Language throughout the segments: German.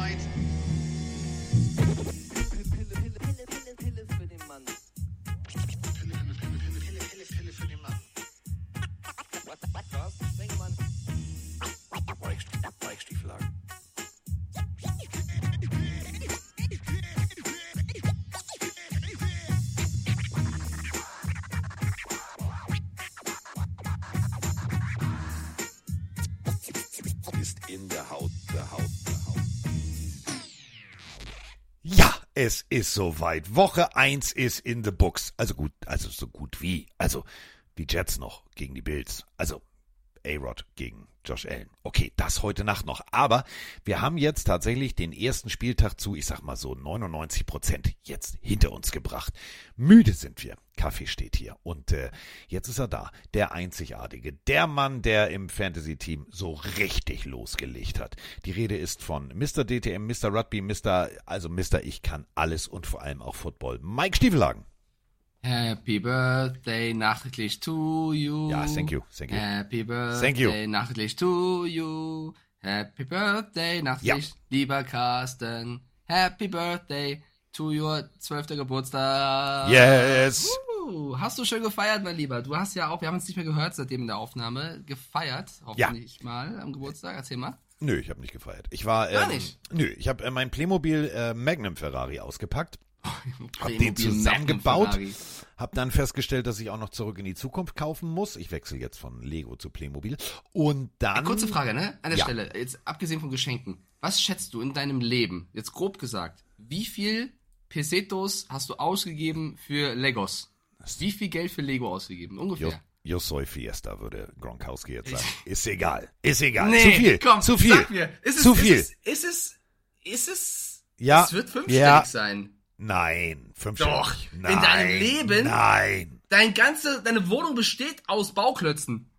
soweit. Es ist soweit. Woche 1 ist in the books. Also gut, also so gut wie. Also die Jets noch gegen die Bills. Also A-Rod gegen Josh Allen. Okay, das heute Nacht noch. Aber wir haben jetzt tatsächlich den ersten Spieltag zu, ich sag mal so 99 Prozent jetzt hinter uns gebracht. Müde sind wir. Kaffee steht hier. Und äh, jetzt ist er da. Der Einzigartige. Der Mann, der im Fantasy-Team so richtig losgelegt hat. Die Rede ist von Mr. DTM, Mr. Rugby, Mr. Also Mr. Ich kann alles und vor allem auch Football. Mike Stiefelagen. Happy Birthday nachträglich to you. Ja, thank you, thank you. Happy Birthday Thank you. nachträglich to you. Happy Birthday nachträglich, lieber Carsten. Happy Birthday to your 12. Geburtstag. Yes. Uh, hast du schön gefeiert, mein Lieber? Du hast ja auch, wir haben uns nicht mehr gehört seitdem in der Aufnahme, gefeiert, hoffentlich mal am Geburtstag. Erzähl mal. Nö, ich habe nicht gefeiert. Ich war ähm, Gar nicht? Nö, ich habe äh, mein Playmobil äh, Magnum Ferrari ausgepackt, hab den zusammengebaut, hab dann festgestellt, dass ich auch noch zurück in die Zukunft kaufen muss. Ich wechsle jetzt von Lego zu Playmobil und dann Kurze Frage, ne? An der Ja. Stelle, jetzt abgesehen von Geschenken. Was schätzt du in deinem Leben, jetzt grob gesagt, wie viel Pesetos hast du ausgegeben für Legos? Wie viel Geld für Lego ausgegeben? Ungefähr. yo soy fiesta, würde Gronkowski jetzt sagen. Ist egal. Ist egal. Nee, zu viel. komm, zu viel. Sag mir, ist es, zu viel. Ist es, ist es, ist es, Ja, es wird fünfstellig ja. sein. Nein, fünfstellig. Doch, in Nein, deinem Leben? Nein. Dein ganze, deine Wohnung besteht aus Bauklötzen.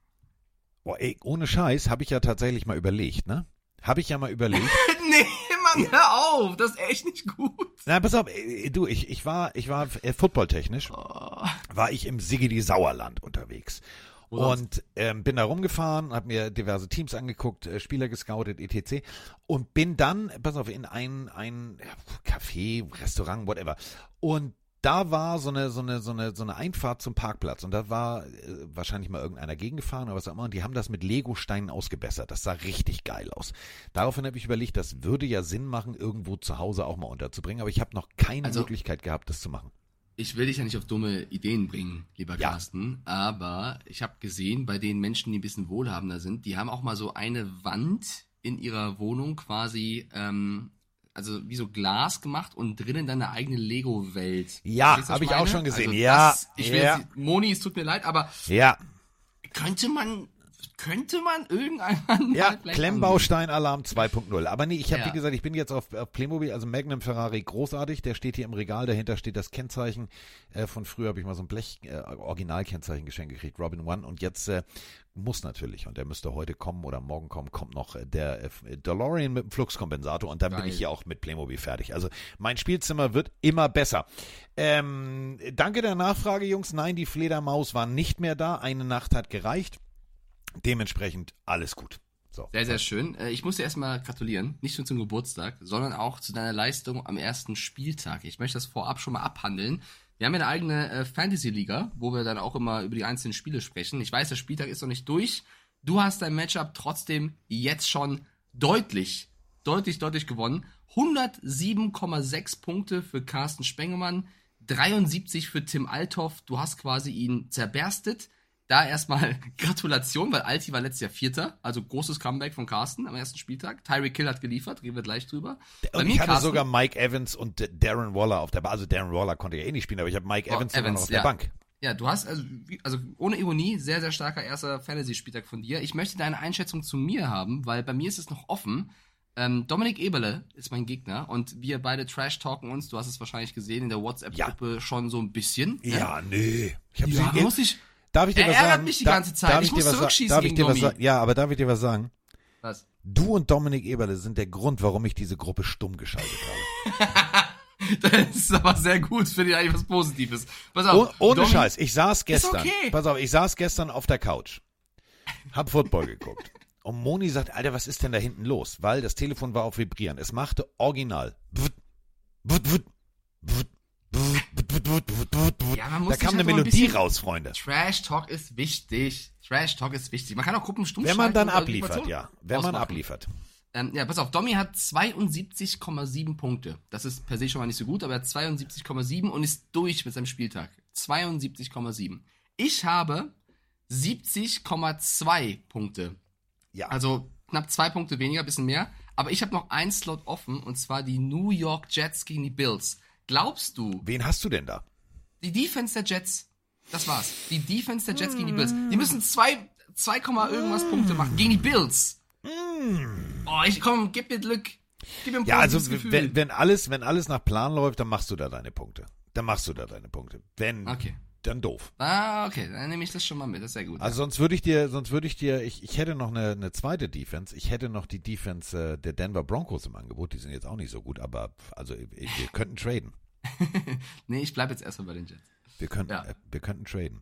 Boah, ey, ohne Scheiß habe ich ja tatsächlich mal überlegt, ne? Habe ich ja mal überlegt. nee, Mann, hör auf, das ist echt nicht gut. Na, pass auf, du, ich, ich war, ich war äh, footballtechnisch, Oh. war ich im Sigidi Sauerland unterwegs. Und ähm, bin da rumgefahren, habe mir diverse Teams angeguckt, äh, Spieler gescoutet, etc. Und bin dann, pass auf, in ein, ein ja, Café, Restaurant, whatever. Und da war so eine, so eine, so eine, so eine Einfahrt zum Parkplatz. Und da war äh, wahrscheinlich mal irgendeiner gegengefahren oder was auch immer. Und die haben das mit Lego-Steinen ausgebessert. Das sah richtig geil aus. Daraufhin habe ich überlegt, das würde ja Sinn machen, irgendwo zu Hause auch mal unterzubringen. Aber ich habe noch keine Also- Möglichkeit gehabt, das zu machen. Ich will dich ja nicht auf dumme Ideen bringen, lieber Ja. Carsten, aber ich habe gesehen, bei den Menschen, die ein bisschen wohlhabender sind, die haben auch mal so eine Wand in ihrer Wohnung quasi, ähm, also wie so Glas gemacht und drinnen dann eine eigene Lego-Welt. Ja, Verstehst du, was hab ich auch schon gesehen. Also Ja, das, ich will ja. jetzt, Moni, es tut mir leid, aber Ja, könnte man, könnte man irgendwann Ja, Klemmbaustein-Alarm 2.0. Aber nee, ich habe, Ja. wie gesagt, ich bin jetzt auf, auf Playmobil, also Magnum Ferrari, großartig. Der steht hier im Regal, dahinter steht das Kennzeichen. Äh, von früher habe ich mal so ein Blech, äh, Originalkennzeichen geschenkt gekriegt, Robin One. Und jetzt äh, muss natürlich, und der müsste heute kommen oder morgen kommen, kommt noch äh, der äh, DeLorean mit dem Fluxkompensator und dann bin Geil. ich hier auch mit Playmobil fertig. Also mein Spielzimmer wird immer besser. Ähm, danke der Nachfrage, Jungs. Nein, die Fledermaus war nicht mehr da. Eine Nacht hat gereicht. Dementsprechend alles gut. So. Sehr, sehr schön. Äh, Ich muss dir erstmal gratulieren. Nicht nur zum Geburtstag, sondern auch zu deiner Leistung am ersten Spieltag. Ich möchte das vorab schon mal abhandeln. Wir haben ja eine eigene äh, Fantasy-Liga, wo wir dann auch immer über die einzelnen Spiele sprechen. Ich weiß, der Spieltag ist noch nicht durch. Du hast dein Matchup trotzdem jetzt schon deutlich, deutlich, deutlich gewonnen. 107,6 Punkte für Carsten Spengemann, 73 für Tim Althoff. Du hast quasi ihn zerberstet. Da erstmal Gratulation, weil Alti war letztes Jahr Vierter, also großes Comeback von Carsten am ersten Spieltag. Tyreek Kill hat geliefert, reden wir gleich drüber. Und ich hatte sogar Mike Evans und Darren Waller auf der Bank. Also Darren Waller konnte ja eh nicht spielen, aber ich habe Mike Oh, Evans, sogar noch Evans, auf der ja. Bank. Ja, du hast, also, also ohne Ironie, sehr, sehr starker erster Fantasy-Spieltag von dir. Ich möchte deine Einschätzung zu mir haben, weil bei mir ist es noch offen. Ähm, Dominik Eberle ist mein Gegner und wir beide trash-talken uns, du hast es wahrscheinlich gesehen in der WhatsApp-Gruppe schon so ein bisschen. ne? Ja, nee. Ich hab Ja, sie- muss ich. Darf ich dir Er was ärgert sagen? mich die ganze Zeit. Darf Ich ich muss zurückschießen darf ich dir was sagen? Ja, aber darf ich dir was sagen? Was? Du und Dominik Eberle sind der Grund, warum ich diese Gruppe stumm geschaltet habe. Das ist aber sehr gut, finde ich eigentlich was Positives. Pass auf. Oh, ohne Domi- Scheiß, ich saß gestern. okay. Pass auf, ich saß gestern auf der Couch. Hab Football geguckt. Und Moni sagt, Alter, was ist denn da hinten los? Weil das Telefon war auf Vibrieren. Es machte original. Wut, wut, wut, wut, Ja, man muss da kam halt eine ein Melodie bisschen- raus, Freunde. Trash Talk ist wichtig. Trash Talk ist wichtig. Man kann auch Gruppen stumm Wenn man dann abliefert, ja. Wenn man ausmachen. abliefert. Ähm, ja, pass auf, Domi hat 72,7 Punkte. Das ist per se schon mal nicht so gut, aber er hat 72,7 und ist durch mit seinem Spieltag. 72,7. Ich habe 70,2 Punkte. Ja. Also knapp zwei Punkte weniger, bisschen mehr. Aber ich habe noch einen Slot offen und zwar die New York Jets gegen die Bills. Glaubst du, Wen hast du denn da? die Defense der Jets, das war's. Die Defense der Jets gegen die Bills. Die müssen zwei, 2, Komma irgendwas Punkte machen gegen die Bills. Oh, ich komm, gib mir Glück. Gib mir ein Ja, also positives Gefühl. wenn, wenn alles, wenn alles nach Plan läuft, dann machst du da deine Punkte. Dann machst du da deine Punkte. Wenn, Okay. Dann doof. Ah, okay, dann nehme ich das schon mal mit. Das ist sehr gut. Also sonst würde ich dir, sonst würde ich dir, ich, ich hätte noch eine, eine zweite Defense. Ich hätte noch die Defense äh, der Denver Broncos im Angebot. Die sind jetzt auch nicht so gut, aber also wir wir könnten traden. nee, ich bleibe jetzt erstmal bei den Jets. Wir könnten, Ja. äh, wir könnten traden.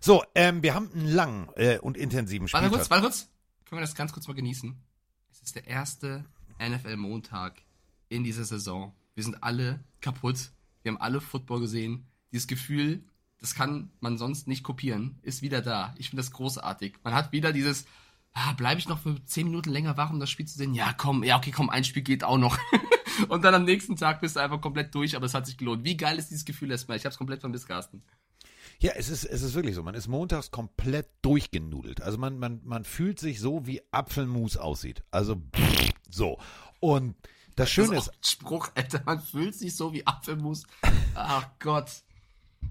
So, ähm, wir haben einen langen äh, und intensiven Warte Spieltag. kurz, warte kurz. Können wir das ganz kurz mal genießen? Es ist der erste NFL-Montag in dieser Saison. Wir sind alle kaputt. Wir haben alle Football gesehen. Dieses Gefühl, das kann man sonst nicht kopieren, ist wieder da. Ich finde das großartig. Man hat wieder dieses, ah, bleibe ich noch für 10 Minuten länger wach, um das Spiel zu sehen? Ja, komm, ja, okay, komm, ein Spiel geht auch noch. Und dann am nächsten Tag bist du einfach komplett durch, aber es hat sich gelohnt. Wie geil ist dieses Gefühl erstmal? Ich hab's komplett vermisst, Carsten. Ja, es ist, es ist wirklich so. Man ist montags komplett durchgenudelt. Also man, man, man fühlt sich so, wie Apfelmus aussieht. Also so. Und das Schöne das ist, ist auch ein Spruch, Alter, man fühlt sich so wie Apfelmus. Ach Gott.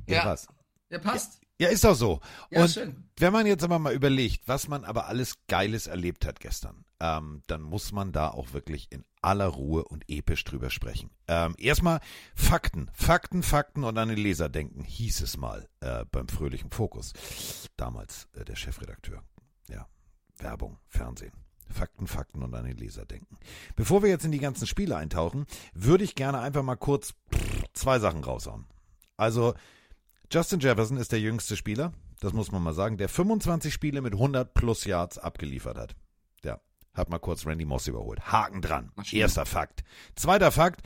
Ja, was? Ja, passt. Ja, ist doch so. Ja, und schön. wenn man jetzt aber mal überlegt, was man aber alles Geiles erlebt hat gestern, ähm, dann muss man da auch wirklich in aller Ruhe und episch drüber sprechen. Ähm, erstmal Fakten, Fakten, Fakten und an den Leser denken, hieß es mal äh, beim fröhlichen Fokus. Damals äh, der Chefredakteur. Ja, Werbung, Fernsehen. Fakten, Fakten und an den Leser denken. Bevor wir jetzt in die ganzen Spiele eintauchen, würde ich gerne einfach mal kurz zwei Sachen raushauen. Also Justin Jefferson ist der jüngste Spieler, das muss man mal sagen, der 25 Spiele mit 100 plus Yards abgeliefert hat. Ja, hat mal kurz Randy Moss überholt. Haken dran. Erster Fakt. Zweiter Fakt.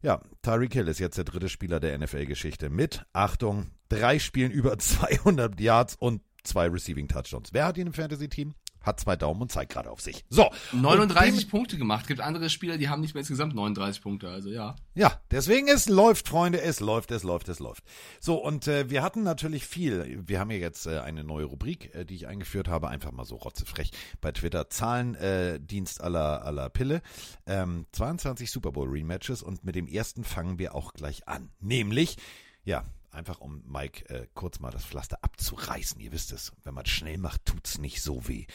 Ja, Tyreek Hill ist jetzt der dritte Spieler der NFL-Geschichte mit, Achtung, drei Spielen über 200 Yards und zwei Receiving Touchdowns. Wer hat ihn im Fantasy-Team? Hat zwei Daumen und zeigt gerade auf sich. So. 39 und Punkte gemacht. Gibt andere Spieler, die haben nicht mehr insgesamt 39 Punkte. Also ja. Ja, deswegen es läuft, Freunde, es läuft, es läuft, es läuft. So, und äh, wir hatten natürlich viel. Wir haben ja jetzt äh, eine neue Rubrik, äh, die ich eingeführt habe, einfach mal so rotzefrech bei Twitter. Zahlendienst äh, Dienst aller aller Pille. Ähm, 22 Super Bowl Rematches und mit dem ersten fangen wir auch gleich an. Nämlich, ja, einfach um Mike äh, kurz mal das Pflaster abzureißen. Ihr wisst es, wenn man schnell macht, tut's nicht so weh.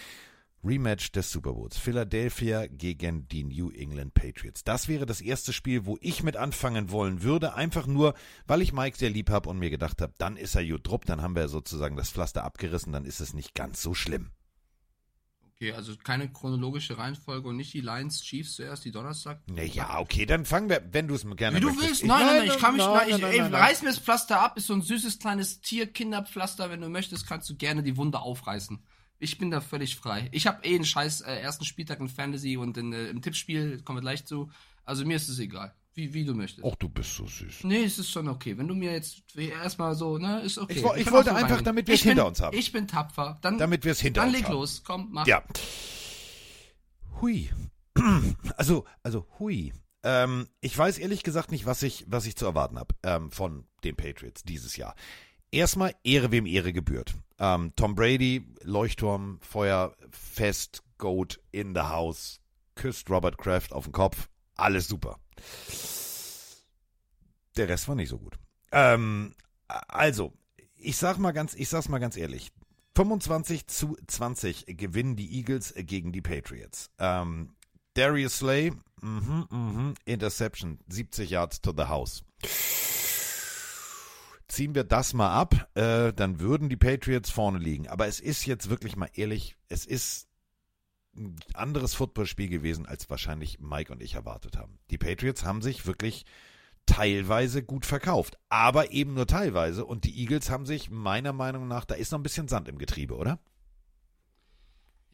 Rematch des Super Bowls. Philadelphia gegen die New England Patriots. Das wäre das erste Spiel, wo ich mit anfangen wollen würde. Einfach nur, weil ich Mike sehr lieb habe und mir gedacht habe, dann ist er gut drupp, dann haben wir sozusagen das Pflaster abgerissen, dann ist es nicht ganz so schlimm. Okay, also keine chronologische Reihenfolge und nicht die Lions Chiefs zuerst, die Donnerstag. Naja, okay, dann fangen wir, wenn du es gerne Wie du möchtest. willst. Nein, nein, nein, ich kann mich, nein, ich, ey, nein, nein. reiß mir das Pflaster ab. Ist so ein süßes kleines Tier-Kinderpflaster. Wenn du möchtest, kannst du gerne die Wunde aufreißen. Ich bin da völlig frei. Ich habe eh einen scheiß äh, ersten Spieltag in Fantasy und in, äh, im Tippspiel, kommen wir gleich zu. Also mir ist es egal. Wie, wie du möchtest. Och, du bist so süß. Nee, es ist schon okay. Wenn du mir jetzt erstmal so, ne, ist okay. Ich ich wollte so einfach, damit wir es bin- hinter uns haben. Ich bin tapfer. Dann, Damit wir es hinter dann uns leg haben. los. Komm, mach. Ja. Hui. Also, also hui. Ähm, ich weiß ehrlich gesagt nicht, was ich, was ich zu erwarten habe ähm, von den Patriots dieses Jahr. Erstmal Ehre, wem Ehre gebührt. Ähm, Tom Brady, Leuchtturm, Feuer, Fest, Goat in the House, küsst Robert Kraft auf den Kopf, alles super. Der Rest war nicht so gut. Ähm, also, ich sag mal ganz, ich sag's mal ganz ehrlich. 25 zu 20 gewinnen die Eagles gegen die Patriots. Ähm, Darius Slay, mhm, mhm, Interception, 70 Yards to the house. Ziehen wir das mal ab, äh, dann würden die Patriots vorne liegen. Aber es ist jetzt wirklich mal ehrlich, es ist ein anderes Footballspiel gewesen, als wahrscheinlich Mike und ich erwartet haben. Die Patriots haben sich wirklich teilweise gut verkauft, aber eben nur teilweise. Und die Eagles haben sich meiner Meinung nach, da ist noch ein bisschen Sand im Getriebe, oder?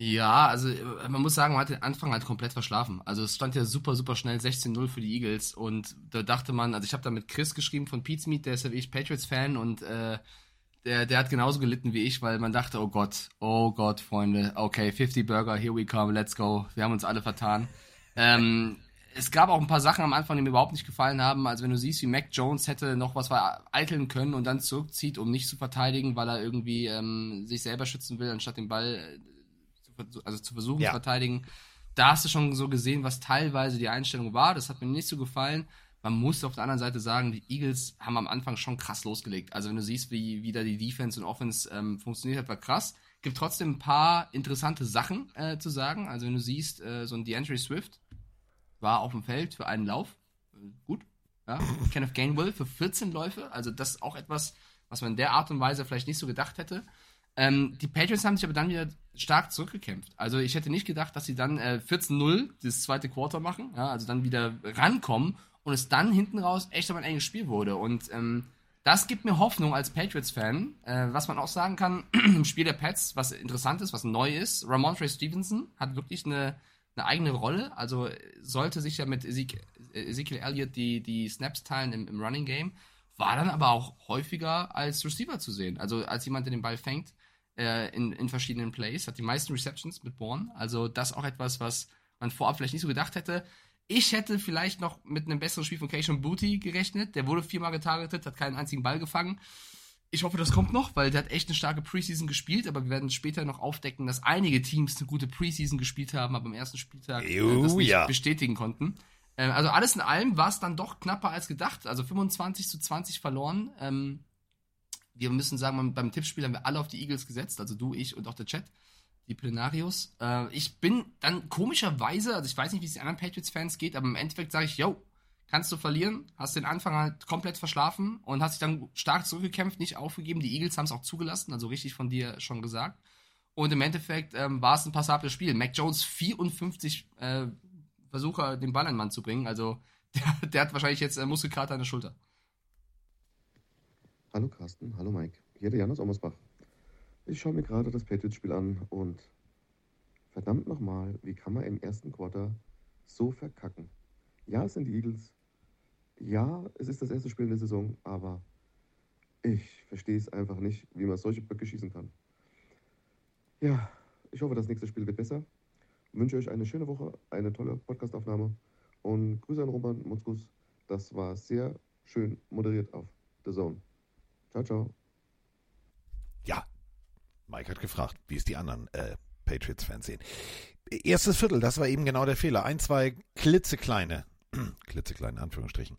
Ja, also äh, man muss sagen, man hat den Anfang halt komplett verschlafen. Also es stand ja super, super schnell 16-0 für die Eagles und da dachte man, also ich habe da mit Chris geschrieben von Pete's Meet, der ist ja wie ich Patriots-Fan und äh, der, der hat genauso gelitten wie ich, weil man dachte, oh Gott, oh Gott, Freunde, okay, 50 Burger, here we come, let's go. Wir haben uns alle vertan. Ähm, es gab auch ein paar Sachen am Anfang, die mir überhaupt nicht gefallen haben. Also wenn du siehst, wie Mac Jones hätte noch was vereiteln können und dann zurückzieht, um nicht zu verteidigen, weil er irgendwie ähm, sich selber schützen will, anstatt den Ball äh, zu, also zu versuchen Ja. zu verteidigen. Da hast du schon so gesehen, was teilweise die Einstellung war. Das hat mir nicht so gefallen. Man muss auf der anderen Seite sagen, die Eagles haben am Anfang schon krass losgelegt. Also wenn du siehst, wie wieder die Defense und Offense ähm, funktioniert hat, war krass. Gibt trotzdem ein paar interessante Sachen äh, zu sagen. Also wenn du siehst, äh, so ein DeAndre Swift war auf dem Feld für einen Lauf. Äh, Gut. Ja. Kenneth Gainwell für 14 Läufe. Also das ist auch etwas, was man in der Art und Weise vielleicht nicht so gedacht hätte. Ähm, die Patriots haben sich aber dann wieder stark zurückgekämpft. Also ich hätte nicht gedacht, dass sie dann äh, 14-0 das zweite Quarter machen, ja, also dann wieder rankommen und es dann hinten raus echt aber ein enges Spiel wurde. Und ähm, das gibt mir Hoffnung als Patriots-Fan. Äh, was man auch sagen kann, im Spiel der Pets, was interessant ist, was neu ist, Ramondre Stevenson hat wirklich eine, eine eigene Rolle. Also sollte sich ja mit Ezekiel, Ezekiel Elliott die, die Snaps teilen im, im Running Game, war dann aber auch häufiger als Receiver zu sehen. Also als jemand, der den Ball fängt äh, in, in verschiedenen Plays, hat die meisten Receptions mit Bourne. Also das auch etwas, was man vorab vielleicht nicht so gedacht hätte. Ich hätte vielleicht noch mit einem besseren Spiel von Cation Booty gerechnet. Der wurde viermal getargetet, hat keinen einzigen Ball gefangen. Ich hoffe, das kommt noch, weil der hat echt eine starke Preseason gespielt, aber wir werden später noch aufdecken, dass einige Teams eine gute Preseason gespielt haben, aber am ersten Spieltag äh, das nicht ja. bestätigen konnten. Äh, also alles in allem war es dann doch knapper als gedacht. Also 25 zu 20 verloren. Ähm, wir müssen sagen, beim- beim Tippspiel haben wir alle auf die Eagles gesetzt, also du, ich und auch der Chat, die Plenarios. Äh, ich bin dann komischerweise, also ich weiß nicht, wie es den anderen Patriots-Fans geht, aber im Endeffekt sage ich, yo, kannst du verlieren, hast den Anfang halt komplett verschlafen und hast dich dann stark zurückgekämpft, nicht aufgegeben. Die Eagles haben es auch zugelassen, also richtig von dir schon gesagt. Und im Endeffekt ähm, war es ein passables Spiel. Mac Jones 54 äh, Versuche, den Ball an den Mann zu bringen. Also der, der hat wahrscheinlich jetzt äh, Muskelkater an der Schulter. Hallo Carsten, hallo Mike. Hier der Janus Ommersbach. Ich schaue mir gerade das Patriots-Spiel an und verdammt nochmal, wie kann man im ersten Quarter so verkacken? Ja, es sind die Eagles. Ja, es ist das erste Spiel in der Saison, aber ich verstehe es einfach nicht, wie man solche Böcke schießen kann. Ja, ich hoffe, das nächste Spiel wird besser. Wünsche euch eine schöne Woche, eine tolle Podcastaufnahme und Grüße an Roman Mutzkus. Das war sehr schön moderiert auf The Zone. Ciao, ciao. Ja, Mike hat gefragt, wie es die anderen äh, Patriots-Fans sehen. Erstes Viertel, das war eben genau der Fehler. Ein, zwei klitzekleine, klitzekleine Anführungsstrichen,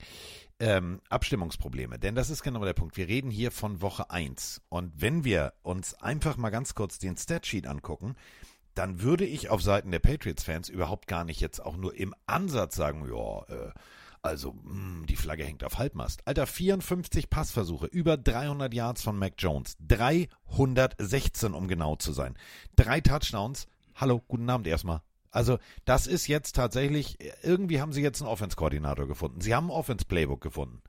ähm, Abstimmungsprobleme. Denn das ist genau der Punkt. Wir reden hier von Woche 1. Und wenn wir uns einfach mal ganz kurz den Statsheet angucken, dann würde ich auf Seiten der Patriots-Fans überhaupt gar nicht jetzt auch nur im Ansatz sagen, ja, äh, also mh, die Flagge hängt auf Halbmast. Alter, 54 Passversuche, über 300 Yards von Mac Jones, 316 um genau zu sein, drei Touchdowns. Hallo, guten Abend erstmal. Also das ist jetzt tatsächlich, irgendwie haben sie jetzt einen Offense-Koordinator gefunden. Sie haben ein Offense-Playbook gefunden.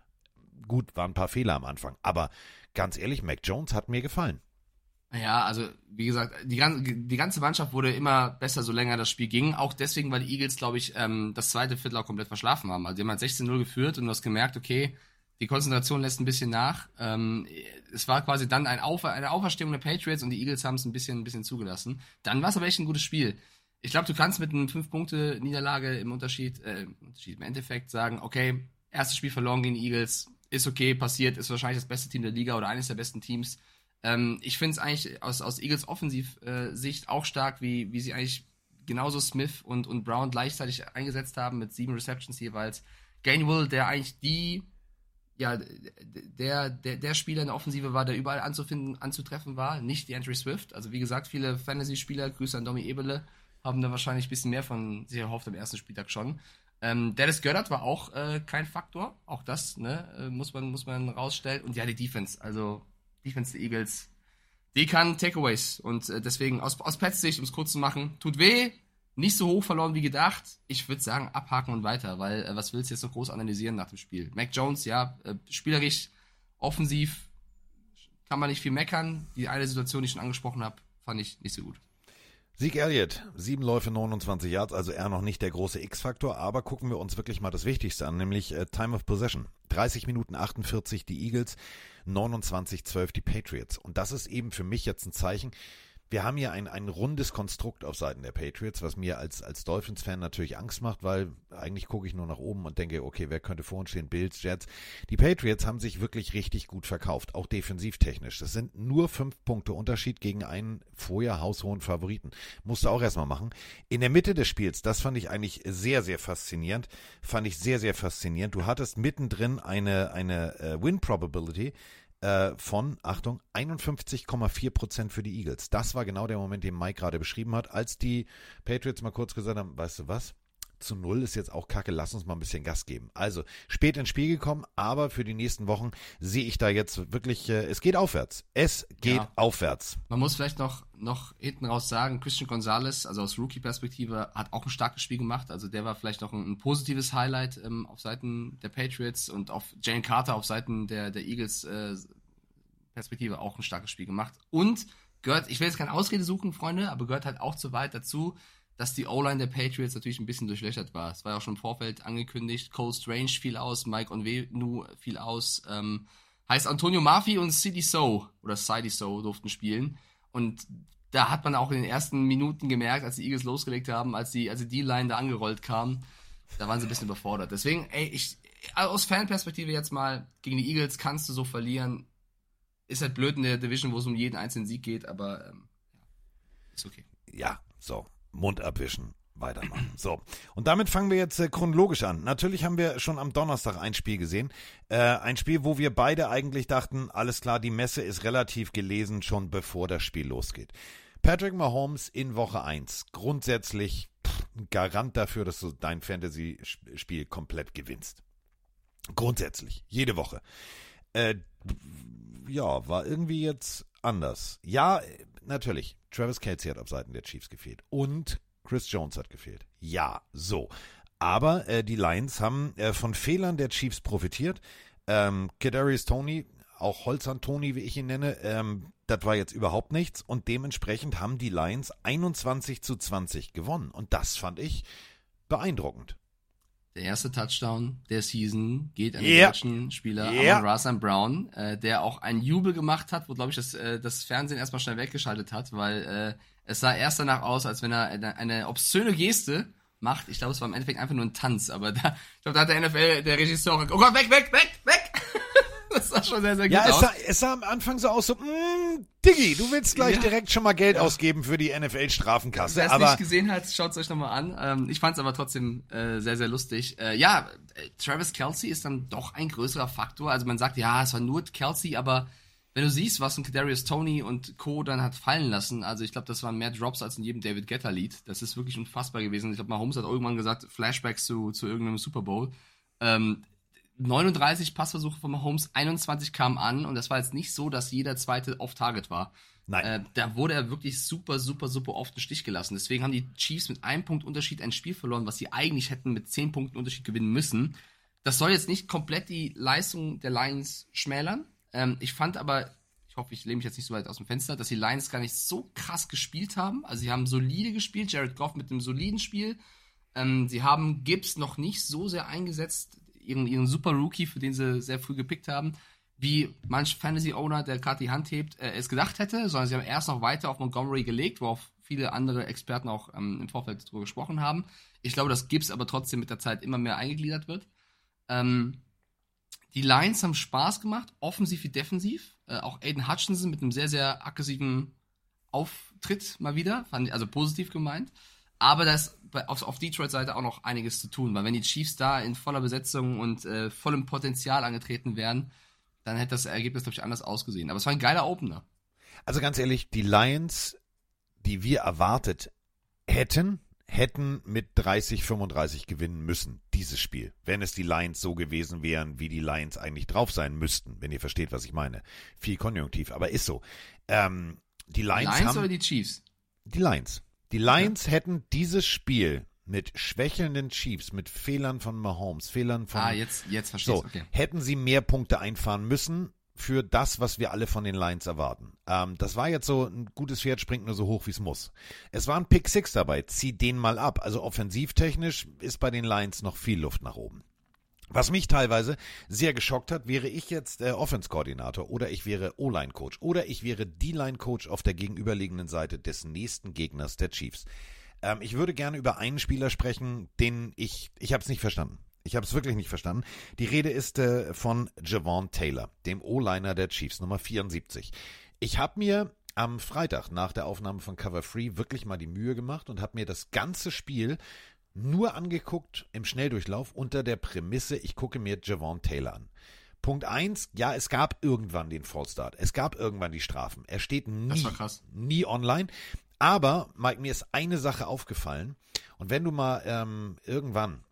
Gut, waren ein paar Fehler am Anfang, aber ganz ehrlich, Mac Jones hat mir gefallen. Ja, also wie gesagt, die, die ganze Mannschaft wurde immer besser, so länger das Spiel ging. Auch deswegen, weil die Eagles, glaube ich, ähm, das zweite Viertel auch komplett verschlafen haben. Also die haben halt 16-0 geführt und du hast gemerkt, okay, die Konzentration lässt ein bisschen nach. Ähm, es war quasi dann ein Auf eine Auferstehung der Patriots und die Eagles haben es ein bisschen, ein bisschen zugelassen. Dann war es aber echt ein gutes Spiel. Ich glaube, du kannst mit einem 5-Punkte-Niederlage im Unterschied, äh, im Unterschied, im Endeffekt sagen, okay, erstes Spiel verloren gegen die Eagles, ist okay, passiert, ist wahrscheinlich das beste Team der Liga oder eines der besten Teams. Ähm, ich finde es eigentlich aus, aus Eagles Offensiv-Sicht auch stark, wie, wie sie eigentlich genauso Smith und, und Brown gleichzeitig eingesetzt haben mit sieben Receptions jeweils. Gainwell, der eigentlich die, ja, der, der, der Spieler in der Offensive war, der überall anzufinden, anzutreffen war, nicht die Andrew Swift. Also wie gesagt, viele Fantasy-Spieler, Grüße an Domi Ebele, haben da wahrscheinlich ein bisschen mehr von sich erhofft am ersten Spieltag schon. Ähm, Dennis Gördert war auch äh, kein Faktor, auch das ne, äh, muss, man, muss man rausstellen. Und ja, die Defense, also Defense der Eagles, die kann Takeaways. Und äh, deswegen aus, aus Pets Sicht, um es kurz zu machen, tut weh, nicht so hoch verloren wie gedacht. Ich würde sagen, abhaken und weiter, weil äh, was willst du jetzt noch groß analysieren nach dem Spiel? Mac Jones, ja, äh, spielerisch, offensiv, kann man nicht viel meckern. Die eine Situation, die ich schon angesprochen habe, fand ich nicht so gut. Sieg Elliott, sieben Läufe, 29 Yards, also eher noch nicht der große X-Faktor, aber gucken wir uns wirklich mal das Wichtigste an, nämlich äh, Time of Possession. 30 Minuten 48 die Eagles, 29, 12 die Patriots. Und das ist eben für mich jetzt ein Zeichen, wir haben hier ein, ein rundes Konstrukt auf Seiten der Patriots, was mir als, als Dolphins-Fan natürlich Angst macht, weil eigentlich gucke ich nur nach oben und denke, okay, wer könnte vor uns stehen? Bills, Jets. Die Patriots haben sich wirklich richtig gut verkauft, auch defensivtechnisch. Das sind nur fünf Punkte Unterschied gegen einen vorher haushohen Favoriten. Musste auch erstmal machen. In der Mitte des Spiels, das fand ich eigentlich sehr, sehr faszinierend. Fand ich sehr, sehr faszinierend. Du hattest mittendrin eine, eine äh, Win-Probability äh, von, Achtung, 51,4 Prozent für die Eagles. Das war genau der Moment, den Mike gerade beschrieben hat, als die Patriots mal kurz gesagt haben, weißt du was? Zu null ist jetzt auch kacke, lass uns mal ein bisschen Gas geben. Also spät ins Spiel gekommen, aber für die nächsten Wochen sehe ich da jetzt wirklich, äh, es geht aufwärts. Es geht Ja. aufwärts. Man muss vielleicht noch, noch hinten raus sagen, Christian Gonzalez, also aus Rookie-Perspektive, hat auch ein starkes Spiel gemacht. Also der war vielleicht noch ein, ein positives Highlight ähm, auf Seiten der Patriots und auf Jane Carter auf Seiten der, der Eagles äh, Perspektive auch ein starkes Spiel gemacht. Und gehört, ich will jetzt keine Ausrede suchen, Freunde, aber gehört halt auch zu weit dazu, dass die O-Line der Patriots natürlich ein bisschen durchlöchert war. Es war ja auch schon im Vorfeld angekündigt. Cole Strange fiel aus, Mike Onwenu fiel aus. Ähm, heißt Antonio Murphy und City So oder Sidey So durften spielen. Und da hat man auch in den ersten Minuten gemerkt, als die Eagles losgelegt haben, als die, als die D-Line da angerollt kam, da waren sie ein bisschen überfordert. Deswegen, ey, ich, aus Fanperspektive jetzt mal, gegen die Eagles kannst du so verlieren. Ist halt blöd in der Division, wo es um jeden einzelnen Sieg geht, aber ähm, ist okay. Ja, so, Mund abwischen, weitermachen. So, und damit fangen wir jetzt äh, chronologisch an. Natürlich haben wir schon am Donnerstag ein Spiel gesehen. Äh, ein Spiel, wo wir beide eigentlich dachten, alles klar, die Messe ist relativ gelesen, schon bevor das Spiel losgeht. Patrick Mahomes in Woche 1. Grundsätzlich pff, Garant dafür, dass du dein Fantasy-Spiel komplett gewinnst. Grundsätzlich, jede Woche. Äh, ja, war irgendwie jetzt anders. Ja, äh, natürlich. Travis Kelsey hat auf Seiten der Chiefs gefehlt. Und Chris Jones hat gefehlt. Ja, so. Aber äh, die Lions haben äh, von Fehlern der Chiefs profitiert. Ähm, Kadarius Tony, auch Holzern Tony, wie ich ihn nenne, ähm, das war jetzt überhaupt nichts. Und dementsprechend haben die Lions 21 zu 20 gewonnen. Und das fand ich beeindruckend. Der erste Touchdown der Season geht an den deutschen Spieler. Amon Rasan Brown, äh, der auch einen Jubel gemacht hat, wo, glaube ich, das, äh, das Fernsehen erstmal schnell weggeschaltet hat, weil äh, es sah erst danach aus, als wenn er eine, eine obszöne Geste macht. Ich glaube, es war im Endeffekt einfach nur ein Tanz, aber da, ich glaube, da hat der NFL, der Regisseur, oh Gott, weg, weg, weg, weg! das sah schon sehr, sehr gut Ja, es aus. sah, es sah am Anfang so aus, so, mm, Diggi, du willst gleich Ja. direkt schon mal Geld ausgeben für die NFL-Strafenkasse. Wer es Aber nicht gesehen hat, schaut es euch nochmal an. Ähm, ich fand es aber trotzdem äh, sehr, sehr lustig. Äh, ja, äh, Travis Kelsey ist dann doch ein größerer Faktor. Also man sagt, ja, es war nur Kelsey, aber wenn du siehst, was ein Kadarius Tony und Co. dann hat fallen lassen, also ich glaube, das waren mehr Drops als in jedem David Guetta-Lied. Das ist wirklich unfassbar gewesen. Ich glaube, Mahomes hat irgendwann gesagt, Flashbacks zu, zu irgendeinem Super Bowl. Ähm, 39 Passversuche von Mahomes, 21 kamen an und das war jetzt nicht so, dass jeder zweite off-Target war. Nein. Äh, da wurde er wirklich super, super, super oft im Stich gelassen. Deswegen haben die Chiefs mit einem Punkt Unterschied ein Spiel verloren, was sie eigentlich hätten mit 10 Punkten Unterschied gewinnen müssen. Das soll jetzt nicht komplett die Leistung der Lions schmälern. Ähm, ich fand aber, ich hoffe, ich lehne mich jetzt nicht so weit aus dem Fenster, dass die Lions gar nicht so krass gespielt haben. Also sie haben solide gespielt, Jared Goff mit einem soliden Spiel. Ähm, sie haben Gibbs noch nicht so sehr eingesetzt, ihren, ihren super Rookie, für den sie sehr früh gepickt haben, wie manch Fantasy-Owner, der gerade die Hand hebt, äh, es gedacht hätte, sondern sie haben erst noch weiter auf Montgomery gelegt, worauf viele andere Experten auch ähm, im Vorfeld darüber gesprochen haben. Ich glaube, dass Gibbs aber trotzdem mit der Zeit immer mehr eingegliedert wird. Ähm, die Lions haben Spaß gemacht, offensiv wie defensiv. Äh, auch Aiden Hutchinson mit einem sehr, sehr aggressiven Auftritt mal wieder, fand ich, also positiv gemeint. Aber da ist bei- auf, auf Detroit-Seite auch noch einiges zu tun, weil wenn die Chiefs da in voller Besetzung und äh, vollem Potenzial angetreten wären, dann hätte das Ergebnis, glaube ich, anders ausgesehen. Aber es war ein geiler Opener. Also ganz ehrlich, die Lions, die wir erwartet hätten, hätten mit 30, 35 gewinnen müssen, dieses Spiel. Wenn es die Lions so gewesen wären, wie die Lions eigentlich drauf sein müssten, wenn ihr versteht, was ich meine. Viel Konjunktiv, aber ist so. Ähm, die Lions, Lions haben, oder die Chiefs? die Lions. Die Lions hätten dieses Spiel mit schwächelnden Chiefs, mit Fehlern von Mahomes, Fehlern von Ah, jetzt, jetzt verstehe so, ich. Okay. hätten sie mehr Punkte einfahren müssen, für das, was wir alle von den Lions erwarten. Ähm, das war jetzt so, ein gutes Pferd springt nur so hoch, wie es muss. Es war ein Pick Six dabei, zieh den mal ab. Also offensivtechnisch ist bei den Lions noch viel Luft nach oben. Was mich teilweise sehr geschockt hat, wäre ich jetzt äh, Offense-Koordinator oder ich wäre O-Line-Coach oder ich wäre D-Line-Coach auf der gegenüberliegenden Seite des nächsten Gegners der Chiefs. Ähm, ich würde gerne über einen Spieler sprechen, den ich, ich habe es nicht verstanden. Ich habe es wirklich nicht verstanden. Die Rede ist äh, von Javon Taylor, dem O-Liner der Chiefs, Nummer 74. Ich habe mir am Freitag nach der Aufnahme von Cover Free wirklich mal die Mühe gemacht und habe mir das ganze Spiel nur angeguckt im Schnelldurchlauf unter der Prämisse, ich gucke mir Javon Taylor an. Punkt eins, ja, es gab irgendwann den Fallstart. Es gab irgendwann die Strafen. Er steht nie, nie online. Aber, Mike, mir ist eine Sache aufgefallen. Und wenn du mal ähm, irgendwann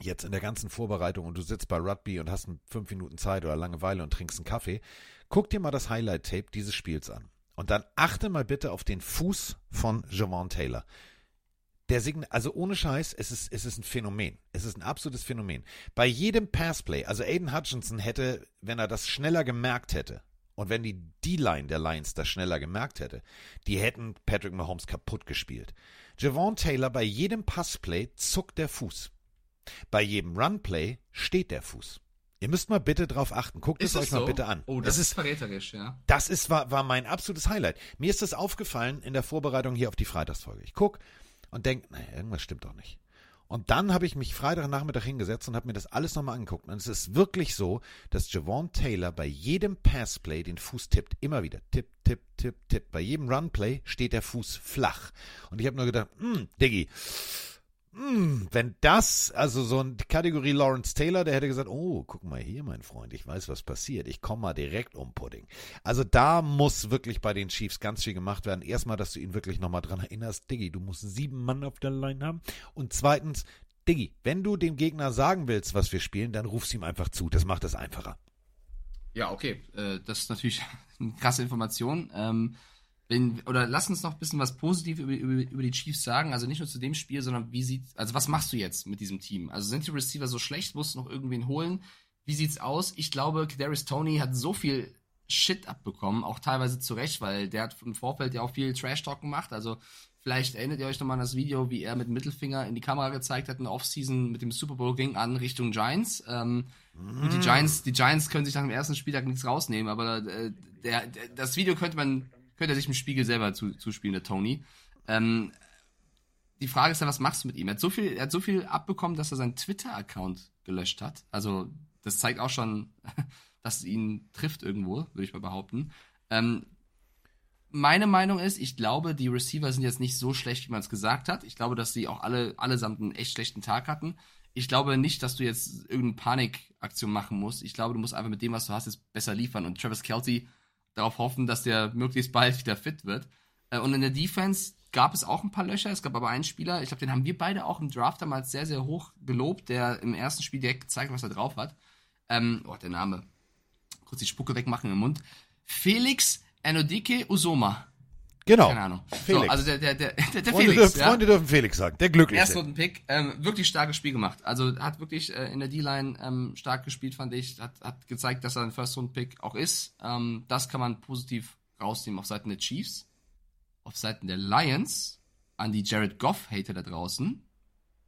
jetzt in der ganzen Vorbereitung und du sitzt bei Rugby und hast fünf Minuten Zeit oder Langeweile und trinkst einen Kaffee, guck dir mal das Highlight-Tape dieses Spiels an. Und dann achte mal bitte auf den Fuß von Javon Taylor. Der Signal, also ohne Scheiß, es ist, es ist ein Phänomen. Es ist ein absolutes Phänomen. Bei jedem Passplay, also Aiden Hutchinson hätte, wenn er das schneller gemerkt hätte, und wenn die D-Line der Lions das schneller gemerkt hätte, die hätten Patrick Mahomes kaputt gespielt. Javon Taylor, bei jedem Passplay zuckt der Fuß. Bei jedem Runplay steht der Fuß. Ihr müsst mal bitte drauf achten. Guckt es Ist euch das mal so? bitte an. Oh, Es das ist ist verräterisch, ja. das ist, war, war mein absolutes Highlight. Mir ist das aufgefallen in der Vorbereitung hier auf die Freitagsfolge. Ich guck und denk, naja, irgendwas stimmt doch nicht. Und dann habe ich mich Freitagnachmittag hingesetzt und habe mir das alles nochmal angeguckt. Und es ist wirklich so, dass Javon Taylor bei jedem Passplay den Fuß tippt. Immer wieder. Tipp, tipp, tipp, tipp. Bei jedem Runplay steht der Fuß flach. Und ich habe nur gedacht, hm, Diggi, wenn das, also so eine Kategorie Lawrence Taylor, der hätte gesagt, oh, guck mal hier, mein Freund, ich weiß, was passiert. Ich komme mal direkt um Pudding. Also da muss wirklich bei den Chiefs ganz viel gemacht werden. Erstmal, dass du ihn wirklich nochmal dran erinnerst, Diggi, du musst sieben Mann auf der Line haben. Und zweitens, Diggi, wenn du dem Gegner sagen willst, was wir spielen, dann rufst ihm einfach zu. Das macht es einfacher. Ja, okay. Äh, das ist natürlich eine krasse Information. Ähm, wenn, oder lass uns noch ein bisschen was Positives über, über, über die Chiefs sagen. Also nicht nur zu dem Spiel, sondern wie sieht, also was machst du jetzt mit diesem Team? Also sind die Receiver so schlecht? Musst du noch irgendwen holen? Wie sieht's aus? Ich glaube, Kadarius Tony hat so viel Shit abbekommen, auch teilweise zu Recht, weil der hat im Vorfeld ja auch viel Trash-Talk gemacht. Also vielleicht erinnert ihr euch nochmal an das Video, wie er mit Mittelfinger in die Kamera gezeigt hat in der Offseason mit dem Super Bowl ging an Richtung Giants. Ähm, Gut, die Giants, die Giants können sich nach dem ersten Spieltag nichts rausnehmen, aber äh, der, der, das Video könnte man, könnte er sich im Spiegel selber zu, zuspielen, der Tony. Ähm, die Frage ist ja, was machst du mit ihm? Er hat so viel, er hat so viel abbekommen, dass er seinen Twitter-Account gelöscht hat. Also, das zeigt auch schon, dass es ihn trifft irgendwo, würde ich mal behaupten. Ähm, meine Meinung ist, ich glaube, die Receiver sind jetzt nicht so schlecht, wie man es gesagt hat. Ich glaube, dass sie auch alle allesamt einen echt schlechten Tag hatten. Ich glaube nicht, dass du jetzt irgendeine Panikaktion machen musst. Ich glaube, du musst einfach mit dem, was du hast, jetzt besser liefern und Travis Kelsey darauf hoffen, dass der möglichst bald wieder fit wird. Äh, Und in der Defense gab es auch ein paar Löcher. Es gab aber einen Spieler, ich glaube, den haben wir beide auch im Draft damals sehr, sehr hoch gelobt, der im ersten Spiel direkt gezeigt, was er drauf hat. Ähm, oh, der Name. Kurz die Spucke wegmachen im Mund. Felix Enodike Usoma. Genau. Keine Ahnung. Felix. So, also der, der, der, der, der Freunde, Felix. dürfen, ja? Freunde dürfen Felix sagen. Der Glückliche. Erstrunden-Pick, ähm, wirklich starkes Spiel gemacht. Also hat wirklich äh, in der D-Line ähm, stark gespielt, fand ich. Hat, hat gezeigt, dass er ein First-Round-Pick auch ist. Ähm, das kann man positiv rausnehmen auf Seiten der Chiefs. Auf Seiten der Lions, an die Jared Goff-Hater da draußen,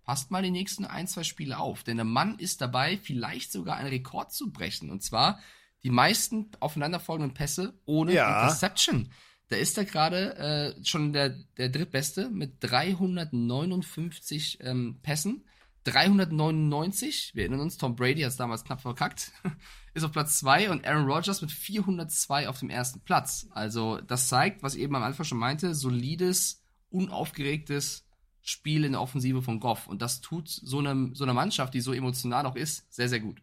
passt mal die nächsten ein, zwei Spiele auf. Denn der Mann ist dabei, vielleicht sogar einen Rekord zu brechen. Und zwar die meisten aufeinanderfolgenden Pässe ohne Ja. Interception. Da ist er gerade äh, schon der, der drittbeste mit 359 ähm, Pässen. 399, wir erinnern uns, Tom Brady hat es damals knapp verkackt, ist auf Platz 2 und Aaron Rodgers mit 402 auf dem ersten Platz. Also das zeigt, was ich eben am Anfang schon meinte, solides, unaufgeregtes Spiel in der Offensive von Goff. Und das tut so, einem, so einer Mannschaft, die so emotional auch ist, sehr, sehr gut.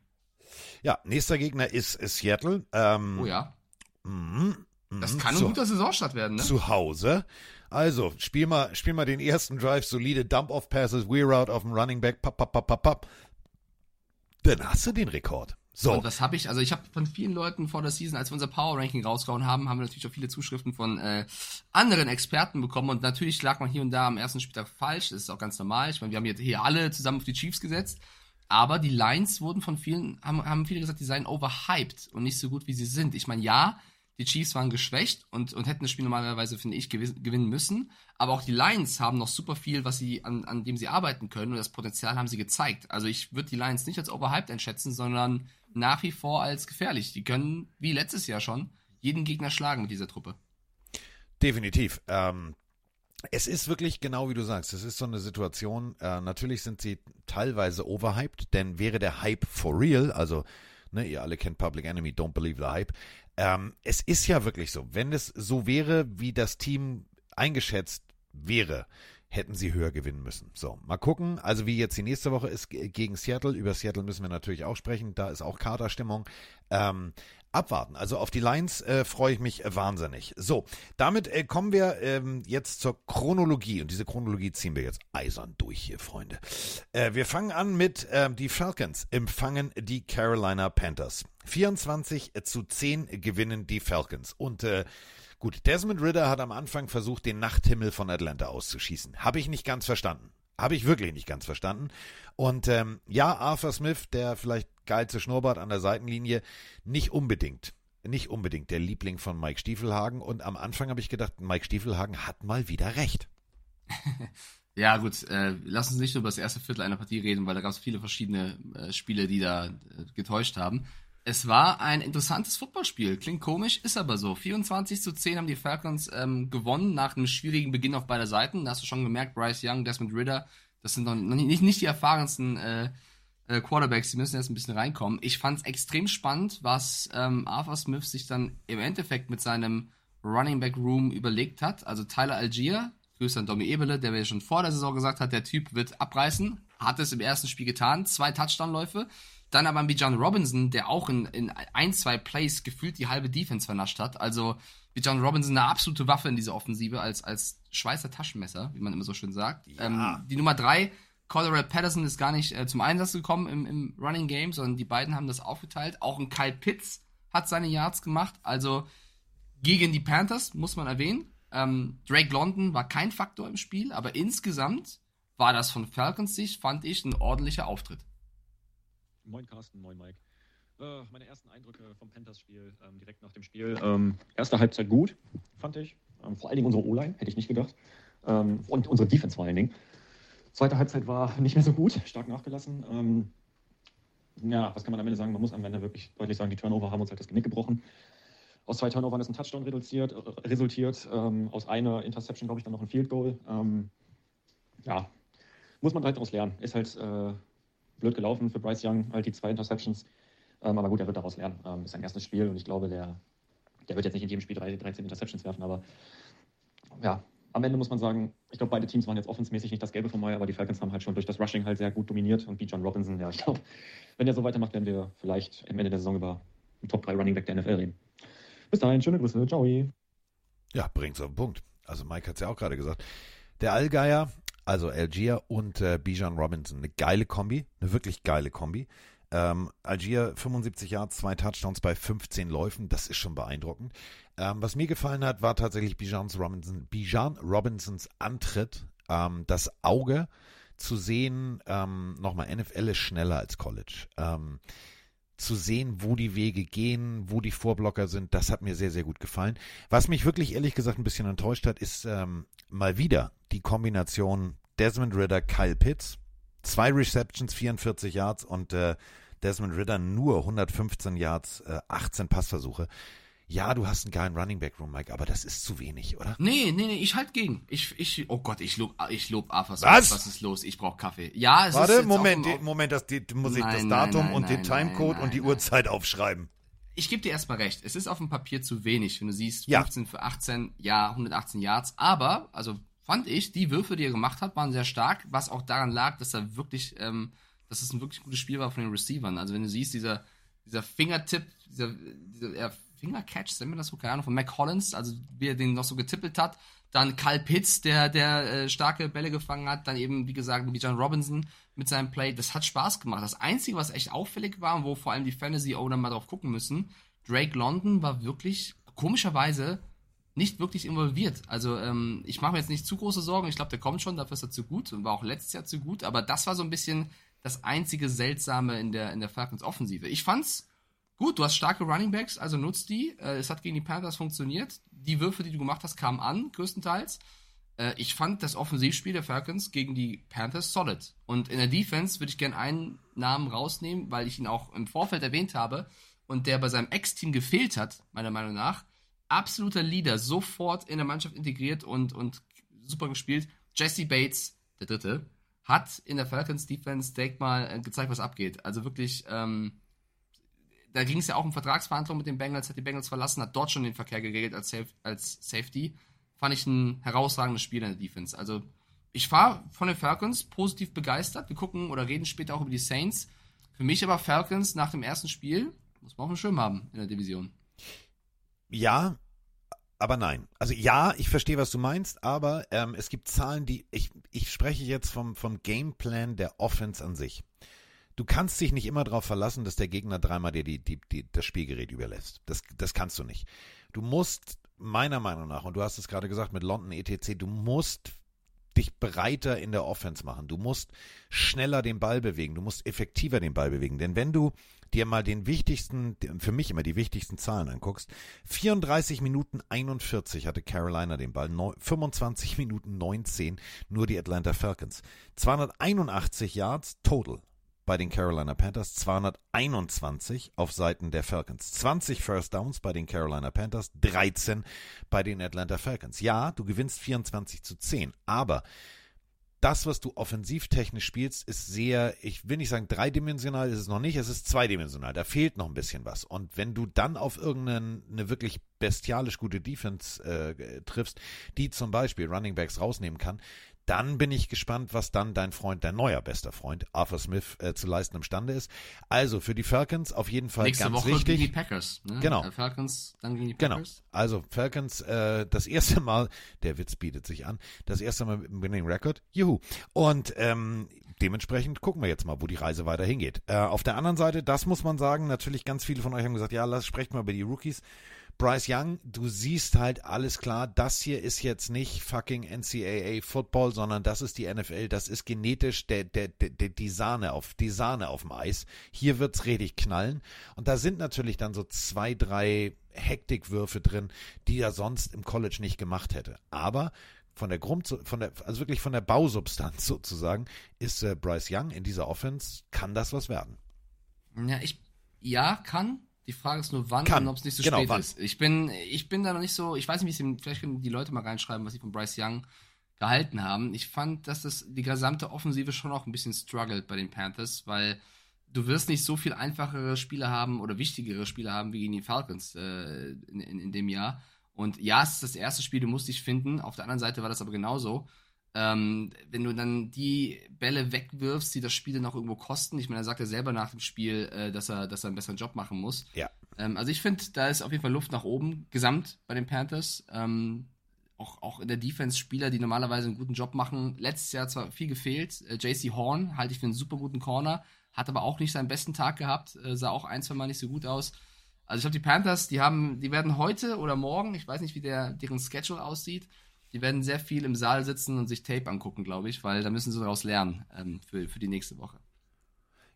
Ja, nächster Gegner ist Seattle. Ähm, Oh ja, mhm, das mhm, kann ein zu, guter Saisonstart werden, ne? zu Hause. Also, spiel mal, spiel mal den ersten Drive, solide Dump-Off-Passes, Weir Out auf dem Running Back, papp, papp, papp, papp, papp. Dann hast du den Rekord. So, Und was habe ich? Also ich habe von vielen Leuten vor der Season, als wir unser Power Ranking rausgehauen haben, haben wir natürlich auch viele Zuschriften von äh, anderen Experten bekommen. Und natürlich lag man hier und da am ersten Spieltag falsch. Das ist auch ganz normal. Ich meine, wir haben jetzt hier alle zusammen auf die Chiefs gesetzt. Aber die Lines wurden von vielen, haben, haben viele gesagt, die seien overhyped und nicht so gut, wie sie sind. Ich meine, ja, die Chiefs waren geschwächt und, und hätten das Spiel normalerweise, finde ich, gewinnen müssen. Aber auch die Lions haben noch super viel, was sie, an, an dem sie arbeiten können und das Potenzial haben sie gezeigt. Also ich würde die Lions nicht als overhyped einschätzen, sondern nach wie vor als gefährlich. Die können, wie letztes Jahr schon, jeden Gegner schlagen mit dieser Truppe. Definitiv. Ähm, es ist wirklich genau wie du sagst. Es ist so eine Situation. Äh, natürlich sind sie teilweise overhyped, denn wäre der Hype for real, also ne, ihr alle kennt Public Enemy, Don't Believe the Hype. Ähm, es ist ja wirklich so. Wenn es so wäre, wie das Team eingeschätzt wäre, hätten sie höher gewinnen müssen. So, mal gucken. Also wie jetzt die nächste Woche ist gegen Seattle. Über Seattle müssen wir natürlich auch sprechen. Da ist auch Kaderstimmung. Ähm, abwarten. Also auf die Lines äh, freue ich mich wahnsinnig. So, damit äh, kommen wir ähm, jetzt zur Chronologie und diese Chronologie ziehen wir jetzt eisern durch hier, Freunde. Äh, wir fangen an mit ähm, die Falcons empfangen die Carolina Panthers. 24 zu 10 gewinnen die Falcons und äh, Gut, Desmond Ritter hat am Anfang versucht, den Nachthimmel von Atlanta auszuschießen. Habe ich nicht ganz verstanden. Habe ich wirklich nicht ganz verstanden. Und ähm, ja, Arthur Smith, der vielleicht geilste Schnurrbart an der Seitenlinie, nicht unbedingt. Nicht unbedingt der Liebling von Mike Stiefelhagen. Und am Anfang habe ich gedacht, Mike Stiefelhagen hat mal wieder recht. ja, gut, äh, lass uns nicht nur über das erste Viertel einer Partie reden, weil da gab es viele verschiedene äh, Spiele, die da äh, getäuscht haben. Es war ein interessantes Footballspiel. Klingt komisch, ist aber so. 24 zu 10 haben die Falcons ähm, gewonnen nach einem schwierigen Beginn auf beider Seiten. Da hast du schon gemerkt, Bryce Young, Desmond Ritter, das sind noch nicht, nicht die erfahrensten äh, äh, Quarterbacks, die müssen jetzt ein bisschen reinkommen. Ich fand es extrem spannend, was ähm, Arthur Smith sich dann im Endeffekt mit seinem Running Back Room überlegt hat. Also Tyler Algier, Grüße an Domi Ebele, der mir schon vor der Saison gesagt hat, der Typ wird abreißen. Hat es im ersten Spiel getan, zwei Touchdown-Läufe. Dann aber Bijan Robinson, der auch in, in ein, zwei Plays gefühlt die halbe Defense vernascht hat. Also Bijan Robinson eine absolute Waffe in dieser Offensive als, als Schweizer Taschenmesser, wie man immer so schön sagt. Ja. Ähm, die Nummer drei, Colorado Patterson, ist gar nicht äh, zum Einsatz gekommen im, im Running Game, sondern die beiden haben das aufgeteilt. Auch ein Kyle Pitts hat seine Yards gemacht. Also gegen die Panthers, muss man erwähnen. Ähm, Drake London war kein Faktor im Spiel, aber insgesamt war das von Falcons Sicht, fand ich, ein ordentlicher Auftritt. Moin Carsten, moin Mike. Äh, meine ersten Eindrücke vom Panthers-Spiel ähm, direkt nach dem Spiel. Ähm, erste Halbzeit gut, fand ich. Ähm, vor allen Dingen unsere O-Line, hätte ich nicht gedacht. Ähm, und unsere Defense vor allen Dingen. Zweite Halbzeit war nicht mehr so gut, stark nachgelassen. Ähm, ja, was kann man am Ende sagen? Man muss am Ende wirklich deutlich sagen, die Turnover haben uns halt das Genick gebrochen. Aus zwei Turnovern ist ein Touchdown reduziert, äh, resultiert. Ähm, aus einer Interception, glaube ich, dann noch ein Field Goal. ja, muss man halt daraus lernen. Ist halt äh, blöd gelaufen für Bryce Young, halt die zwei Interceptions. Ähm, aber gut, er wird daraus lernen. Ähm, ist sein erstes Spiel und ich glaube, der, der wird jetzt nicht in jedem Spiel 13 Interceptions werfen, aber ja, am Ende muss man sagen, ich glaube, beide Teams waren jetzt offensmäßig nicht das Gelbe vom Mai, aber die Falcons haben halt schon durch das Rushing halt sehr gut dominiert und wie John Robinson, ja, ich glaube, wenn er so weitermacht, werden wir vielleicht am Ende der Saison über den Top 3 Running Back der NFL reden. Bis dahin, schöne Grüße, ciao. Ja, bringt's auf den Punkt. Also Mike hat es ja auch gerade gesagt. Der Allgeier also Algier und äh, Bijan Robinson. Eine geile Kombi, eine wirklich geile Kombi. Ähm, Algier 75 Jahre, zwei Touchdowns bei 15 Läufen, das ist schon beeindruckend. Ähm, was mir gefallen hat, war tatsächlich Bijans Robinson, Bijan Robinsons Antritt, ähm, das Auge zu sehen, ähm, nochmal, NFL ist schneller als College. Zu sehen, wo die Wege gehen, wo die Vorblocker sind, das hat mir sehr, sehr gut gefallen. Was mich wirklich ehrlich gesagt ein bisschen enttäuscht hat, ist ähm, mal wieder die Kombination Desmond Ritter, Kyle Pitts. Zwei Receptions, 44 Yards und äh, Desmond Ritter nur 115 Yards, äh, 18 Passversuche. Ja, du hast einen geilen Running Back Room, Mike, aber das ist zu wenig, oder? Nee, nee, nee, ich halt gegen. Ich, ich, oh Gott, ich lob, ich lob Arthur Was? Was ist los? Ich brauche Kaffee. Ja, es Warte, ist Moment, die, Moment, das, die, muss ich das Datum nein, und den nein, Timecode nein, und die. Uhrzeit aufschreiben. Ich gebe dir erstmal recht. Es ist auf dem Papier zu wenig, wenn du siehst, Ja. 15 für 18, ja, 118 Yards. Aber, also fand ich, die Würfe, die er gemacht hat, waren sehr stark, was auch daran lag, dass er wirklich, ähm, dass es ein wirklich gutes Spiel war von den Receivern. Also wenn du siehst, dieser, dieser Fingertipp, dieser, dieser ja, Fingercatch, nennen wir das so, keine Ahnung, von Mac Hollins, also wie er den noch so getippelt hat. Dann Kyle Pitts, der, der äh, starke Bälle gefangen hat. Dann eben, wie gesagt, Bijan Robinson mit seinem Play. Das hat Spaß gemacht. Das Einzige, was echt auffällig war und wo vor allem die Fantasy-Owner mal drauf gucken müssen, Drake London war wirklich, komischerweise, nicht wirklich involviert. Also ähm, ich mache mir jetzt nicht zu große Sorgen. Ich glaube, der kommt schon, dafür ist er zu gut und war auch letztes Jahr zu gut. Aber das war so ein bisschen das einzige Seltsame in der, in der Falcons Offensive. Ich fand's gut, du hast starke Running Backs, also nutzt die. Äh, es hat gegen die Panthers funktioniert. Die Würfe, die du gemacht hast, kamen an, größtenteils. Äh, ich fand das Offensivspiel der Falcons gegen die Panthers solid. Und in der Defense würde ich gerne einen Namen rausnehmen, weil ich ihn auch im Vorfeld erwähnt habe und der bei seinem Ex-Team gefehlt hat, meiner Meinung nach. Absoluter Leader, sofort in der Mannschaft integriert und, und super gespielt. Jesse Bates, der Dritte, hat in der Falcons Defense direkt mal äh, gezeigt, was abgeht. Also wirklich, ähm, da ging es ja auch um Vertragsverhandlungen mit den Bengals, hat die Bengals verlassen, hat dort schon den Verkehr geregelt als, Saf als Safety. Fand ich ein herausragendes Spiel in der Defense. Also ich war von den Falcons positiv begeistert. Wir gucken oder reden später auch über die Saints. Für mich aber Falcons nach dem ersten Spiel, muss man auch einen Schirm haben in der Division. Ja, aber nein. Also ja, ich verstehe, was du meinst, aber ähm, es gibt Zahlen, die ich, ich spreche jetzt vom, vom Gameplan der Offense an sich. Du kannst dich nicht immer darauf verlassen, dass der Gegner dreimal dir die, die, die, das Spielgerät überlässt. Das, das kannst du nicht. Du musst, meiner Meinung nach, und du hast es gerade gesagt mit London ETC, du musst dich breiter in der Offense machen. Du musst schneller den Ball bewegen. Du musst effektiver den Ball bewegen. Denn wenn du dir mal den wichtigsten, für mich immer die wichtigsten Zahlen anguckst, 34 Minuten 41 hatte Carolina den Ball, 25 Minuten 19 nur die Atlanta Falcons. 281 Yards total bei den Carolina Panthers, 221 auf Seiten der Falcons. 20 First Downs bei den Carolina Panthers, 13 bei den Atlanta Falcons. Ja, du gewinnst 24 zu 10, aber das, was du offensivtechnisch spielst, ist sehr, ich will nicht sagen dreidimensional, ist es noch nicht, es ist zweidimensional. Da fehlt noch ein bisschen was. Und wenn du dann auf irgendeine wirklich bestialisch gute Defense äh, triffst, die zum Beispiel Running Backs rausnehmen kann, dann bin ich gespannt, was dann dein Freund, dein neuer bester Freund, Arthur Smith, äh, zu leisten imstande ist. Also für die Falcons auf jeden Fall Nächste ganz Woche wichtig. gegen die Packers. Ne? Genau. Äh, Falcons, dann gegen die Genau. Packers. Also Falcons, äh, das erste Mal, der Witz bietet sich an, das erste Mal mit dem Winning Record. Juhu. Und ähm, dementsprechend gucken wir jetzt mal, wo die Reise weiter hingeht. Äh, auf der anderen Seite, das muss man sagen, natürlich ganz viele von euch haben gesagt, ja, lass sprecht mal über die Rookies. Bryce Young, du siehst halt alles klar, das hier ist jetzt nicht fucking NCAA Football, sondern das ist die NFL, das ist genetisch der, der, der, die Sahne auf, die Sahne auf dem Eis. Hier wird's richtig knallen. Und da sind natürlich dann so zwei, drei Hektikwürfe drin, die er sonst im College nicht gemacht hätte. Aber von der Grund, von der, also wirklich von der Bausubstanz sozusagen, ist äh, Bryce Young in dieser Offense, kann das was werden. Ja, ich, ja, kann. Die Frage ist nur, wann Kann. und ob es nicht so Genau, spät wann. ist. Ich bin, ich bin da noch nicht so, ich weiß nicht, wie es vielleicht können die Leute mal reinschreiben, was sie von Bryce Young gehalten haben. Ich fand, dass das die gesamte Offensive schon auch ein bisschen struggelt bei den Panthers, weil du wirst nicht so viel einfachere Spiele haben oder wichtigere Spiele haben wie gegen die Falcons äh, in, in, in dem Jahr. Und ja, es ist das erste Spiel, du musst dich finden. Auf der anderen Seite war das aber genauso. Ähm, wenn du dann die Bälle wegwirfst, die das Spiel dann auch irgendwo kosten. Ich meine, er sagt ja selber nach dem Spiel, äh, dass, er, dass er einen besseren Job machen muss. Ja. Ähm, also ich finde, da ist auf jeden Fall Luft nach oben, gesamt bei den Panthers. Ähm, auch, auch in der Defense Spieler, die normalerweise einen guten Job machen. Letztes Jahr zwar viel gefehlt. Äh, JC Horn halte ich für einen super guten Corner, hat aber auch nicht seinen besten Tag gehabt, äh, sah auch ein, zwei Mal nicht so gut aus. Also ich glaube, die Panthers, die haben, die werden heute oder morgen, ich weiß nicht, wie der, deren Schedule aussieht, die werden sehr viel im Saal sitzen und sich Tape angucken, glaube ich, weil da müssen sie daraus lernen ähm, für, für die nächste Woche.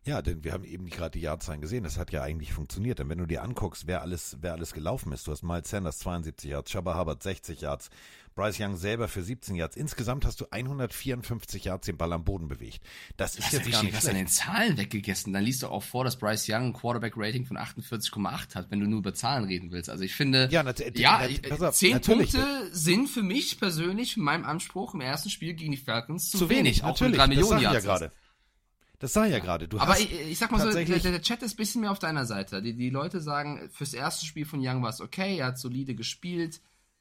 Ja, denn wir haben eben gerade die Jahrzahlen gesehen. Das hat ja eigentlich funktioniert. Denn wenn du dir anguckst, wer alles, wer alles gelaufen ist, du hast Miles Sanders 72 Yards, Shabba Hubbard 60 Yards, Bryce Young selber für 17 Yards. Insgesamt hast du 154 Yards den Ball am Boden bewegt. Das ist Das jetzt ist gar richtig nicht was an den Zahlen weggegessen. Dann liest du auch vor, dass Bryce Young ein Quarterback-Rating von 48,8 hat, wenn du nur über Zahlen reden willst. Also ich finde, Ja, nat- ja, auf, zehn natürlich. Punkte sind für mich persönlich, für meinen Anspruch im ersten Spiel gegen die Falcons zu, Zu wenig. wenig, auch natürlich. drei das Millionen sag ich ja Yards gerade. Das sag ich ja gerade. Du Aber ich, ich sag mal so, der, der Chat ist ein bisschen mehr auf deiner Seite. Die, die Leute sagen, fürs erste Spiel von Young war es okay, er hat solide gespielt.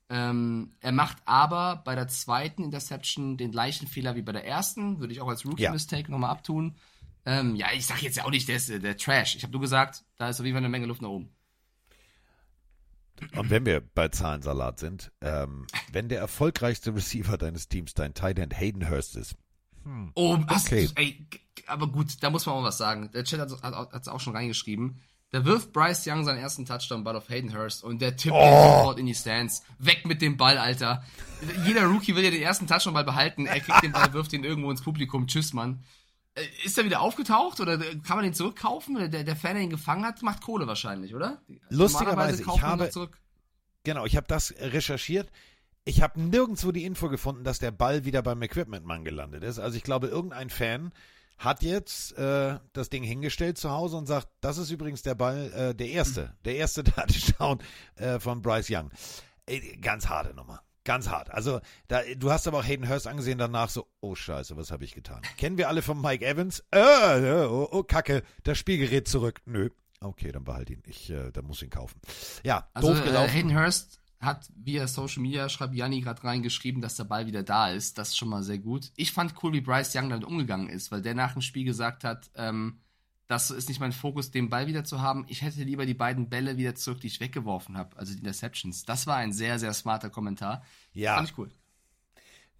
Ähm, er macht aber bei der zweiten Interception den gleichen Fehler wie bei der ersten. Würde ich auch als Rookie-Mistake nochmal abtun. Ähm, ja, ich sag jetzt ja auch nicht, der ist der Trash. Ich habe nur gesagt, da ist auf jeden Fall eine Menge Luft nach oben. Und wenn wir bei Zahlensalat sind, ähm, wenn der erfolgreichste Receiver deines Teams dein Tight End Hayden Hurst ist, Oh, hast Okay. du, ey, aber gut, da muss man auch was sagen. Der Chat hat es auch schon reingeschrieben. Da wirft Bryce Young seinen ersten Touchdown-Ball auf Hayden Hurst und der tippt ihn sofort in die Stands. Weg mit dem Ball, Alter. Jeder Rookie will ja den ersten Touchdown-Ball behalten. Er kriegt den Ball, wirft ihn irgendwo ins Publikum. Tschüss, Mann. Äh, Ist er wieder aufgetaucht oder kann man den zurückkaufen? Der, der Fan, der ihn gefangen hat, macht Kohle wahrscheinlich, oder? Lustigerweise, ich habe-. Genau, ich habe das recherchiert. Ich habe nirgendwo die Info gefunden, dass der Ball wieder beim Equipmentmann gelandet ist. Also ich glaube, irgendein Fan hat jetzt äh, das Ding hingestellt zu Hause und sagt, das ist übrigens der Ball, äh, der erste, der erste Touchdown äh, von Bryce Young. Ey, ganz harte Nummer. Ganz hart. Also, da, du hast aber auch Hayden Hurst angesehen danach so, oh Scheiße, was habe ich getan? Kennen wir alle von Mike Evans? Äh, äh, oh, oh, Kacke, das Spielgerät zurück. Nö. Okay, dann behalt ihn. Ich, äh, dann muss ihn kaufen. Ja, Also doof äh, gelaufen. Hayden Hurst hat via Social Media, schreibt Janni gerade reingeschrieben, dass der Ball wieder da ist. Das ist schon mal sehr gut. Ich fand cool, wie Bryce Young damit umgegangen ist, weil der nach dem Spiel gesagt hat, ähm, das ist nicht mein Fokus, den Ball wieder zu haben. Ich hätte lieber die beiden Bälle wieder zurück, die ich weggeworfen habe, also die Interceptions. Das war ein sehr, sehr smarter Kommentar. ja, Fand ich cool.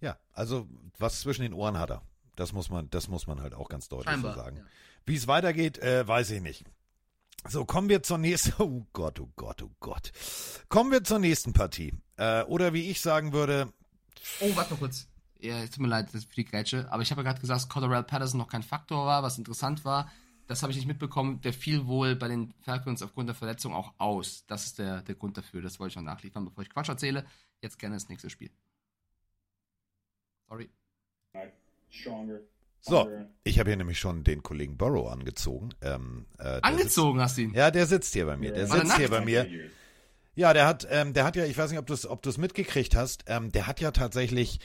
Ja, also was zwischen den Ohren hat er. Das muss man, das muss man halt auch ganz deutlich Scheinbar, so sagen. ja. Wie es weitergeht, äh, weiß ich nicht. So, kommen wir zur nächsten. Oh Gott, oh Gott, oh Gott. Kommen wir zur nächsten Partie. Äh, oder wie ich sagen würde, Oh, warte mal kurz. Ja, tut mir leid das ist für die Grätsche, aber ich habe ja gerade gesagt, dass Colorado Patterson noch kein Faktor war, was interessant war. Das habe ich nicht mitbekommen. Der fiel wohl bei den Falcons aufgrund der Verletzung auch aus. Das ist der, der Grund dafür. Das wollte ich noch nachliefern, bevor ich Quatsch erzähle. Jetzt gerne das nächste Spiel. Sorry. stronger. So, ich habe hier nämlich schon den Kollegen Burrow angezogen. Ähm, äh, Angezogen hast du ihn. Sitzt, ja, der sitzt hier bei mir. Der Ja. War der sitzt hier bei mir. Ja, der hat, ähm, der hat ja, ich weiß nicht, ob du es ob du's mitgekriegt hast, ähm, der hat ja tatsächlich,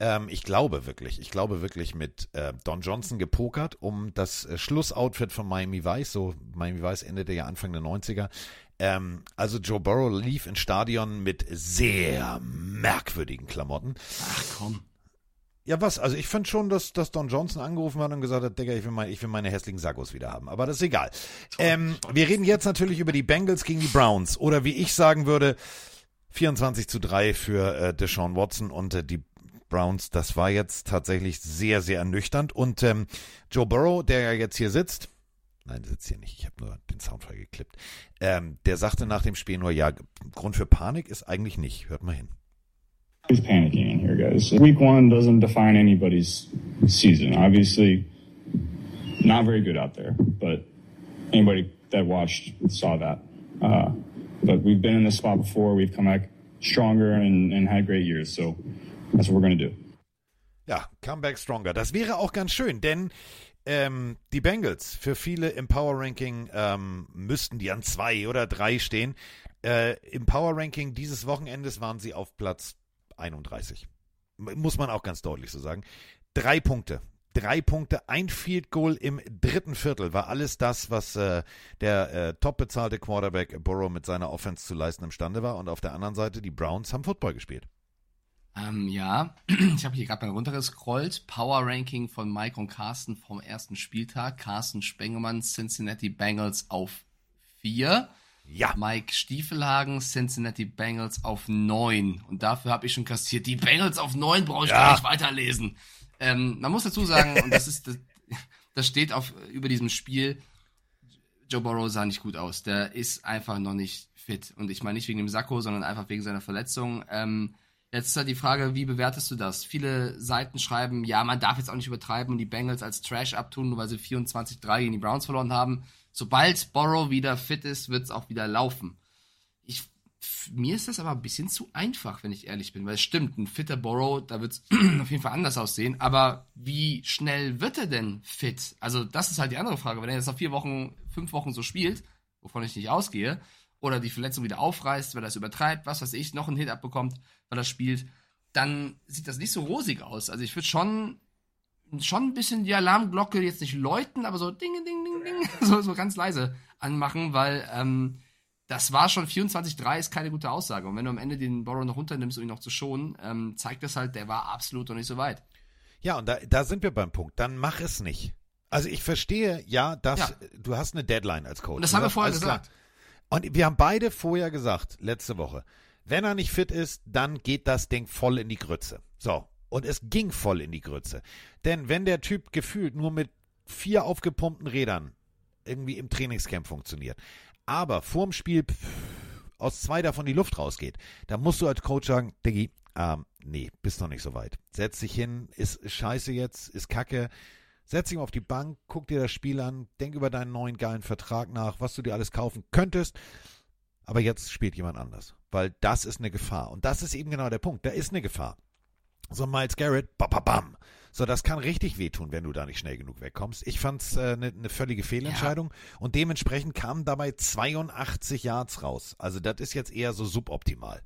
ähm, ich glaube wirklich, ich glaube wirklich mit äh, Don Johnson gepokert um das äh, Schlussoutfit von Miami Vice. So, Miami Vice endete ja Anfang der 90er. Ähm, also Joe Burrow lief ins Stadion mit sehr merkwürdigen Klamotten. Ach komm. Ja, was? Also ich fand schon, dass, dass Don Johnson angerufen hat und gesagt hat, Digga, ich will, mein, ich will meine hässlichen Sackos wieder haben. Aber das ist egal. Ähm, wir reden jetzt natürlich über die Bengals gegen die Browns. Oder wie ich sagen würde, 24 zu 3 für äh, Deshaun Watson und äh, die Browns. Das war jetzt tatsächlich sehr, sehr ernüchternd. Und ähm, Joe Burrow, der ja jetzt hier sitzt, nein, der sitzt hier nicht, ich habe nur den Soundfall geklippt, ähm, der sagte nach dem Spiel nur, ja, Grund für Panik ist eigentlich nicht. Hört mal hin. Who's panicking in here, guys? Week one doesn't define anybody's season. Obviously, not very good out there, but anybody that watched saw that. Uh, but we've been in this spot before. We've come back stronger and, and had great years. So that's what we're going to do. Ja, Comeback Stronger. Das wäre auch ganz schön, denn ähm, die Bengals für viele im Power Ranking ähm, müssten die an zwei oder drei stehen. Äh, Im Power Ranking dieses Wochenendes waren sie auf Platz 31. M- Muss man auch ganz deutlich so sagen. Drei Punkte. Drei Punkte, ein Field Goal im dritten Viertel war alles das, was äh, der äh, top bezahlte Quarterback Burrow mit seiner Offense zu leisten imstande war. Und auf der anderen Seite, die Browns haben Football gespielt. Ähm, ja, ich habe hier gerade mal runtergescrollt. Power Ranking von Mike und Carsten vom ersten Spieltag. Carsten Spengemann, Cincinnati Bengals auf 4. Ja, Mike Stiefelhagen, Cincinnati Bengals auf 9. Und dafür habe ich schon kassiert. Die Bengals auf 9 brauche ich Ja. gar nicht weiterlesen. Ähm, man muss dazu sagen, und das ist das, das steht auf über diesem Spiel, Joe Burrow sah nicht gut aus. Der ist einfach noch nicht fit. Und ich meine nicht wegen dem Sakko, sondern einfach wegen seiner Verletzung. Ähm, jetzt ist halt die Frage, wie bewertest du das? Viele Seiten schreiben, ja, man darf jetzt auch nicht übertreiben und die Bengals als Trash abtun, nur weil sie 24-3 gegen die Browns verloren haben. Sobald Burrow wieder fit ist, wird es auch wieder laufen. Ich, mir ist das aber ein bisschen zu einfach, wenn ich ehrlich bin, weil es stimmt, ein fitter Burrow, da wird es auf jeden Fall anders aussehen, aber wie schnell wird er denn fit? Also das ist halt die andere Frage, wenn er jetzt nach vier Wochen, fünf Wochen so spielt, wovon ich nicht ausgehe, oder die Verletzung wieder aufreißt, weil er es übertreibt, was weiß ich, noch einen Hit abbekommt, weil er spielt, dann sieht das nicht so rosig aus. Also ich würde schon schon ein bisschen die Alarmglocke jetzt nicht läuten, aber so ding, ding, ding, ding, so, so ganz leise anmachen, weil ähm, das war schon 24-3 ist keine gute Aussage. Und wenn du am Ende den Borrow noch runternimmst, um ihn noch zu schonen, ähm, zeigt das halt, der war absolut noch nicht so weit. Ja, und da, da sind wir beim Punkt. Dann mach es nicht. Also ich verstehe, ja, dass Ja. du hast eine Deadline als Coach. Und das haben wir sagst, vorher klar. gesagt. Und wir haben beide vorher gesagt, letzte Woche, wenn er nicht fit ist, dann geht das Ding voll in die Grütze. So. Und es ging voll in die Grütze. Denn wenn der Typ gefühlt nur mit vier aufgepumpten Rädern irgendwie im Trainingscamp funktioniert, aber vorm Spiel aus zwei davon die Luft rausgeht, dann musst du als Coach sagen, Diggi, ähm, nee, bist noch nicht so weit. Setz dich hin, ist scheiße jetzt, ist kacke. Setz dich mal auf die Bank, guck dir das Spiel an, denk über deinen neuen geilen Vertrag nach, was du dir alles kaufen könntest. Aber jetzt spielt jemand anders, weil das ist eine Gefahr. Und das ist eben genau der Punkt. Da ist eine Gefahr. So Miles Garrett, bam, bam, bam. So, das kann richtig wehtun, wenn du da nicht schnell genug wegkommst. Ich fand's eine äh, ne, ne völlige Fehlentscheidung und dementsprechend kamen dabei 82 Yards raus. Also das ist jetzt eher so suboptimal.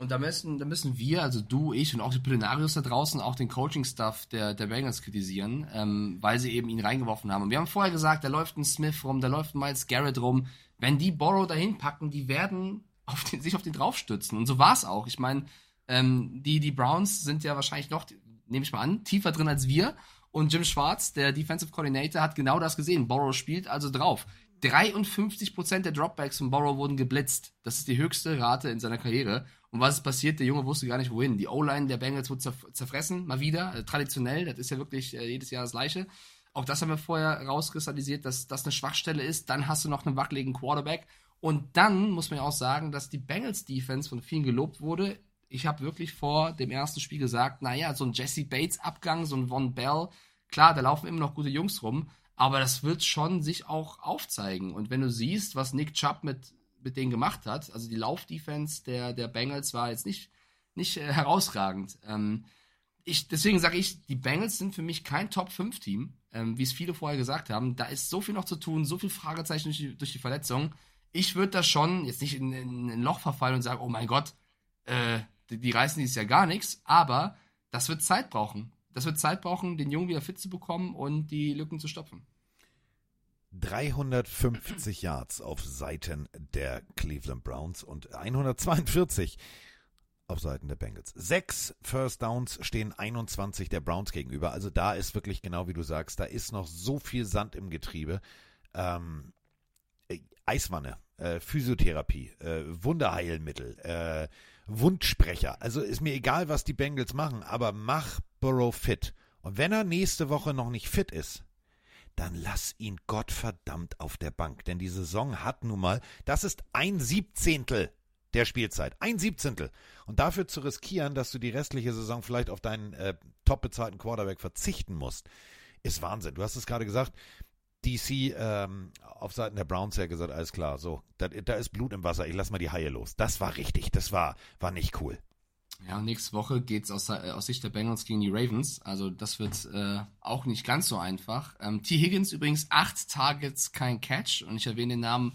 Und da müssen, da müssen wir, also du, ich und auch die Plenarius da draußen, auch den Coaching-Stuff der, der Bengals kritisieren, ähm, weil sie eben ihn reingeworfen haben. Und wir haben vorher gesagt, da läuft ein Smith rum, da läuft ein Miles Garrett rum. Wenn die Borrow dahin packen, die werden auf den, sich auf den draufstützen. Und so war's auch. Ich meine, ähm, die, die Browns sind ja wahrscheinlich noch, nehme ich mal an, tiefer drin als wir. Und Jim Schwartz, der Defensive Coordinator, hat genau das gesehen. Borrow spielt also drauf. 53% der Dropbacks von Borrow wurden geblitzt. Das ist die höchste Rate in seiner Karriere. Und was ist passiert? Der Junge wusste gar nicht, wohin. Die O-Line der Bengals wurde zerf zerfressen, mal wieder. Also traditionell, das ist ja wirklich äh, jedes Jahr das Gleiche. Auch das haben wir vorher rauskristallisiert, dass das eine Schwachstelle ist. Dann hast du noch einen wackeligen Quarterback. Und dann muss man ja auch sagen, dass die Bengals Defense von vielen gelobt wurde. Ich habe wirklich vor dem ersten Spiel gesagt, naja, so ein Jesse Bates Abgang, so ein Von Bell, klar, da laufen immer noch gute Jungs rum, aber das wird schon sich auch aufzeigen. Und wenn du siehst, was Nick Chubb mit, mit denen gemacht hat, also die Laufdefense der, der Bengals war jetzt nicht, nicht äh, herausragend. Ähm, ich, deswegen sage ich, die Bengals sind für mich kein Top-5-Team, ähm, wie es viele vorher gesagt haben. Da ist so viel noch zu tun, so viel Fragezeichen durch die, durch die Verletzung. Ich würde da schon jetzt nicht in, in, in, ein Loch verfallen und sagen, oh mein Gott, äh, die, die reißen dieses Jahr gar nichts, aber das wird Zeit brauchen das wird Zeit brauchen, den Jungen wieder fit zu bekommen und die Lücken zu stopfen. 350 Yards auf Seiten der Cleveland Browns und 142 auf Seiten der Bengals. Sechs First Downs stehen 21 der Browns gegenüber. Also da ist wirklich genau wie du sagst, da ist noch so viel Sand im Getriebe. Ähm, äh, Eiswanne, äh, Physiotherapie, äh, Wunderheilmittel, äh, Wundsprecher. Also ist mir egal, was die Bengals machen, aber mach Burrow fit. Und wenn er nächste Woche noch nicht fit ist, dann lass ihn Gottverdammt auf der Bank. Denn die Saison hat nun mal, das ist ein Siebzehntel der Spielzeit. Ein Siebzehntel. Und dafür zu riskieren, dass du die restliche Saison vielleicht auf deinen äh, top bezahlten Quarterback verzichten musst, ist Wahnsinn. Du hast es gerade gesagt, DC ähm, auf Seiten der Browns ja gesagt, alles klar, so, da, da ist Blut im Wasser, ich lass mal die Haie los. Das war richtig, das war, war nicht cool. Ja, nächste Woche geht's aus, aus Sicht der Bengals gegen die Ravens. Also das wird äh, auch nicht ganz so einfach. Ähm, T. Higgins übrigens acht Targets, kein Catch. Und ich erwähne den Namen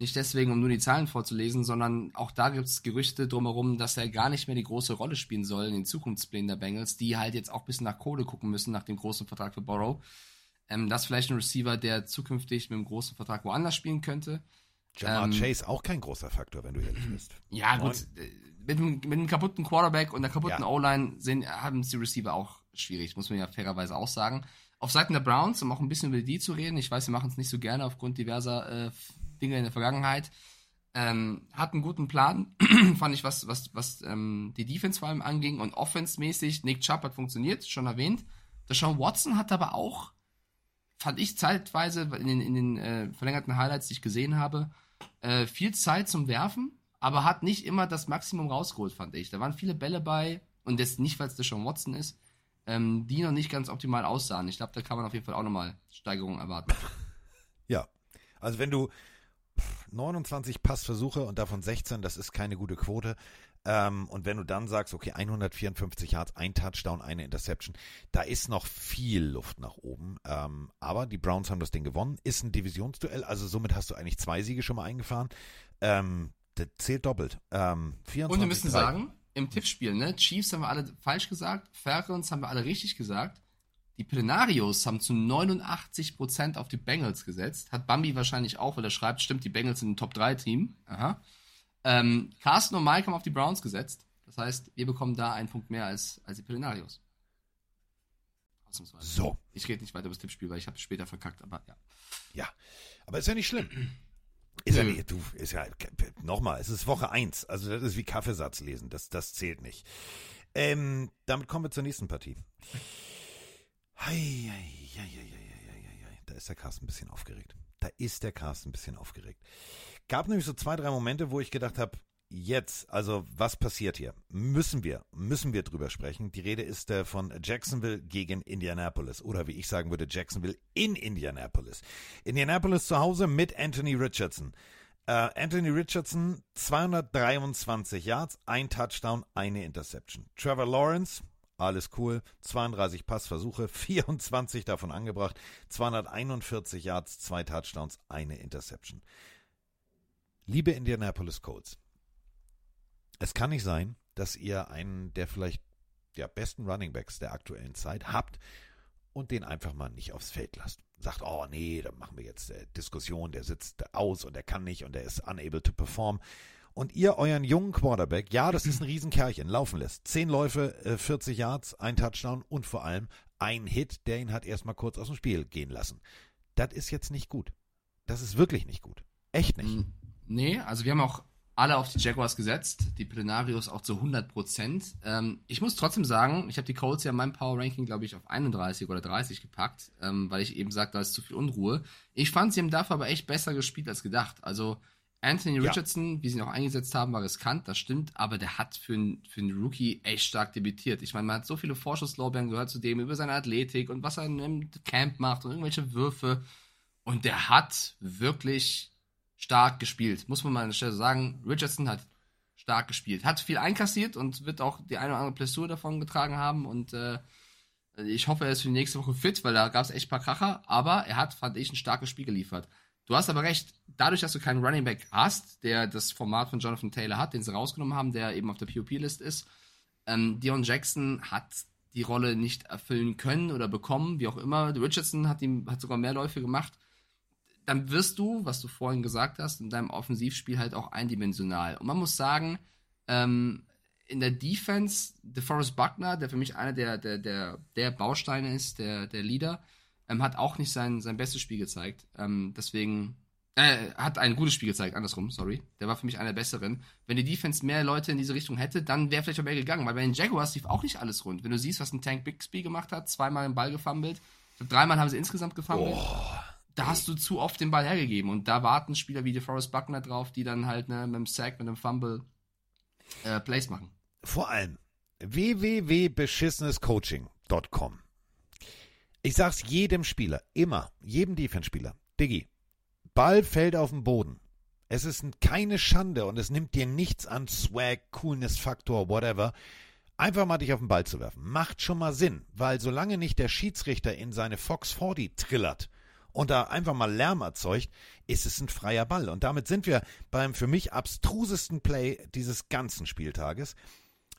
nicht deswegen, um nur die Zahlen vorzulesen, sondern auch da gibt's Gerüchte drumherum, dass er gar nicht mehr die große Rolle spielen soll in den Zukunftsplänen der Bengals, die halt jetzt auch ein bisschen nach Kohle gucken müssen nach dem großen Vertrag für Borrow. Ähm, das ist vielleicht ein Receiver, der zukünftig mit einem großen Vertrag woanders spielen könnte. Jamar ähm, Chase auch kein großer Faktor, wenn du ehrlich bist. Ja, gut. Äh, mit, mit einem kaputten Quarterback und einer kaputten ja. O-Line haben es die Receiver auch schwierig, muss man ja fairerweise auch sagen. Auf Seiten der Browns, um auch ein bisschen über die zu reden, ich weiß, wir machen es nicht so gerne aufgrund diverser äh, Dinge in der Vergangenheit, ähm, hat einen guten Plan, fand ich, was, was, was ähm, die Defense vor allem anging und offense-mäßig. Nick Chubb hat funktioniert, schon erwähnt. Der Sean Watson hat aber auch fand ich zeitweise in den, in den äh, verlängerten Highlights, die ich gesehen habe, äh, viel Zeit zum Werfen, aber hat nicht immer das Maximum rausgeholt, fand ich. Da waren viele Bälle bei, und das nicht, weil es der Sean Watson ist, ähm, die noch nicht ganz optimal aussahen. Ich glaube, da kann man auf jeden Fall auch nochmal Steigerungen erwarten. Ja, also wenn du 29 Passversuche und davon 16, das ist keine gute Quote. Ähm, und wenn du dann sagst, okay, 154 Yards, ein Touchdown, eine Interception, da ist noch viel Luft nach oben. Ähm, aber die Browns haben das Ding gewonnen, ist ein Divisionsduell, also somit hast du eigentlich zwei Siege schon mal eingefahren. Ähm, das zählt doppelt. Ähm, 24, und wir müssen 3. sagen, im Tippspiel, ne, Chiefs haben wir alle falsch gesagt, Falcons haben wir alle richtig gesagt. Die Plenarios haben zu 89% auf die Bengals gesetzt. Hat Bambi wahrscheinlich auch, weil er schreibt, stimmt, die Bengals sind ein Top-3-Team. Aha. Ähm, Carsten und Mike haben auf die Browns gesetzt. Das heißt, wir bekommen da einen Punkt mehr als, als die Pelinarios. So. Ich rede nicht weiter über das Tippspiel, weil ich habe später verkackt, aber ja. Ja, aber ist ja nicht schlimm. Ist ja nicht, du, ist ja, nochmal, es ist Woche 1, also das ist wie Kaffeesatz lesen, das, das zählt nicht. Ähm, damit kommen wir zur nächsten Partie. Hei, hei, hei, hei, hei, hei, Da ist der Carsten ein bisschen aufgeregt. Da ist der Carsten ein bisschen aufgeregt. Gab nämlich so zwei, drei Momente, wo ich gedacht habe, jetzt, also was passiert hier? Müssen wir, müssen wir drüber sprechen. Die Rede ist äh, von Jacksonville gegen Indianapolis oder wie ich sagen würde, Jacksonville in Indianapolis. Indianapolis zu Hause mit Anthony Richardson. Äh, Anthony Richardson 223 Yards, ein Touchdown, eine Interception. Trevor Lawrence, alles cool, 32 Passversuche, 24 davon angebracht, 241 Yards, zwei Touchdowns, eine Interception. Liebe Indianapolis Colts, es kann nicht sein, dass ihr einen der vielleicht der besten Running Backs der aktuellen Zeit habt und den einfach mal nicht aufs Feld lasst. Sagt, oh nee, dann machen wir jetzt äh, Diskussion, der sitzt aus und der kann nicht und der ist unable to perform. Und ihr euren jungen Quarterback, ja, das ist ein Riesenkerlchen, laufen lässt. Zehn Läufe, äh, 40 Yards, ein Touchdown und vor allem ein Hit, der ihn hat erstmal kurz aus dem Spiel gehen lassen. Das ist jetzt nicht gut. Das ist wirklich nicht gut. Echt nicht. Mm, Nee, also wir haben auch alle auf die Jaguars gesetzt, die Plenarios auch zu 100 Prozent. Ähm, ich muss trotzdem sagen, ich habe die Colts ja in meinem Power Ranking, glaube ich, auf 31 oder 30 gepackt, ähm, weil ich eben sagte, da ist zu viel Unruhe. Ich fand, sie haben dafür aber echt besser gespielt als gedacht. Also Anthony Ja. Richardson, wie sie ihn auch eingesetzt haben, war riskant, das stimmt, aber der hat für einen für einen Rookie echt stark debütiert. Ich meine, man hat so viele Vorschusslorbeeren gehört zu dem über seine Athletik und was er im Camp macht und irgendwelche Würfe. Und der hat wirklich stark gespielt. Muss man mal an der Stelle sagen. Richardson hat stark gespielt. Hat viel einkassiert und wird auch die eine oder andere Blessur davon getragen haben. Und äh, ich hoffe, er ist für die nächste Woche fit, weil da gab es echt ein paar Kracher. Aber er hat, fand ich, ein starkes Spiel geliefert. Du hast aber recht, dadurch, dass du keinen Running Back hast, der das Format von Jonathan Taylor hat, den sie rausgenommen haben, der eben auf der POP-List ist, ähm, Dion Jackson hat die Rolle nicht erfüllen können oder bekommen, wie auch immer. Richardson hat ihm hat sogar mehr Läufe gemacht. Dann wirst du, was du vorhin gesagt hast, in deinem Offensivspiel halt auch eindimensional. Und man muss sagen, ähm, in der Defense, DeForest Buckner, der für mich einer der, der, der, der Bausteine ist, der, der Leader, ähm, hat auch nicht sein, sein bestes Spiel gezeigt. Ähm, deswegen, äh, hat ein gutes Spiel gezeigt, andersrum, sorry. Der war für mich einer der besseren. Wenn die Defense mehr Leute in diese Richtung hätte, dann wäre vielleicht auch mehr gegangen, weil bei den Jaguars lief auch nicht alles rund. Wenn du siehst, was ein Tank Bixby gemacht hat, zweimal den Ball gefummelt, dreimal haben sie insgesamt gefummelt. Da hast du zu oft den Ball hergegeben und da warten Spieler wie DeForest Buckner drauf, die dann halt ne, mit dem Sack, mit dem Fumble äh, Plays machen. Vor allem www.beschissenescoaching.com. Ich sag's jedem Spieler, immer, jedem Defense-Spieler. Diggi, Ball fällt auf den Boden. Es ist keine Schande und es nimmt dir nichts an Swag, Coolness-Faktor, whatever. Einfach mal dich auf den Ball zu werfen. Macht schon mal Sinn, weil solange nicht der Schiedsrichter in seine Fox 40 trillert und da einfach mal Lärm erzeugt, ist es ein freier Ball. Und damit sind wir beim für mich abstrusesten Play dieses ganzen Spieltages.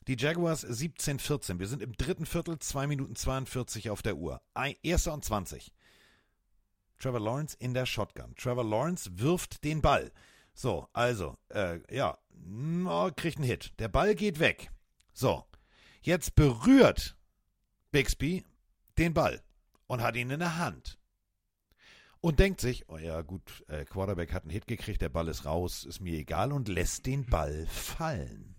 Die Jaguars 17-14. Wir sind im dritten Viertel, 2 Minuten 42 auf der Uhr. Erster und 20. Trevor Lawrence in der Shotgun. Trevor Lawrence wirft den Ball. So, also, äh, ja, no, kriegt einen Hit. Der Ball geht weg. So, jetzt berührt Bixby den Ball und hat ihn in der Hand. Und denkt sich, oh ja, gut, äh, Quarterback hat einen Hit gekriegt, der Ball ist raus, ist mir egal und lässt den Ball fallen.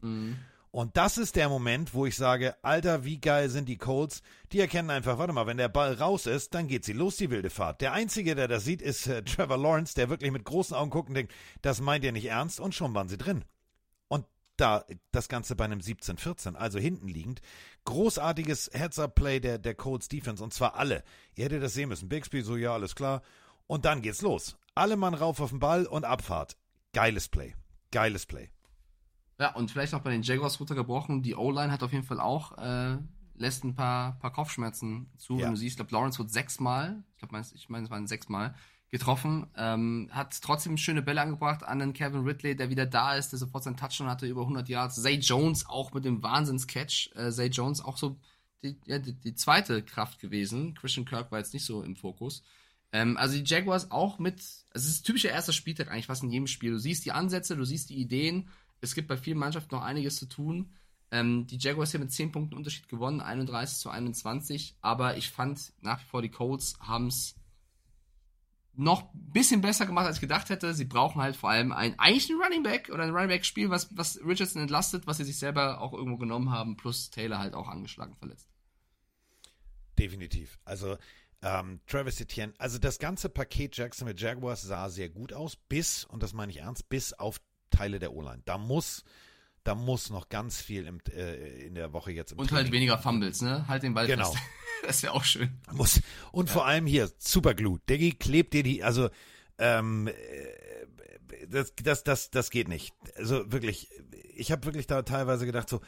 Und das ist der Moment, wo ich sage, Alter, wie geil sind die Colts? Die erkennen einfach, warte mal, wenn der Ball raus ist, dann geht sie los, die wilde Fahrt. Der Einzige, der das sieht, ist äh, Trevor Lawrence, der wirklich mit großen Augen guckt und denkt, das meint ihr nicht ernst und schon waren sie drin. Und da das Ganze bei einem 17-14, also hinten liegend, großartiges Heads-Up-Play der, der Colts Defense und zwar alle. Ihr hättet das sehen müssen. Bixby so, ja, alles klar. Und dann geht's los. Alle Mann rauf auf den Ball und Abfahrt. Geiles Play. Geiles Play. Ja, und vielleicht noch bei den Jaguars runtergebrochen. Die O-Line hat auf jeden Fall auch, äh, lässt ein paar, paar Kopfschmerzen zu. Ja. Wenn du siehst, ich glaube, Lawrence wird sechsmal, ich glaube, ich meine, es waren sechsmal, getroffen. Ähm, hat trotzdem schöne Bälle angebracht an den Kevin Ridley, der wieder da ist, der sofort seinen Touchdown hatte, über 100 Yards. Zay Jones auch mit dem Wahnsinns-Catch. Äh, Zay Jones auch so die, ja, die, die zweite Kraft gewesen. Christian Kirk war jetzt nicht so im Fokus. Ähm, also die Jaguars auch mit, also es ist typischer erster Spieltag eigentlich fast in jedem Spiel. Du siehst die Ansätze, du siehst die Ideen. Es gibt bei vielen Mannschaften noch einiges zu tun. Ähm, die Jaguars hier mit 10 Punkten Unterschied gewonnen, 31 zu 21. Aber ich fand nach wie vor, die Colts haben es noch ein bisschen besser gemacht, als ich gedacht hätte. Sie brauchen halt vor allem ein, eigentlich ein Running Back oder ein Running Back Spiel, was, was Richardson entlastet, was sie sich selber auch irgendwo genommen haben, plus Taylor halt auch angeschlagen verletzt. Definitiv. Also ähm, Travis Etienne, also das ganze Paket Jackson mit Jaguars sah sehr gut aus, bis, und das meine ich ernst, bis auf Teile der O-Line. Da muss da muss noch ganz viel im, äh, in der Woche jetzt im Und halt Training- weniger Fumbles, ne? Halt den Ball Genau. fest. Das wäre auch schön. muss. Und vor allem hier, Superglue. Diggi, klebt dir die, also, ähm, äh, das, das, das, das geht nicht. Also wirklich, ich habe wirklich da teilweise gedacht so,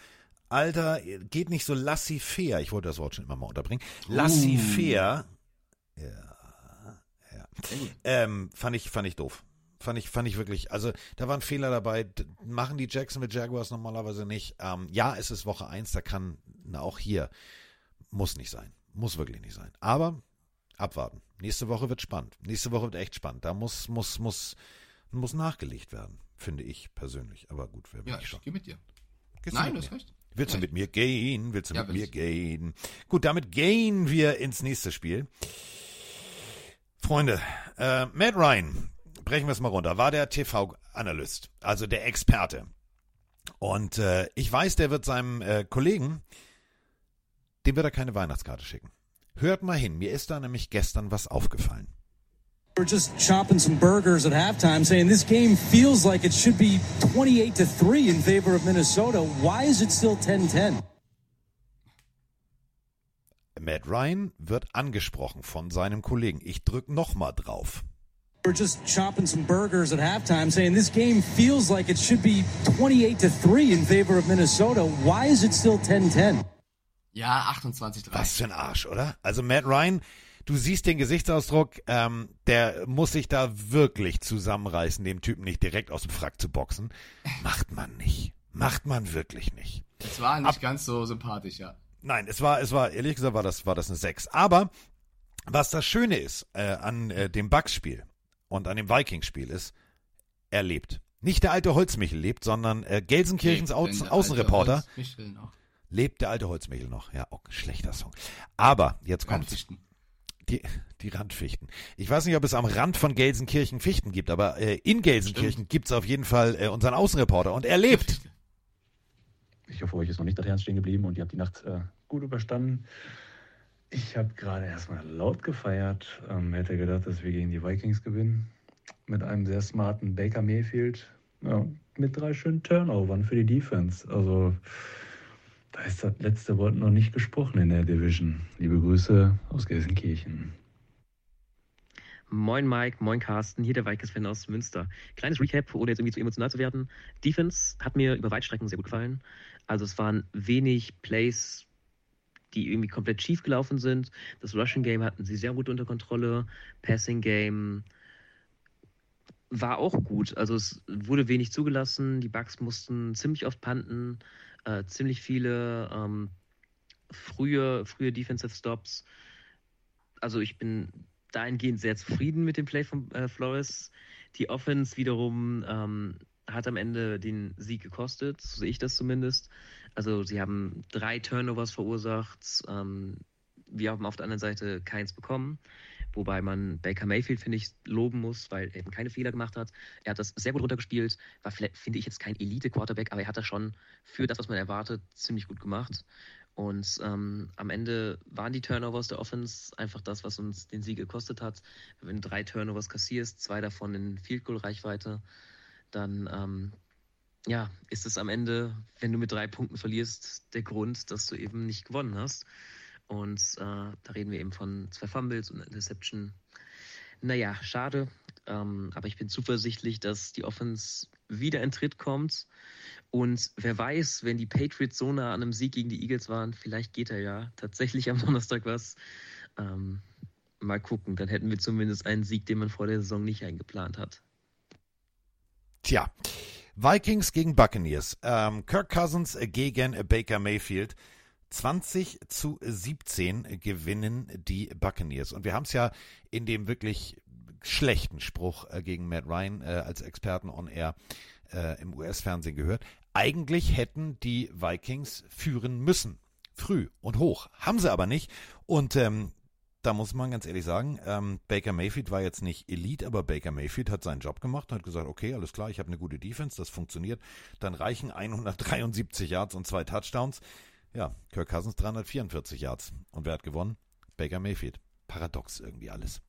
Alter, geht nicht so laissez-faire. Ich wollte das Wort schon immer mal unterbringen. Laissez-faire. Ja, ja. Ähm, fand ich, fand ich doof. Fand ich, fand ich wirklich, also da waren Fehler dabei, D machen die Jacksonville Jaguars normalerweise nicht. Ähm, ja, es ist Woche eins, da kann, na, auch hier, muss nicht sein. Muss wirklich nicht sein. Aber abwarten. Nächste Woche wird spannend. Nächste Woche wird echt spannend. Da muss, muss, muss, muss nachgelegt werden, finde ich persönlich. Aber gut, wer bin Ja, ich ich schon? gehe mit dir. Gehst Nein, mit du hast recht. Willst du mit mir gehen? Willst du Ja, mit will mir ich. gehen? Gut, damit gehen wir ins nächste Spiel. Freunde, äh, Matt Ryan, brechen wir es mal runter, war der TV-Analyst, also der Experte. Und äh, ich weiß, der wird seinem äh, Kollegen, dem wird er keine Weihnachtskarte schicken. Hört mal hin, mir ist da nämlich gestern was aufgefallen. We're just chopping some burgers at halftime, saying this game feels like it should be 28 to 3 in favor of Minnesota. Why is it still 10 10? Matt Ryan wird angesprochen von seinem Kollegen. Ich drück noch mal drauf. We're just chopping some burgers at halftime, saying this game feels like it should be 28 to 3 in favor of Minnesota. Why is it still 10 10? Ja, 28 3. Was für ein Arsch, oder? Also Matt Ryan, du siehst den Gesichtsausdruck, ähm, der muss sich da wirklich zusammenreißen, dem Typen nicht direkt aus dem Frack zu boxen. Macht man nicht. Macht man wirklich nicht. Das war nicht ganz so sympathisch, ja. Nein, es war, es war, ehrlich gesagt, war das, war das eine 6. Aber was das Schöne ist äh, an äh, dem Bucks-Spiel und an dem Vikings-Spiel ist, er lebt. Nicht der alte Holzmichel lebt, sondern äh, Gelsenkirchens Außen, der Außenreporter lebt der alte Holzmichel noch. Ja, auch schlechter Song. Aber jetzt. Randfichten. Die, die Randfichten. Ich weiß nicht, ob es am Rand von Gelsenkirchen Fichten gibt, aber äh, in Gelsenkirchen gibt's auf jeden Fall äh, unseren Außenreporter und er lebt. Ich hoffe, euch ist noch nicht das stehen geblieben und ihr habt die Nacht äh, gut überstanden. Ich habe gerade erstmal laut gefeiert. Ähm, hätte gedacht, dass wir gegen die Vikings gewinnen. Mit einem sehr smarten Baker Mayfield. Ja, mit drei schönen Turnovern für die Defense. Also, da ist das letzte Wort noch nicht gesprochen in der Division. Liebe Grüße aus Gelsenkirchen. Moin Mike, moin Carsten, hier der Vikings-Fan aus Münster. Kleines Recap, ohne jetzt irgendwie zu emotional zu werden. Defense hat mir über Weitstrecken sehr gut gefallen. Also es waren wenig Plays, die irgendwie komplett schief gelaufen sind. Das Rushing Game hatten sie sehr gut unter Kontrolle. Passing Game war auch gut. Also es wurde wenig zugelassen. Die Bucks mussten ziemlich oft panten, äh, ziemlich viele ähm, frühe, frühe Defensive Stops. Also ich bin dahingehend sehr zufrieden mit dem Play von äh, Flores. Die Offense wiederum ähm, hat am Ende den Sieg gekostet, so sehe ich das zumindest. Also sie haben drei Turnovers verursacht. Ähm, wir haben auf der anderen Seite keins bekommen. Wobei man Baker Mayfield, finde ich, loben muss, weil er eben keine Fehler gemacht hat. Er hat das sehr gut runtergespielt. War, finde ich, jetzt kein Elite-Quarterback, aber er hat das schon für das, was man erwartet, ziemlich gut gemacht. Und ähm, am Ende waren die Turnovers der Offense einfach das, was uns den Sieg gekostet hat. Wenn du drei Turnovers kassierst, zwei davon in Field Goal Reichweite, dann ähm, ja, ist es am Ende, wenn du mit drei Punkten verlierst, der Grund, dass du eben nicht gewonnen hast. Und äh, da reden wir eben von zwei Fumbles und Interception. Naja, schade. Ähm, aber ich bin zuversichtlich, dass die Offense wieder in Tritt kommt. Und wer weiß, wenn die Patriots so nah an einem Sieg gegen die Eagles waren, vielleicht geht er ja tatsächlich am Donnerstag was. Ähm, mal gucken, dann hätten wir zumindest einen Sieg, den man vor der Saison nicht eingeplant hat. Tja, Vikings gegen Buccaneers. Ähm, Kirk Cousins gegen Baker Mayfield. 20 zu 17 gewinnen die Buccaneers. Und wir haben es ja in dem wirklich schlechten Spruch äh, gegen Matt Ryan äh, als Experten on Air äh, im US-Fernsehen gehört. Eigentlich hätten die Vikings führen müssen. Früh und hoch. Haben sie aber nicht. Und ähm, da muss man ganz ehrlich sagen, ähm, Baker Mayfield war jetzt nicht Elite, aber Baker Mayfield hat seinen Job gemacht und hat gesagt, okay, alles klar, ich habe eine gute Defense, das funktioniert. Dann reichen 173 Yards und zwei Touchdowns. Ja, Kirk Cousins 344 Yards. Und wer hat gewonnen? Baker Mayfield. Paradox irgendwie alles.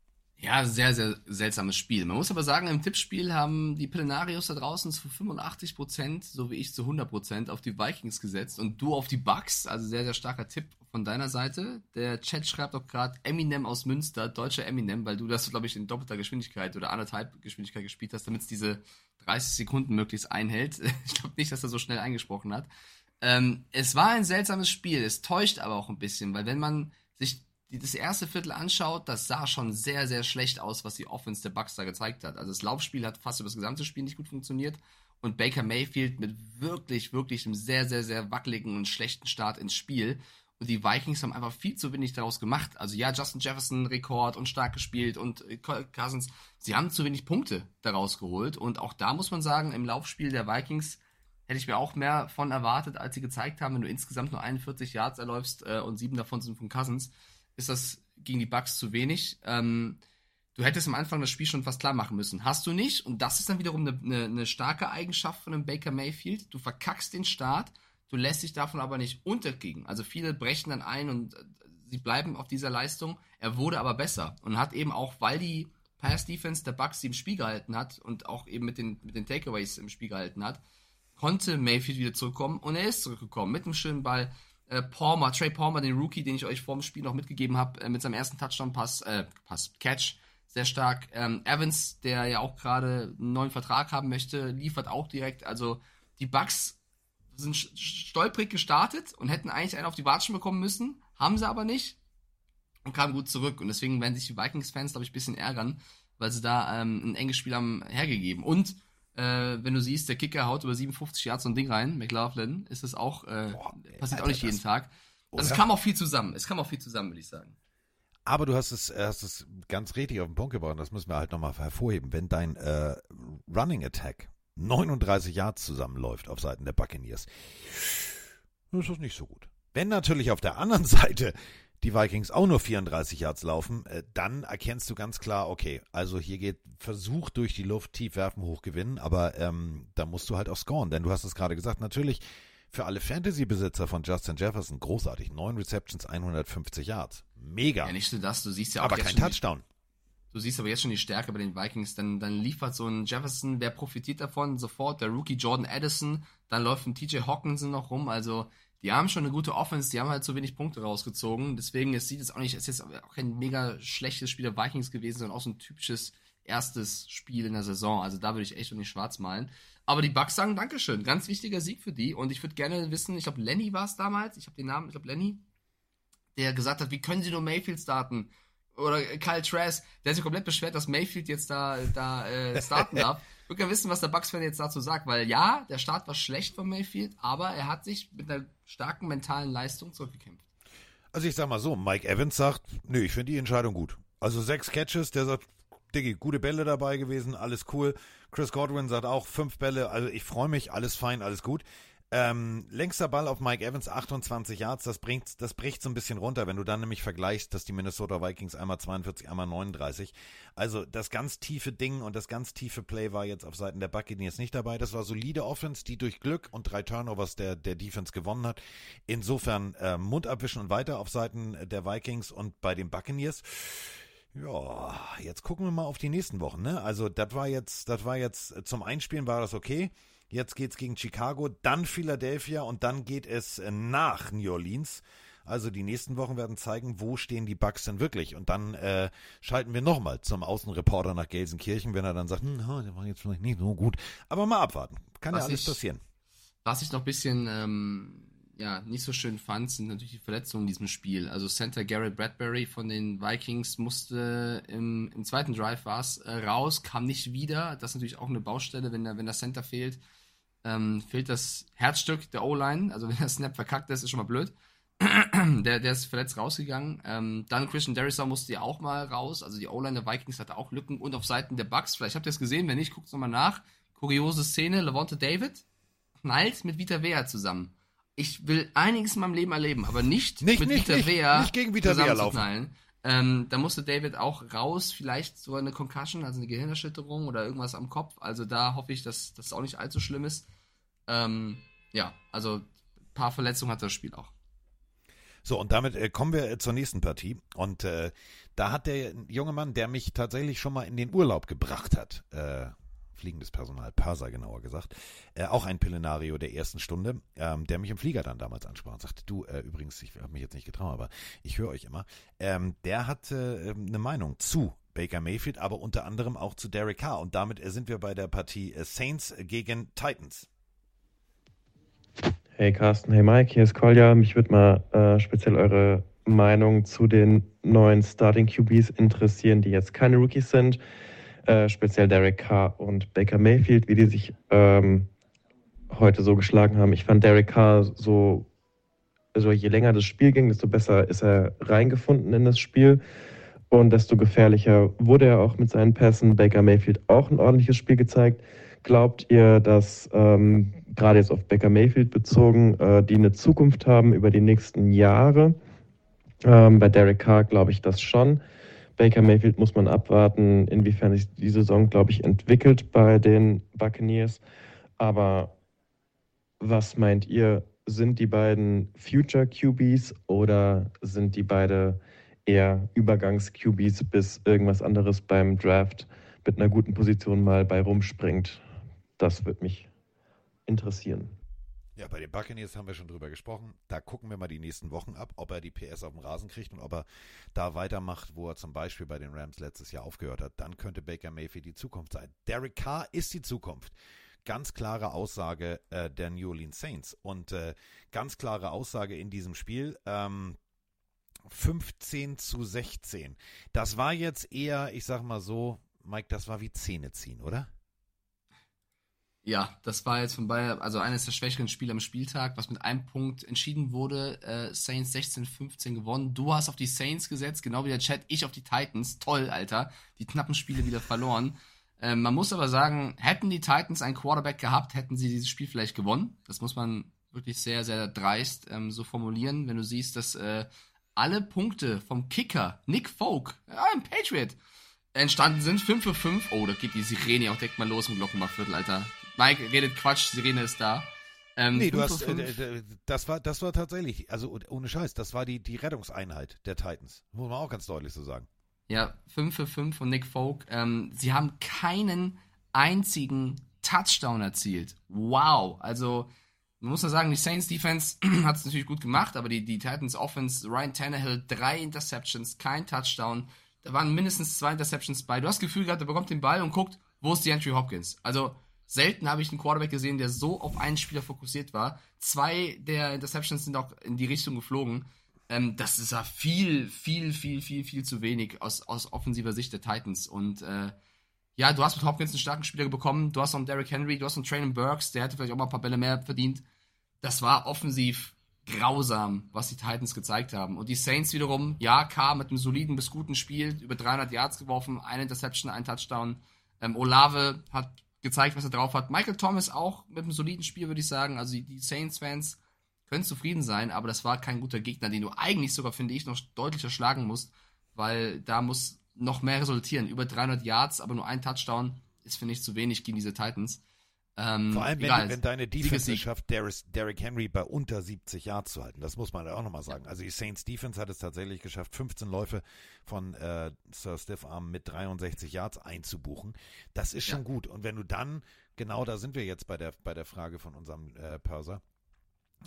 Ja, sehr, sehr seltsames Spiel. Man muss aber sagen, im Tippspiel haben die Pillenarios da draußen zu 85 Prozent, so wie ich zu 100 Prozent, auf die Vikings gesetzt und du auf die Bucks. Also sehr, sehr starker Tipp von deiner Seite. Der Chat schreibt auch gerade Eminem aus Münster, deutscher Eminem, weil du das, glaube ich, in doppelter Geschwindigkeit oder anderthalb Geschwindigkeit gespielt hast, damit es diese 30 Sekunden möglichst einhält. Ich glaube nicht, dass er so schnell eingesprochen hat. Ähm, es war ein seltsames Spiel. Es täuscht aber auch ein bisschen, weil wenn man sich das erste Viertel anschaut, das sah schon sehr, sehr schlecht aus, was die Offense der Bucks da gezeigt hat. Also das Laufspiel hat fast über das gesamte Spiel nicht gut funktioniert und Baker Mayfield mit wirklich, wirklich einem sehr, sehr, sehr wackeligen und schlechten Start ins Spiel. Und die Vikings haben einfach viel zu wenig daraus gemacht. Also ja, Justin Jefferson Rekord und stark gespielt und äh, Cousins, sie haben zu wenig Punkte daraus geholt. Und auch da muss man sagen, im Laufspiel der Vikings hätte ich mir auch mehr von erwartet, als sie gezeigt haben, wenn du insgesamt nur 41 Yards erläufst äh, und sieben davon sind von Cousins ist das gegen die Bucks zu wenig. Ähm, du hättest am Anfang das Spiel schon fast klar machen müssen. Hast du nicht. Und das ist dann wiederum eine, eine, eine starke Eigenschaft von einem Baker Mayfield. Du verkackst den Start, du lässt dich davon aber nicht unterkriegen. Also viele brechen dann ein und äh, sie bleiben auf dieser Leistung. Er wurde aber besser und hat eben auch, weil die Pass-Defense der sie im Spiel gehalten hat und auch eben mit den, mit den Takeaways im Spiel gehalten hat, konnte Mayfield wieder zurückkommen und er ist zurückgekommen mit einem schönen Ball äh, Palmer, Trey Palmer, den Rookie, den ich euch vor dem Spiel noch mitgegeben habe, äh, mit seinem ersten Touchdown-Pass, äh, Pass, Catch, sehr stark. Ähm, Evans, der ja auch gerade einen neuen Vertrag haben möchte, liefert auch direkt. Also die Bucks sind stolprig gestartet und hätten eigentlich einen auf die Watschen bekommen müssen, haben sie aber nicht und kamen gut zurück. Und deswegen werden sich die Vikings-Fans, glaube ich, ein bisschen ärgern, weil sie da ähm, ein enges Spiel haben hergegeben. Und äh, wenn du siehst, der Kicker haut über 57 Yards so ein Ding rein, McLaughlin, ist das auch, äh, Boah, passiert Alter, auch nicht jeden Tag. Also oder? es kam auch viel zusammen. Es kam auch viel zusammen, würde ich sagen. Aber du hast es, hast es ganz richtig auf den Punkt gebracht. Das müssen wir halt nochmal hervorheben. Wenn dein äh, Running Attack 39 Yards zusammenläuft auf Seiten der Buccaneers, dann ist das nicht so gut. Wenn natürlich auf der anderen Seite die Vikings auch nur 34 Yards laufen, äh, dann erkennst du ganz klar, okay, also hier geht Versuch durch die Luft, tief werfen, hoch gewinnen, aber ähm, da musst du halt auch scoren, denn du hast es gerade gesagt, natürlich für alle Fantasy-Besitzer von Justin Jefferson großartig. Neun Receptions, 150 Yards. Mega. Ja, nicht nur das, du siehst ja auch Aber kein Touchdown. Du siehst aber jetzt schon die Stärke bei den Vikings, dann, dann liefert so ein Jefferson, wer profitiert davon? Sofort der Rookie Jordan Addison, dann läuft ein TJ Hawkinson noch rum, also die haben schon eine gute Offense, die haben halt zu wenig Punkte rausgezogen. Deswegen, es sieht jetzt auch nicht, es ist jetzt auch kein mega schlechtes Spiel der Vikings gewesen, sondern auch so ein typisches erstes Spiel in der Saison. Also da würde ich echt noch nicht schwarz malen. Aber die Bucks sagen Dankeschön. Ganz wichtiger Sieg für die. Und ich würde gerne wissen, ich glaube, Lenny war es damals, ich habe den Namen, ich glaube, Lenny, der gesagt hat, wie können sie nur Mayfield starten? Oder Kyle Trask, der sich komplett beschwert, dass Mayfield jetzt da, da äh, starten darf. Würde gerne wissen, was der Bucks-Fan jetzt dazu sagt, weil ja, der Start war schlecht von Mayfield, aber er hat sich mit einer starken mentalen Leistung zurückgekämpft. Also ich sag mal so, Mike Evans sagt, nö, ich finde die Entscheidung gut. Also sechs Catches, der sagt, Diggi, gute Bälle dabei gewesen, alles cool. Chris Godwin sagt auch fünf Bälle, also ich freue mich, alles fein, alles gut. Ähm, längster Ball auf Mike Evans, 28 Yards, das bringt, das bricht so ein bisschen runter, wenn du dann nämlich vergleichst, dass die Minnesota Vikings einmal 42, einmal 39. Also das ganz tiefe Ding und das ganz tiefe Play war jetzt auf Seiten der Buccaneers nicht dabei. Das war solide Offense, die durch Glück und drei Turnovers der, der Defense gewonnen hat. Insofern äh, Mund abwischen und weiter auf Seiten der Vikings und bei den Buccaneers. Ja, jetzt gucken wir mal auf die nächsten Wochen. Ne? Also das war jetzt, das war jetzt zum Einspielen war das okay. Jetzt geht's gegen Chicago, dann Philadelphia und dann geht es nach New Orleans. Also die nächsten Wochen werden zeigen, wo stehen die Bucks denn wirklich. Und dann äh, schalten wir nochmal zum Außenreporter nach Gelsenkirchen, wenn er dann sagt, hm, der war jetzt vielleicht nicht so gut. Aber mal abwarten. Kann was ja alles ich, passieren. Was ich noch ein bisschen ähm, ja, nicht so schön fand, sind natürlich die Verletzungen in diesem Spiel. Also Center Garrett Bradbury von den Vikings musste im, im zweiten Drive war äh, raus, kam nicht wieder. Das ist natürlich auch eine Baustelle, wenn der, wenn der Center fehlt ähm, fehlt das Herzstück der O-Line. Also wenn der Snap verkackt ist, ist schon mal blöd. der, der ist verletzt rausgegangen. Ähm, dann Christian Derisau musste ja auch mal raus. Also die O-Line der Vikings hatte auch Lücken und auf Seiten der Bucks. Vielleicht habt ihr es gesehen, wenn nicht, guckt es nochmal nach. Kuriose Szene, Levante David knallt mit Vita Vea zusammen. Ich will einiges in meinem Leben erleben, aber nicht, nicht mit nicht, Vita Vea nicht gegen Vita Vea laufen. Ähm, da musste David auch raus, vielleicht so eine Concussion, also eine Gehirnerschütterung oder irgendwas am Kopf. Also da hoffe ich, dass das auch nicht allzu schlimm ist. Ähm, ja, also ein paar Verletzungen hat das Spiel auch. So, und damit äh, kommen wir äh, zur nächsten Partie. Und äh, da hat der junge Mann, der mich tatsächlich schon mal in den Urlaub gebracht hat, äh, fliegendes Personal, Parser genauer gesagt, äh, auch ein Pillenario der ersten Stunde, ähm, der mich im Flieger dann damals ansprach und sagte, du, äh, übrigens, ich habe mich jetzt nicht getraut, aber ich höre euch immer, ähm, der hat äh, eine Meinung zu Baker Mayfield, aber unter anderem auch zu Derek Carr. Und damit äh, sind wir bei der Partie äh, Saints gegen Titans. Hey Carsten, hey Mike, hier ist Kolja. Mich würde mal äh, speziell eure Meinung zu den neuen Starting QBs interessieren, die jetzt keine Rookies sind. Äh, speziell Derek Carr und Baker Mayfield, wie die sich ähm, heute so geschlagen haben. Ich fand Derek Carr so, also je länger das Spiel ging, desto besser ist er reingefunden in das Spiel und desto gefährlicher wurde er auch mit seinen Pässen. Baker Mayfield auch ein ordentliches Spiel gezeigt. Glaubt ihr, dass ähm, gerade jetzt auf Baker Mayfield bezogen, äh, die eine Zukunft haben über die nächsten Jahre? Ähm, bei Derek Carr glaube ich das schon. Baker Mayfield muss man abwarten, inwiefern sich die Saison, glaube ich, entwickelt bei den Buccaneers. Aber was meint ihr? Sind die beiden Future QBs oder sind die beide eher Übergangs-QBs, bis irgendwas anderes beim Draft mit einer guten Position mal bei rumspringt? Das würde mich interessieren. Ja, bei den Buccaneers haben wir schon drüber gesprochen. Da gucken wir mal die nächsten Wochen ab, ob er die PS auf dem Rasen kriegt und ob er da weitermacht, wo er zum Beispiel bei den Rams letztes Jahr aufgehört hat. Dann könnte Baker Mayfield die Zukunft sein. Derek Carr ist die Zukunft. Ganz klare Aussage äh, der New Orleans Saints und äh, ganz klare Aussage in diesem Spiel. Ähm, 15 zu 16. Das war jetzt eher, ich sag mal so, Mike, das war wie Zähne ziehen, oder? Ja, das war jetzt von Bayern, also eines der schwächeren Spiele am Spieltag, was mit einem Punkt entschieden wurde. Äh, Saints 16-15 gewonnen. Du hast auf die Saints gesetzt, genau wie der Chat. Ich auf die Titans. Toll, Alter. Die knappen Spiele wieder verloren. Äh, man muss aber sagen, hätten die Titans einen Quarterback gehabt, hätten sie dieses Spiel vielleicht gewonnen. Das muss man wirklich sehr, sehr dreist ähm, so formulieren, wenn du siehst, dass äh, alle Punkte vom Kicker Nick Folk, ja, ein Patriot, entstanden sind. 5 für 5. Oh, da geht die Sirene auch direkt mal los im Glockenbachviertel, Alter. Mike redet Quatsch, Sirene ist da. Ähm, nee, du hast, äh, das war, das war tatsächlich, also ohne Scheiß, das war die, die Rettungseinheit der Titans. Muss man auch ganz deutlich so sagen. Ja, 5 für 5 von Nick Folk. Ähm, sie haben keinen einzigen Touchdown erzielt. Wow. Also, man muss ja sagen, die Saints Defense hat es natürlich gut gemacht, aber die, die Titans Offense, Ryan Tannehill, drei Interceptions, kein Touchdown. Da waren mindestens zwei Interceptions bei. Du hast das Gefühl gehabt, er bekommt den Ball und guckt, wo ist die Andrew Hopkins? Also, selten habe ich einen Quarterback gesehen, der so auf einen Spieler fokussiert war. Zwei der Interceptions sind auch in die Richtung geflogen. Ähm, das ist ja viel, viel, viel, viel, viel zu wenig aus, aus offensiver Sicht der Titans. Und äh, ja, du hast mit Hopkins einen starken Spieler bekommen. Du hast noch einen Derrick Henry, du hast noch einen Traylon Burks, der hätte vielleicht auch mal ein paar Bälle mehr verdient. Das war offensiv grausam, was die Titans gezeigt haben. Und die Saints wiederum, ja, K mit einem soliden bis guten Spiel, über 300 Yards geworfen, eine Interception, ein Touchdown. Ähm, Olave hat gezeigt, was er drauf hat. Michael Thomas auch mit einem soliden Spiel, würde ich sagen. Also die, Saints-Fans können zufrieden sein, aber das war kein guter Gegner, den du eigentlich sogar, finde ich, noch deutlicher schlagen musst, weil da muss noch mehr resultieren. Über 300 Yards, aber nur ein Touchdown ist, finde ich, zu wenig gegen diese Titans. Ähm, Vor allem, wenn, egal, wenn deine Defense es schafft, Derrick Henry bei unter 70 Yards zu halten. Das muss man auch nochmal sagen. Also die Saints Defense hat es tatsächlich geschafft, 15 Läufe von äh, Sir Stiff Arm mit 63 Yards einzubuchen. Das ist schon ja. gut. Und wenn du dann, genau da sind wir jetzt bei der, bei der Frage von unserem äh, Pörser,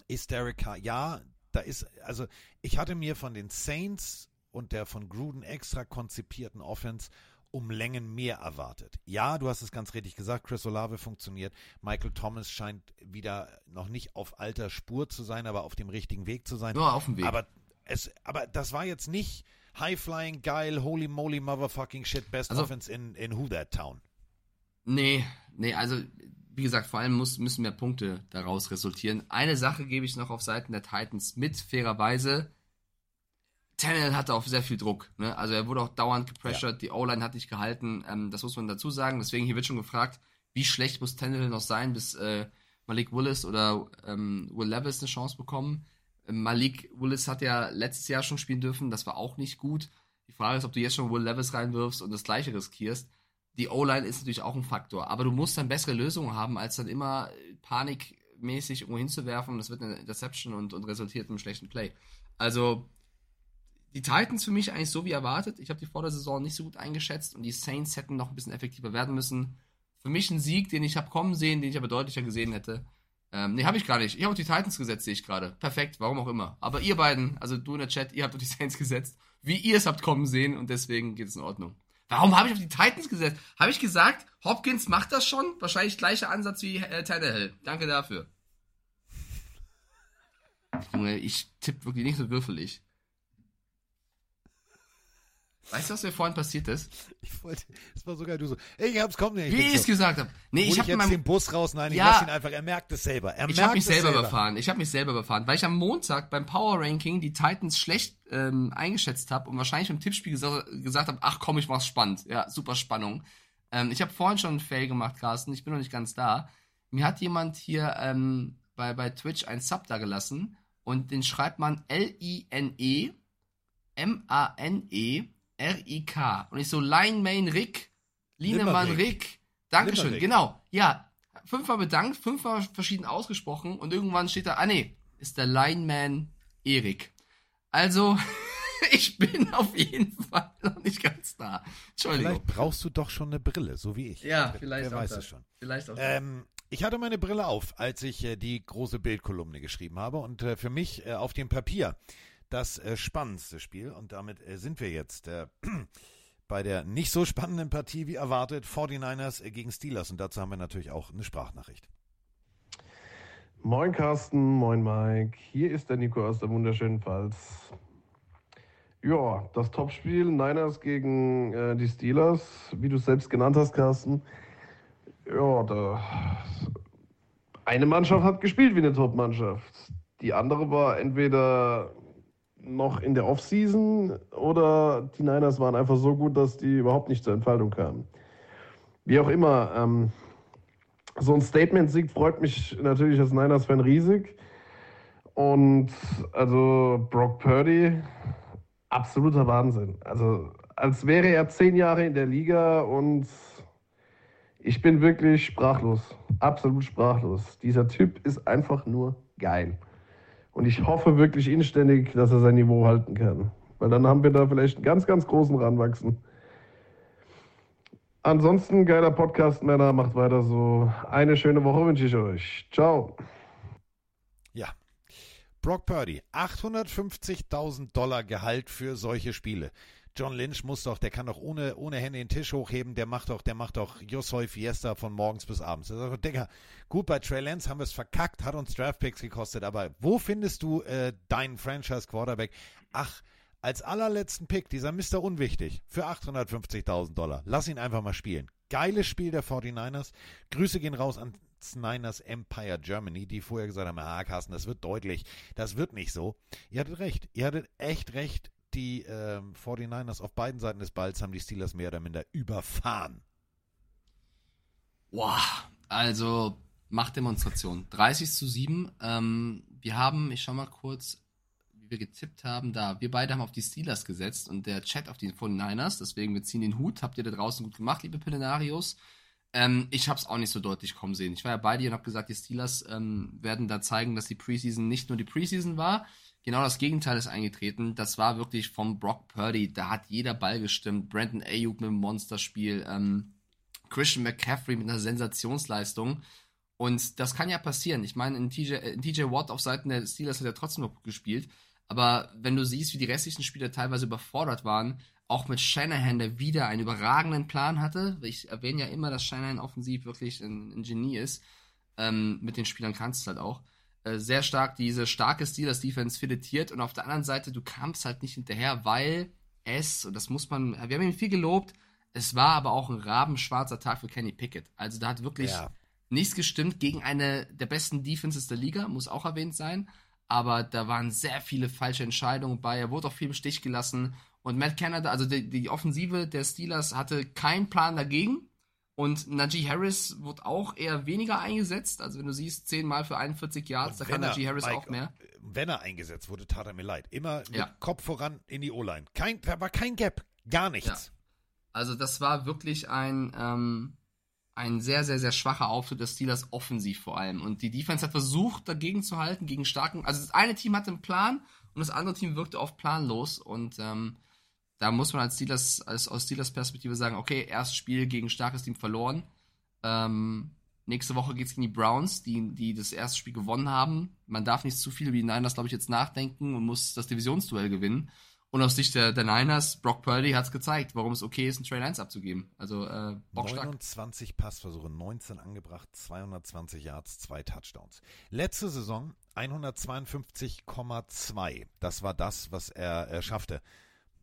ist Derek Carr, ja, da ist, also ich hatte mir von den Saints und der von Gruden extra konzipierten Offense um Längen mehr erwartet. Ja, du hast es ganz richtig gesagt, Chris Olave funktioniert. Michael Thomas scheint wieder noch nicht auf alter Spur zu sein, aber auf dem richtigen Weg zu sein. Nur auf dem Weg. Aber, es, aber das war jetzt nicht High-Flying, geil, holy moly, motherfucking shit, best also, offense in, in Who That Town. Nee, nee, also wie gesagt, vor allem muss, müssen mehr Punkte daraus resultieren. Eine Sache gebe ich noch auf Seiten der Titans mit, fairerweise. Tannehill hatte auch sehr viel Druck. Ne? Also er wurde auch dauernd gepressured, ja. die O-Line hat nicht gehalten. Ähm, das muss man dazu sagen. Deswegen hier wird schon gefragt, wie schlecht muss Tannehill noch sein, bis äh, Malik Willis oder ähm, Will Levis eine Chance bekommen. Ähm, Malik Willis hat ja letztes Jahr schon spielen dürfen, das war auch nicht gut. Die Frage ist, ob du jetzt schon Will Levis reinwirfst und das gleiche riskierst. Die O-Line ist natürlich auch ein Faktor, aber du musst dann bessere Lösungen haben, als dann immer Panik mäßig irgendwo hinzuwerfen und das wird eine Interception und, und resultiert in einem schlechten Play. Also, die Titans für mich eigentlich so wie erwartet. Ich habe die vor der Saison nicht so gut eingeschätzt und die Saints hätten noch ein bisschen effektiver werden müssen. Für mich ein Sieg, den ich habe kommen sehen, den ich aber deutlicher gesehen hätte. Ähm, nee, habe ich gar nicht. Ich habe auf die Titans gesetzt, sehe ich gerade. Perfekt, warum auch immer. Aber ihr beiden, also du in der Chat, ihr habt auf die Saints gesetzt, wie ihr es habt kommen sehen und deswegen geht es in Ordnung. Warum habe ich auf die Titans gesetzt? Habe ich gesagt, Hopkins macht das schon? Wahrscheinlich gleicher Ansatz wie äh, Tannehill. Danke dafür. Junge, ich tippe wirklich nicht so würfelig. Weißt du, was mir vorhin passiert ist? Ich wollte, das war sogar du so, ey, ich hab's kommen. Wie ich es gesagt habe. Nee, ich habe jetzt meinem, den Bus raus, nein, ich Ja. lass ihn einfach, er merkt es selber. Er ich habe mich es selber, überfahren. Ich habe mich selber überfahren, weil ich am Montag beim Power Ranking die Titans schlecht ähm, eingeschätzt habe und wahrscheinlich im Tippspiel gesagt, gesagt habe, ach komm, ich mach's spannend. Ja, super Spannung. Ähm, ich habe vorhin schon einen Fail gemacht, Carsten. Ich bin noch nicht ganz da. Mir hat jemand hier ähm, bei, bei Twitch ein Sub da gelassen und den schreibt man L-I-N-E M-A-N-E-R-I-K. Und ich so, Lineman Rick, Linemann Limerick. Rick. Dankeschön, Limerick. genau. Ja, fünfmal bedankt, fünfmal verschieden ausgesprochen und irgendwann steht da, ah nee, ist der Lineman Erik. Also, ich bin auf jeden Fall noch nicht ganz da. Entschuldigung. Vielleicht brauchst du doch schon eine Brille, so wie ich. Ja, vielleicht Wer auch weiß das. es schon. Vielleicht auch. Ähm, ich hatte meine Brille auf, als ich äh, die große Bildkolumne geschrieben habe und äh, für mich äh, auf dem Papier das äh, spannendste Spiel und damit äh, sind wir jetzt äh, bei der nicht so spannenden Partie wie erwartet 49ers äh, gegen Steelers und dazu haben wir natürlich auch eine Sprachnachricht. Moin Carsten, moin Mike. Hier ist der Nico aus der wunderschönen Pfalz. Ja, das Topspiel Niners gegen äh, die Steelers, wie du es selbst genannt hast, Carsten. Ja, da eine Mannschaft hat gespielt wie eine Top-Mannschaft. Die andere war entweder noch in der Offseason oder die Niners waren einfach so gut, dass die überhaupt nicht zur Entfaltung kamen. Wie auch immer, ähm, so ein Statement-Sieg freut mich natürlich als Niners-Fan riesig. Und also Brock Purdy, absoluter Wahnsinn. Also als wäre er zehn Jahre in der Liga und ich bin wirklich sprachlos. Absolut sprachlos. Dieser Typ ist einfach nur geil. Und ich hoffe wirklich inständig, dass er sein Niveau halten kann. Weil dann haben wir da vielleicht einen ganz, ganz großen ranwachsen. Ansonsten geiler Podcast, Männer. Macht weiter so. Eine schöne Woche wünsche ich euch. Ciao. Ja. Brock Purdy, 850.000 Dollar Gehalt für solche Spiele. John Lynch muss doch, der kann doch ohne, ohne Hände den Tisch hochheben, der macht doch, der macht doch Josoi Fiesta von morgens bis abends. Er sagt, Digga, gut, bei Trey Lance haben wir es verkackt, hat uns Draftpicks gekostet, aber wo findest du äh, deinen Franchise Quarterback? Ach, als allerletzten Pick, dieser Mr. Unwichtig, für 850.000 Dollar. Lass ihn einfach mal spielen. Geiles Spiel der 49ers. Grüße gehen raus an Niners Empire Germany, die vorher gesagt haben, ah, Carsten, das wird deutlich. Das wird nicht so. Ihr hattet recht. Ihr hattet echt recht. Die ähm, 49ers auf beiden Seiten des Balls haben die Steelers mehr oder minder überfahren. Wow, also Machtdemonstration. 30 zu 7. Ähm, wir haben, ich schau mal kurz, wie wir getippt haben, da. Wir beide haben auf die Steelers gesetzt und der Chat auf die 49ers. Deswegen, wir ziehen den Hut. Habt ihr da draußen gut gemacht, liebe Pillenarios. Ähm, ich habe es auch nicht so deutlich kommen sehen. Ich war ja bei dir und habe gesagt, die Steelers ähm, werden da zeigen, dass die Preseason nicht nur die Preseason war. Genau das Gegenteil ist eingetreten. Das war wirklich vom Brock Purdy. Da hat jeder Ball gestimmt. Brandon Ayuk mit einem Monsterspiel. Ähm, Christian McCaffrey mit einer Sensationsleistung. Und das kann ja passieren. Ich meine, ein TJ, äh, TJ Watt auf Seiten der Steelers hat ja trotzdem noch gut gespielt. Aber wenn du siehst, wie die restlichen Spieler teilweise überfordert waren, auch mit Shanahan, der wieder einen überragenden Plan hatte. Ich erwähne ja immer, dass Shanahan offensiv wirklich ein, ein Genie ist. Ähm, mit den Spielern kannst du halt auch. Äh, sehr stark diese starke Steelers-Defense filetiert und auf der anderen Seite, du kamst halt nicht hinterher, weil es, und das muss man, wir haben ihn viel gelobt, es war aber auch ein rabenschwarzer Tag für Kenny Pickett. Also da hat wirklich Ja. nichts gestimmt gegen eine der besten Defenses der Liga, muss auch erwähnt sein. Aber da waren sehr viele falsche Entscheidungen bei. Er wurde auch viel im Stich gelassen. Und Matt Canada, also die, die Offensive der Steelers hatte keinen Plan dagegen. Und Najee Harris wird auch eher weniger eingesetzt. Also wenn du siehst, 10 Mal für 41 Yards, da kann er- Najee Harris Mike, auch mehr. Wenn er eingesetzt wurde, tat er mir leid. Immer mit Ja. Kopf voran in die O-Line. Kein, da war kein Gap. Gar nichts. Also das war wirklich ein, ähm, ein sehr, sehr, sehr schwacher Auftritt des Steelers offensiv vor allem. Und die Defense hat versucht, dagegen zu halten, gegen starken. Also das eine Team hatte einen Plan und das andere Team wirkte oft planlos. Und ähm, da muss man als Steelers, als, aus Steelers Perspektive sagen, okay, erstes Spiel gegen starkes Team verloren. Ähm, nächste Woche geht es gegen die Browns, die, die das erste Spiel gewonnen haben. Man darf nicht zu viel über die Niners, glaube ich, jetzt nachdenken und muss das Divisionsduell gewinnen. Und aus Sicht der, der Niners, Brock Purdy hat es gezeigt, warum es okay ist, einen Trey Lance abzugeben. Also äh, bockstark. 29 Passversuche, 19 angebracht, 220 Yards, zwei Touchdowns. Letzte Saison 152,2. Das war das, was er, er schaffte.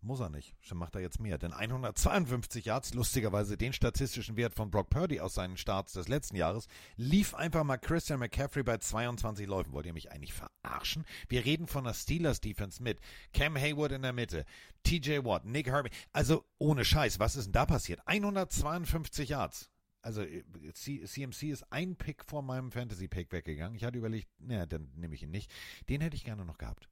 Muss er nicht. Schon macht er jetzt mehr. Denn 152 Yards, lustigerweise den statistischen Wert von Brock Purdy aus seinen Starts des letzten Jahres, lief einfach mal Christian McCaffrey bei 22 Läufen. Wollt ihr mich eigentlich verarschen? Wir reden von der Steelers Defense mit Cam Hayward in der Mitte, TJ Watt, Nick Herbie. Also ohne Scheiß, was ist denn da passiert? 152 Yards. Also CMC ist ein Pick vor meinem Fantasy-Pick weggegangen. Ich hatte überlegt, naja, dann nehme ich ihn nicht. Den hätte ich gerne noch gehabt.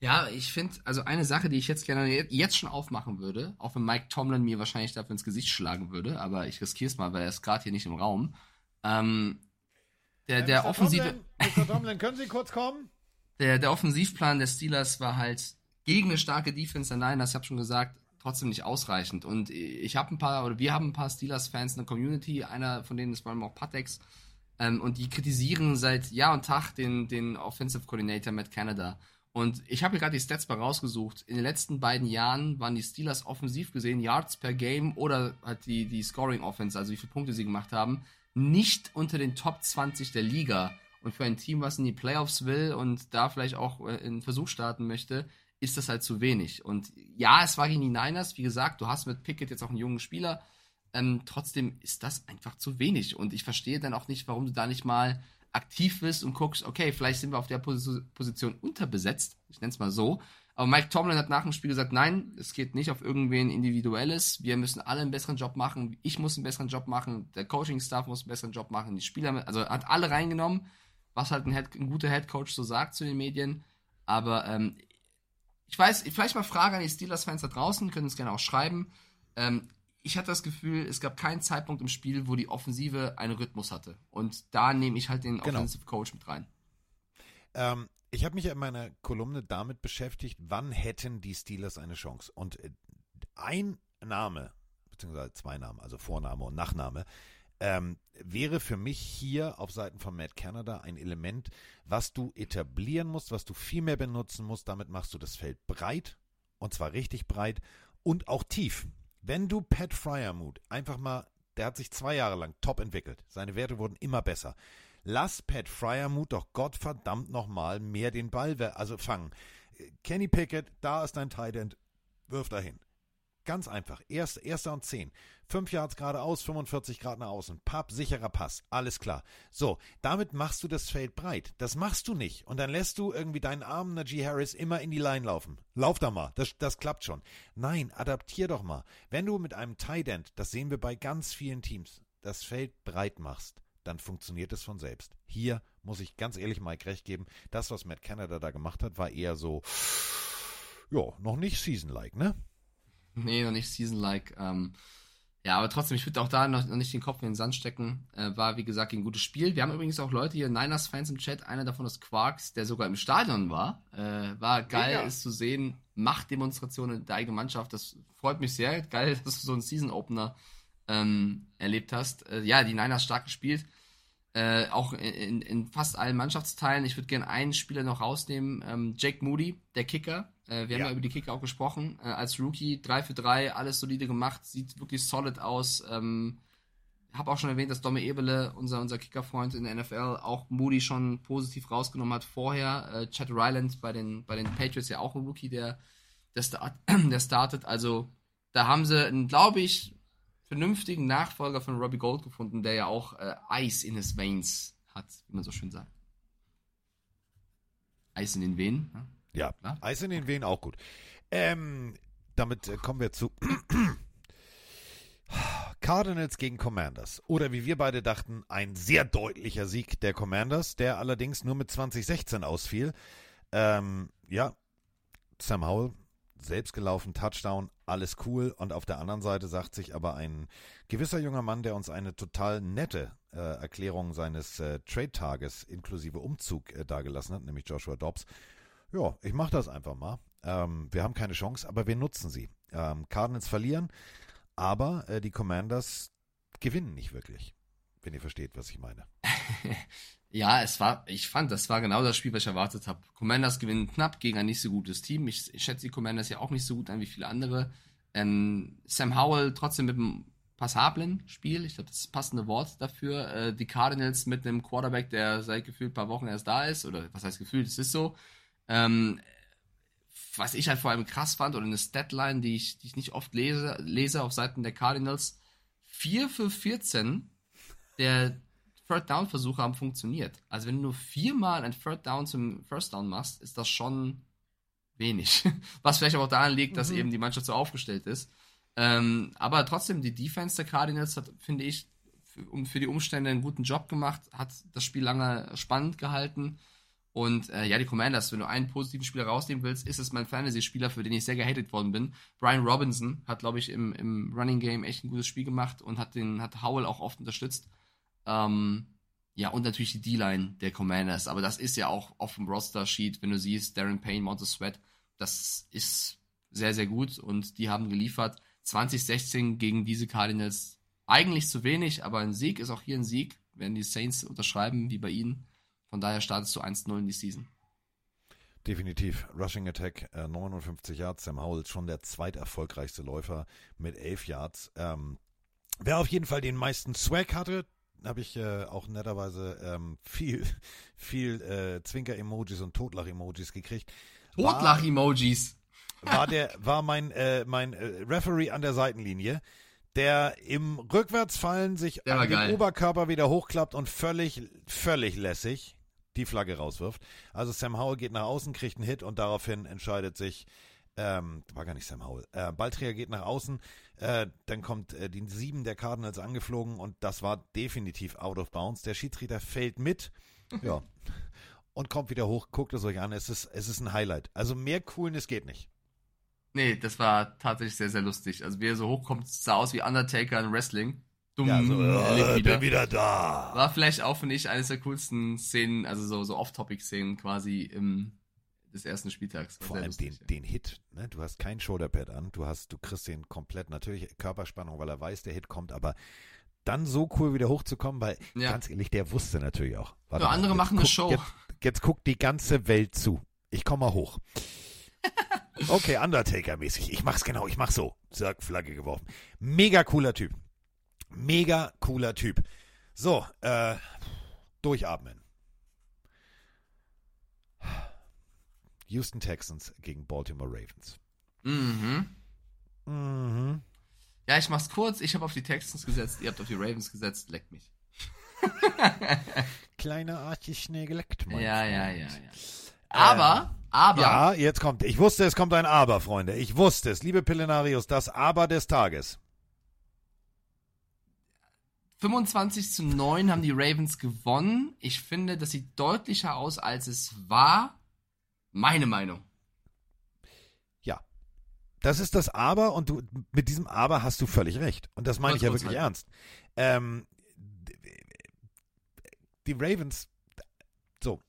Ja, ich finde, also eine Sache, die ich jetzt gerne jetzt schon aufmachen würde, auch wenn Mike Tomlin mir wahrscheinlich dafür ins Gesicht schlagen würde, aber ich riskiere es mal, weil er ist gerade hier nicht im Raum. Ähm, der, der Mr. offensive. Tomlin, Mr. Tomlin, können Sie kurz kommen? Der, der Offensivplan der Steelers war halt gegen eine starke Defense Niners, ich habe schon gesagt, trotzdem nicht ausreichend. Und ich habe ein paar, oder wir haben ein paar Steelers-Fans in der Community, einer von denen ist vor allem auch Patex, ähm, und die kritisieren seit Jahr und Tag den, den Offensive Coordinator Matt Canada. Und ich habe hier gerade die Stats mal rausgesucht. In den letzten beiden Jahren waren die Steelers offensiv gesehen, Yards per Game oder halt die, die Scoring Offense, also wie viele Punkte sie gemacht haben, nicht unter den Top 20 der Liga. Und für ein Team, was in die Playoffs will und da vielleicht auch äh, einen Versuch starten möchte, ist das halt zu wenig. Und ja, es war gegen die Niners. Wie gesagt, du hast mit Pickett jetzt auch einen jungen Spieler. Ähm, trotzdem ist das einfach zu wenig. Und ich verstehe dann auch nicht, warum du da nicht mal aktiv bist und guckst, okay, vielleicht sind wir auf der Pos Position unterbesetzt. Ich nenne es mal so. Aber Mike Tomlin hat nach dem Spiel gesagt, nein, es geht nicht auf irgendwen Individuelles. Wir müssen alle einen besseren Job machen. Ich muss einen besseren Job machen. Der Coaching-Staff muss einen besseren Job machen. Die Spieler, also hat alle reingenommen, was halt ein, Head, ein guter Head Coach so sagt zu den Medien. Aber ähm, ich weiß, vielleicht mal Frage an die Steelers-Fans da draußen, können es gerne auch schreiben. Ähm, ich hatte das Gefühl, es gab keinen Zeitpunkt im Spiel, wo die Offensive einen Rhythmus hatte. Und da nehme ich halt den Genau. Offensive Coach mit rein. Ähm, ich habe mich ja in meiner Kolumne damit beschäftigt, wann hätten die Steelers eine Chance. Und äh, ein Name, beziehungsweise zwei Namen, also Vorname und Nachname, ähm, wäre für mich hier auf Seiten von Matt Canada ein Element, was du etablieren musst, was du viel mehr benutzen musst. Damit machst du das Feld breit und zwar richtig breit und auch tief. Wenn du Pat Fryermuth einfach mal, der hat sich zwei Jahre lang top entwickelt, seine Werte wurden immer besser. Lass Pat Fryermuth doch Gottverdammt nochmal mehr den Ball also fangen. Kenny Pickett, da ist dein Tight End, wirf dahin. Ganz einfach. Erst, erster und zehn. Fünf Yards geradeaus, 45 Grad nach außen. Papp, sicherer Pass. Alles klar. So, damit machst du das Feld breit. Das machst du nicht. Und dann lässt du irgendwie deinen armen Najee Harris immer in die Line laufen. Lauf da mal. Das, das klappt schon. Nein, adaptier doch mal. Wenn du mit einem Tight End, das sehen wir bei ganz vielen Teams, das Feld breit machst, dann funktioniert es von selbst. Hier muss ich ganz ehrlich Mike recht geben. Das, was Matt Canada da gemacht hat, war eher so, ja, noch nicht season-like, ne? Nee, noch nicht Season-like. Ähm, ja, aber trotzdem, ich würde auch da noch, noch nicht den Kopf in den Sand stecken. Äh, war, wie gesagt, ein gutes Spiel. Wir haben übrigens auch Leute hier, Niners-Fans im Chat. Einer davon ist Quarks, der sogar im Stadion war. Äh, war geil, Mega. es zu sehen. Machtdemonstrationen der eigenen Mannschaft. Das freut mich sehr. Geil, dass du so einen Season-Opener ähm, erlebt hast. Äh, ja, die Niners stark gespielt. Äh, auch in, in, fast allen Mannschaftsteilen. Ich würde gerne einen Spieler noch rausnehmen. Ähm, Jake Moody, der Kicker. Äh, wir haben Ja. ja über die Kicker auch gesprochen. Äh, als Rookie 3 für 3, alles solide gemacht, sieht wirklich solid aus. Ähm, habe auch schon erwähnt, dass Domme Ebele, unser, unser Kickerfreund in der NFL, auch Moody schon positiv rausgenommen hat vorher. Äh, Chad Ryland bei den, bei den Patriots ja auch ein Rookie, der, der, start, der startet. Also da haben sie einen, glaube ich, vernünftigen Nachfolger von Robbie Gold gefunden, der ja auch äh, Eis in his Veins hat, wie man so schön sagt. Eis in den Venen. Ne? Ja, Eis in den Venen auch gut. Ähm, damit äh, kommen wir zu Cardinals gegen Commanders. Oder wie wir beide dachten, ein sehr deutlicher Sieg der Commanders, der allerdings nur mit 2016 ausfiel. Ähm, ja, Sam Howell, selbst gelaufen, Touchdown, alles cool. Und auf der anderen Seite sagt sich aber ein gewisser junger Mann, der uns eine total nette äh, Erklärung seines äh, Trade-Tages inklusive Umzug äh, dargelassen hat, nämlich Joshua Dobbs. Ja, ich mache das einfach mal. Ähm, wir haben keine Chance, aber wir nutzen sie. Ähm, Cardinals verlieren, aber äh, die Commanders gewinnen nicht wirklich, wenn ihr versteht, was ich meine. Ja, es war, ich fand, das war genau das Spiel, was ich erwartet habe. Commanders gewinnen knapp gegen ein nicht so gutes Team. Ich, ich schätze die Commanders ja auch nicht so gut an wie viele andere. Ähm, Sam Howell trotzdem mit einem passablen Spiel, ich glaube, das ist das passende Wort dafür. Äh, die Cardinals mit einem Quarterback, der seit gefühlt ein paar Wochen erst da ist, oder was heißt gefühlt, es ist so. Ähm, was ich halt vor allem krass fand, oder eine Statline, die ich, die ich nicht oft lese, lese auf Seiten der Cardinals, 4 für 14 der Third Down Versuche haben funktioniert. Also wenn du nur viermal ein Third Down zum First Down machst, ist das schon wenig. Was vielleicht aber auch daran liegt, dass Mhm. eben die Mannschaft so aufgestellt ist. Ähm, aber trotzdem, die Defense der Cardinals hat, finde ich, für, um, für die Umstände einen guten Job gemacht, hat das Spiel lange spannend gehalten. Und äh, ja, die Commanders, wenn du einen positiven Spieler rausnehmen willst, ist es mein Fantasy-Spieler, für den ich sehr gehatet worden bin. Brian Robinson hat, glaube ich, im, im Running Game echt ein gutes Spiel gemacht und hat den hat Howell auch oft unterstützt. Ähm, ja, und natürlich die D-Line der Commanders. Aber das ist ja auch auf dem Roster-Sheet, wenn du siehst, Darren Payne, Montez Sweat, das ist sehr, sehr gut und die haben geliefert. 2016 gegen diese Cardinals eigentlich zu wenig, aber ein Sieg ist auch hier ein Sieg, werden die Saints unterschreiben, wie bei ihnen. Von daher startest du 1-0 in die Season. Definitiv. Rushing Attack, äh, 59 Yards. Sam Howell schon der zweiterfolgreichste Läufer mit 11 Yards. Ähm, wer auf jeden Fall den meisten Swag hatte, habe ich äh, auch netterweise ähm, viel, viel äh, Zwinker-Emojis und Totlach-Emojis gekriegt. War- Totlach-Emojis. war der war mein äh, mein äh, Referee an der Seitenlinie, der im Rückwärtsfallen sich Der war an den. Oberkörper wieder hochklappt und völlig völlig lässig die Flagge rauswirft. Also Sam Howell geht nach außen, kriegt einen Hit und daraufhin entscheidet sich ähm, war gar nicht Sam Howell. Äh, Ballträger geht nach außen, äh, dann kommt äh, die sieben der Cardinals angeflogen und das war definitiv out of bounds. Der Schiedsrichter fällt mit, ja, und kommt wieder hoch, guckt es euch an. Es ist, es ist ein Highlight. Also mehr Coolness geht nicht. Nee, das war tatsächlich sehr, sehr lustig. Also wie er so hochkommt, sah aus wie Undertaker in Wrestling. Dumm, Ja, so, lebt äh, bin wieder da. War vielleicht auch, finde ich, eines der coolsten Szenen, also so, so Off-Topic-Szenen quasi im, des ersten Spieltags. Vor allem den, lustig, den Hit, ne? Du hast kein Shoulderpad an, du hast, du kriegst den komplett, natürlich Körperspannung, weil er weiß, der Hit kommt, aber dann so cool wieder hochzukommen, weil Ja. ganz ehrlich, der wusste natürlich auch. Warte Ja, andere jetzt machen eine guck- Show. Jetzt, jetzt guckt die ganze Welt zu. Ich komme mal hoch. Okay, Undertaker-mäßig. Ich mach's genau, ich mach so. Zack, Flagge geworfen. Mega cooler Typ. Mega cooler Typ. So, äh, durchatmen. Houston Texans gegen Baltimore Ravens. Mhm. Mhm. Ja, ich mach's kurz. Ich habe auf die Texans gesetzt, ihr habt auf die Ravens gesetzt. Leckt mich. Kleiner artig schnell geleckt, mein Ja, ja, Freund. ja, ja. Aber, aber, Ja, jetzt kommt. Ich wusste, es kommt ein Aber, Freunde. Ich wusste es. Liebe Pillenarius, das Aber des Tages. 25 zu 9 haben die Ravens gewonnen. Ich finde, das sieht deutlicher aus, als es war. Meine Meinung. Ja. Das ist das Aber und du mit diesem Aber hast du völlig recht. Und das meine ich ja wirklich kurz ernst. Ähm, die Ravens, so,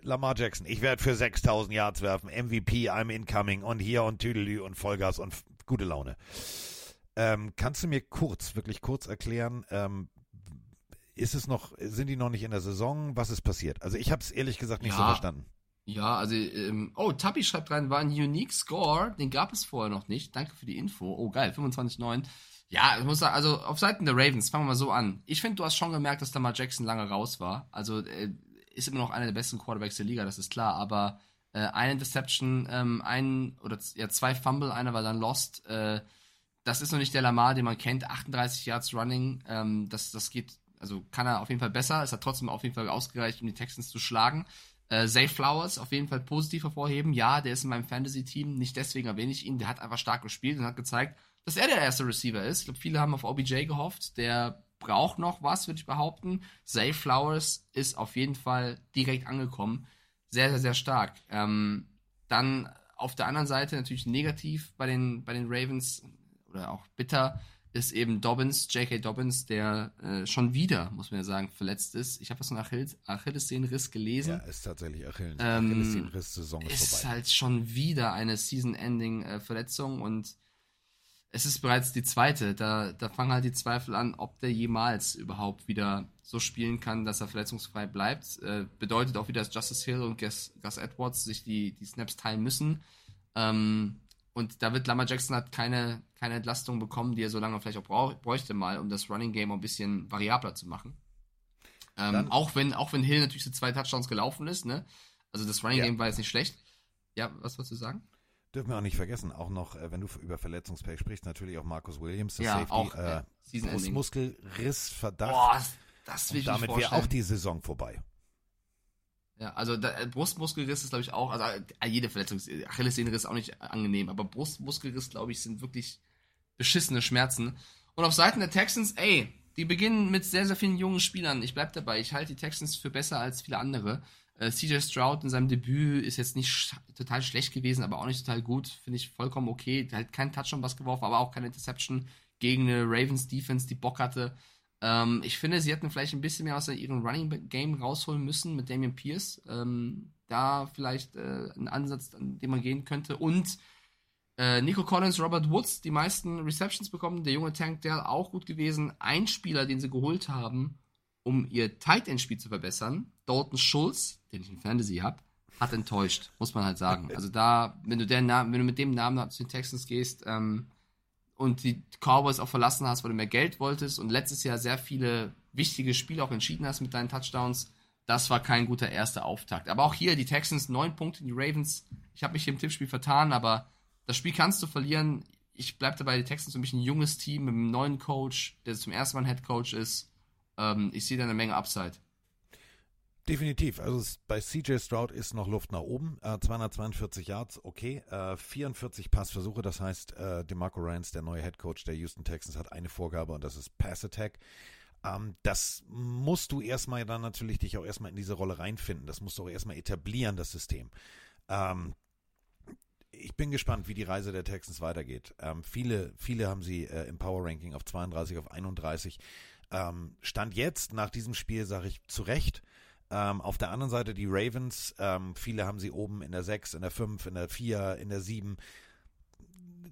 Lamar Jackson, ich werde für 6000 Yards werfen, MVP, I'm incoming und hier und Tüdelü und Vollgas und gute Laune. Ähm, kannst du mir kurz, wirklich kurz erklären, ähm, ist es noch, sind die noch nicht in der Saison? Was ist passiert? Also ich habe es ehrlich gesagt nicht so Ja. verstanden. Ja, also, ähm, oh, Tabi schreibt rein, war ein Unique Score, den gab es vorher noch nicht. Danke für die Info. Oh, geil, 25-9. Ja, ich muss sagen, also auf Seiten der Ravens, fangen wir mal so an. Ich finde, du hast schon gemerkt, dass da mal Jackson lange raus war. Also, äh, ist immer noch einer der besten Quarterbacks der Liga, das ist klar, aber äh, eine Interception, ähm, ein oder ja, zwei Fumble, einer war dann lost. Äh, das ist noch nicht der Lamar, den man kennt. 38 Yards Running, ähm, das, das geht, also kann er auf jeden Fall besser. Es hat trotzdem auf jeden Fall ausgereicht, um die Texans zu schlagen. Äh, Zay Flowers auf jeden Fall positiv hervorheben. Ja, der ist in meinem Fantasy-Team. Nicht deswegen erwähne ich ihn. Der hat einfach stark gespielt und hat gezeigt, dass er der erste Receiver ist. Ich glaube, viele haben auf OBJ gehofft. Der braucht noch was, würde ich behaupten. Zay Flowers ist auf jeden Fall direkt angekommen. Sehr, sehr, sehr stark. Ähm, dann auf der anderen Seite natürlich negativ bei den, bei den Ravens oder auch bitter ist eben Dobbins, J.K. Dobbins, der äh, schon wieder, muss man ja sagen, verletzt ist. Ich habe was von Achilles, Achillessehnenriss gelesen. Ja, ist tatsächlich Achilles, Ähm, Achillessehnenriss-Saison ist, ist vorbei. halt schon wieder eine Season-Ending-Verletzung und es ist bereits die zweite. Da, da fangen halt die Zweifel an, ob der jemals überhaupt wieder so spielen kann, dass er verletzungsfrei bleibt. Äh, bedeutet auch wieder, dass Justice Hill und Gus, Gus Edwards sich die, die Snaps teilen müssen. Ähm, und da wird Lamar Jackson hat keine, keine Entlastung bekommen, die er so lange vielleicht auch brauch, bräuchte mal, um das Running Game ein bisschen variabler zu machen. Ähm, auch wenn, auch wenn Hill natürlich zu zwei Touchdowns gelaufen ist, ne? Also das Running Ja. Game war jetzt nicht schlecht. Ja, was wolltest du sagen? Dürfen wir auch nicht vergessen, auch noch, äh, wenn du über Verletzungspech sprichst, natürlich auch Marcus Williams, der Ja, Safety, auch, äh, äh, Season-Ending. Brustmuskelrissverdacht. Boah, das will ich damit wäre auch die Saison vorbei. Ja, also da, äh, Brustmuskelriss ist, glaube ich, auch, also äh, jede Verletzung, Achillessehnenriss ist auch nicht angenehm, aber Brustmuskelriss, glaube ich, sind wirklich beschissene Schmerzen. Und auf Seiten der Texans, ey, die beginnen mit sehr, sehr vielen jungen Spielern. Ich bleib dabei, ich halte die Texans für besser als viele andere. Äh, CJ Stroud in seinem Debüt ist jetzt nicht sch total schlecht gewesen, aber auch nicht total gut. Finde ich vollkommen okay. Der hat keinen Touchdown was geworfen, aber auch keine Interception gegen eine Ravens Defense, die Bock hatte. Ähm, ich finde, sie hätten vielleicht ein bisschen mehr aus ihrem Running Game rausholen müssen mit Damian Pierce. Ähm, da vielleicht äh, ein Ansatz, an den man gehen könnte. Und äh, Nico Collins, Robert Woods, die meisten Receptions bekommen. Der junge Tank Dell auch gut gewesen. Ein Spieler, den sie geholt haben, um ihr Tight End Spiel zu verbessern, Dalton Schulz, den ich in Fantasy habe, hat enttäuscht, muss man halt sagen. Also da, wenn du, der Namen, wenn du mit dem Namen zu den Texans gehst ähm, und die Cowboys auch verlassen hast, weil du mehr Geld wolltest und letztes Jahr sehr viele wichtige Spiele auch entschieden hast mit deinen Touchdowns, das war kein guter erster Auftakt. Aber auch hier die Texans neun Punkte, die Ravens. Ich habe mich hier im Tippspiel vertan, aber das Spiel kannst du verlieren. Ich bleibe dabei, die Texans für mich ein junges Team mit einem neuen Coach, der zum ersten Mal ein Head Coach ist. Ähm, ich sehe da eine Menge Upside. Definitiv. Also bei CJ Stroud ist noch Luft nach oben. Äh, 242 Yards, okay. Äh, 44 Passversuche, das heißt, äh, DeMarco Ryans, der neue Head Coach der Houston Texans, hat eine Vorgabe und das ist Pass Attack. Ähm, das musst du erstmal dann natürlich dich auch erstmal in diese Rolle reinfinden. Das musst du auch erstmal etablieren, das System. Ähm, ich bin gespannt, wie die Reise der Texans weitergeht. Ähm, viele, viele haben sie äh, im Power Ranking auf 32, auf 31. Ähm, Stand jetzt, nach diesem Spiel, sage ich zu Recht. Ähm, auf der anderen Seite die Ravens, ähm, viele haben sie oben in der 6, in der 5, in der 4, in der 7.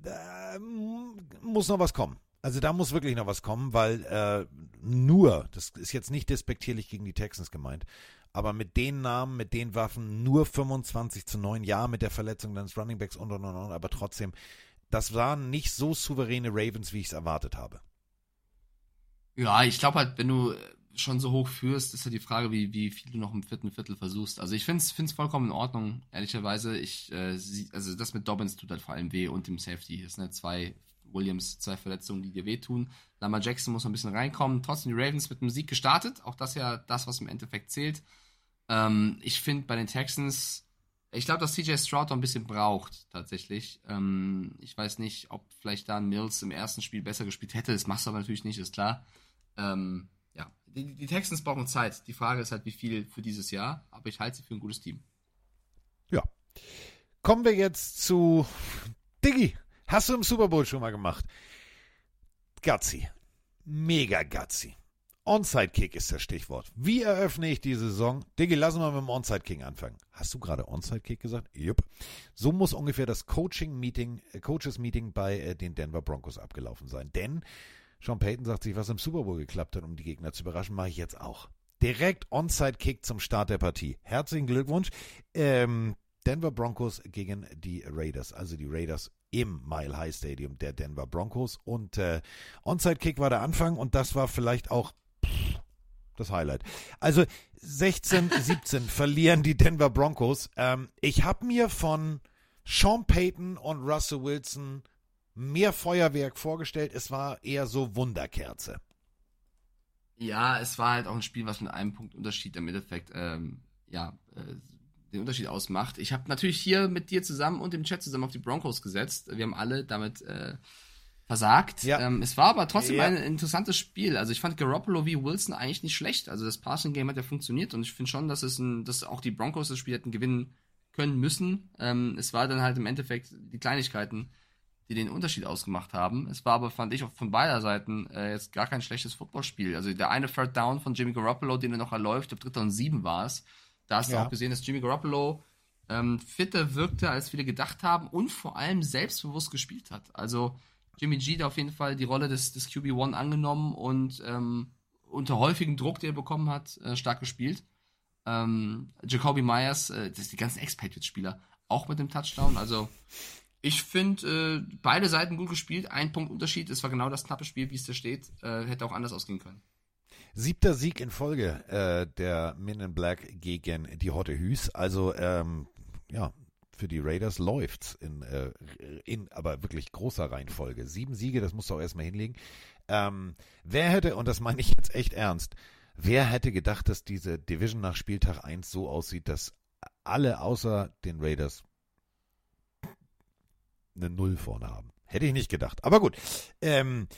Da mm, muss noch was kommen. Also da muss wirklich noch was kommen, weil äh, nur, das ist jetzt nicht despektierlich gegen die Texans gemeint, aber mit den Namen, mit den Waffen nur 25 zu 9, ja, mit der Verletzung deines Runningbacks und und und, und aber trotzdem, das waren nicht so souveräne Ravens, wie ich es erwartet habe. Ja, ich glaube halt, wenn du schon so hoch führst, ist ja die Frage, wie, wie viel du noch im vierten Viertel versuchst. Also ich finde es vollkommen in Ordnung, ehrlicherweise. Ich, äh, sie, also das mit Dobbins tut halt vor allem weh und dem Safety. Das sind halt zwei Williams, zwei Verletzungen, die dir wehtun. Lamar Jackson muss noch ein bisschen reinkommen. Trotzdem die Ravens mit einem Sieg gestartet. Auch das ja das, was im Endeffekt zählt. Ähm, ich finde bei den Texans, ich glaube, dass CJ Stroud noch ein bisschen braucht, tatsächlich. Ähm, ich weiß nicht, ob vielleicht da Mills im ersten Spiel besser gespielt hätte. Das machst du aber natürlich nicht, ist klar. Ähm, ja, die, die Texans brauchen Zeit. Die Frage ist halt, wie viel für dieses Jahr. Aber ich halte sie für ein gutes Team. Ja. Kommen wir jetzt zu Diggi. Hast du im Super Bowl schon mal gemacht? Gutsy. Mega Gutsy. Onside-Kick ist das Stichwort. Wie eröffne ich die Saison? Diggi, lass mal mit dem Onside-Kick anfangen. Hast du gerade Onside-Kick gesagt? Jupp. So muss ungefähr das Coaching-Meeting, äh, Coaches-Meeting bei äh, den Denver Broncos abgelaufen sein. Denn Sean Payton sagt sich, was im Super Bowl geklappt hat, um die Gegner zu überraschen, mache ich jetzt auch. Direkt Onside-Kick zum Start der Partie. Herzlichen Glückwunsch. Ähm, Denver Broncos gegen die Raiders. Also die Raiders im Mile High Stadium der Denver Broncos. Und äh, Onside-Kick war der Anfang und das war vielleicht auch pff, das Highlight. Also 16, 17 verlieren die Denver Broncos. Ähm, ich habe mir von Sean Payton und Russell Wilson mehr Feuerwerk vorgestellt. Es war eher so Wunderkerze. Ja, es war halt auch ein Spiel, was mit einem Punkt Unterschied im Endeffekt, ähm, ja, äh, den Unterschied ausmacht. Ich habe natürlich hier mit dir zusammen und dem Chat zusammen auf die Broncos gesetzt. Wir haben alle damit äh, versagt. Ja. Ähm, es war aber trotzdem Ja. ein interessantes Spiel. Also ich fand Garoppolo wie Wilson eigentlich nicht schlecht. Also das Passing Game hat ja funktioniert und ich finde schon, dass es ein, dass auch die Broncos das Spiel hätten gewinnen können müssen. Ähm, es war dann halt im Endeffekt die Kleinigkeiten, die den Unterschied ausgemacht haben. Es war aber, fand ich, auch von beider Seiten äh, jetzt gar kein schlechtes Footballspiel. Also der eine Third Down von Jimmy Garoppolo, den er noch erläuft, auf dritter und sieben war es. Da hast Ja. du auch gesehen, dass Jimmy Garoppolo ähm, fitter wirkte, als viele gedacht haben und vor allem selbstbewusst gespielt hat. Also Jimmy G hat auf jeden Fall die Rolle des, des QB1 angenommen und ähm, unter häufigem Druck, den er bekommen hat, äh, stark gespielt. Ähm, Jacoby Myers, äh, das sind die ganzen Ex-Patriots-Spieler, auch mit dem Touchdown. Also ich finde, äh, beide Seiten gut gespielt. Ein Punkt Unterschied. Es war genau das knappe Spiel, wie es da steht. Äh, hätte auch anders ausgehen können. Siebter Sieg in Folge äh, der Men in Black gegen die Hotte Hüs. Also, ähm, ja, für die Raiders läuft's in, äh, in aber wirklich großer Reihenfolge. Sieben Siege, das musst du auch erstmal hinlegen. Ähm, wer hätte, und das meine ich jetzt echt ernst, wer hätte gedacht, dass diese Division nach Spieltag 1 so aussieht, dass alle außer den Raiders eine Null vorne haben? Hätte ich nicht gedacht. Aber gut. Ähm,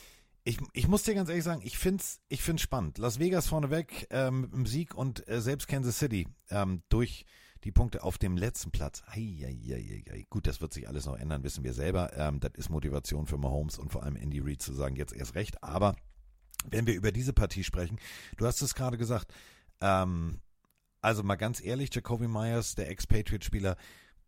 ich, ich muss dir ganz ehrlich sagen, ich find's, ich find's spannend. Las Vegas vorneweg ähm, im Sieg und äh, selbst Kansas City ähm, durch die Punkte auf dem letzten Platz. Ei, ei, ei, ei. Gut, das wird sich alles noch ändern, wissen wir selber. Ähm, das ist Motivation für Mahomes und vor allem Andy Reid zu sagen, jetzt erst recht. Aber wenn wir über diese Partie sprechen, du hast es gerade gesagt, ähm, also mal ganz ehrlich, Jacoby Myers, der Ex-Patriot-Spieler,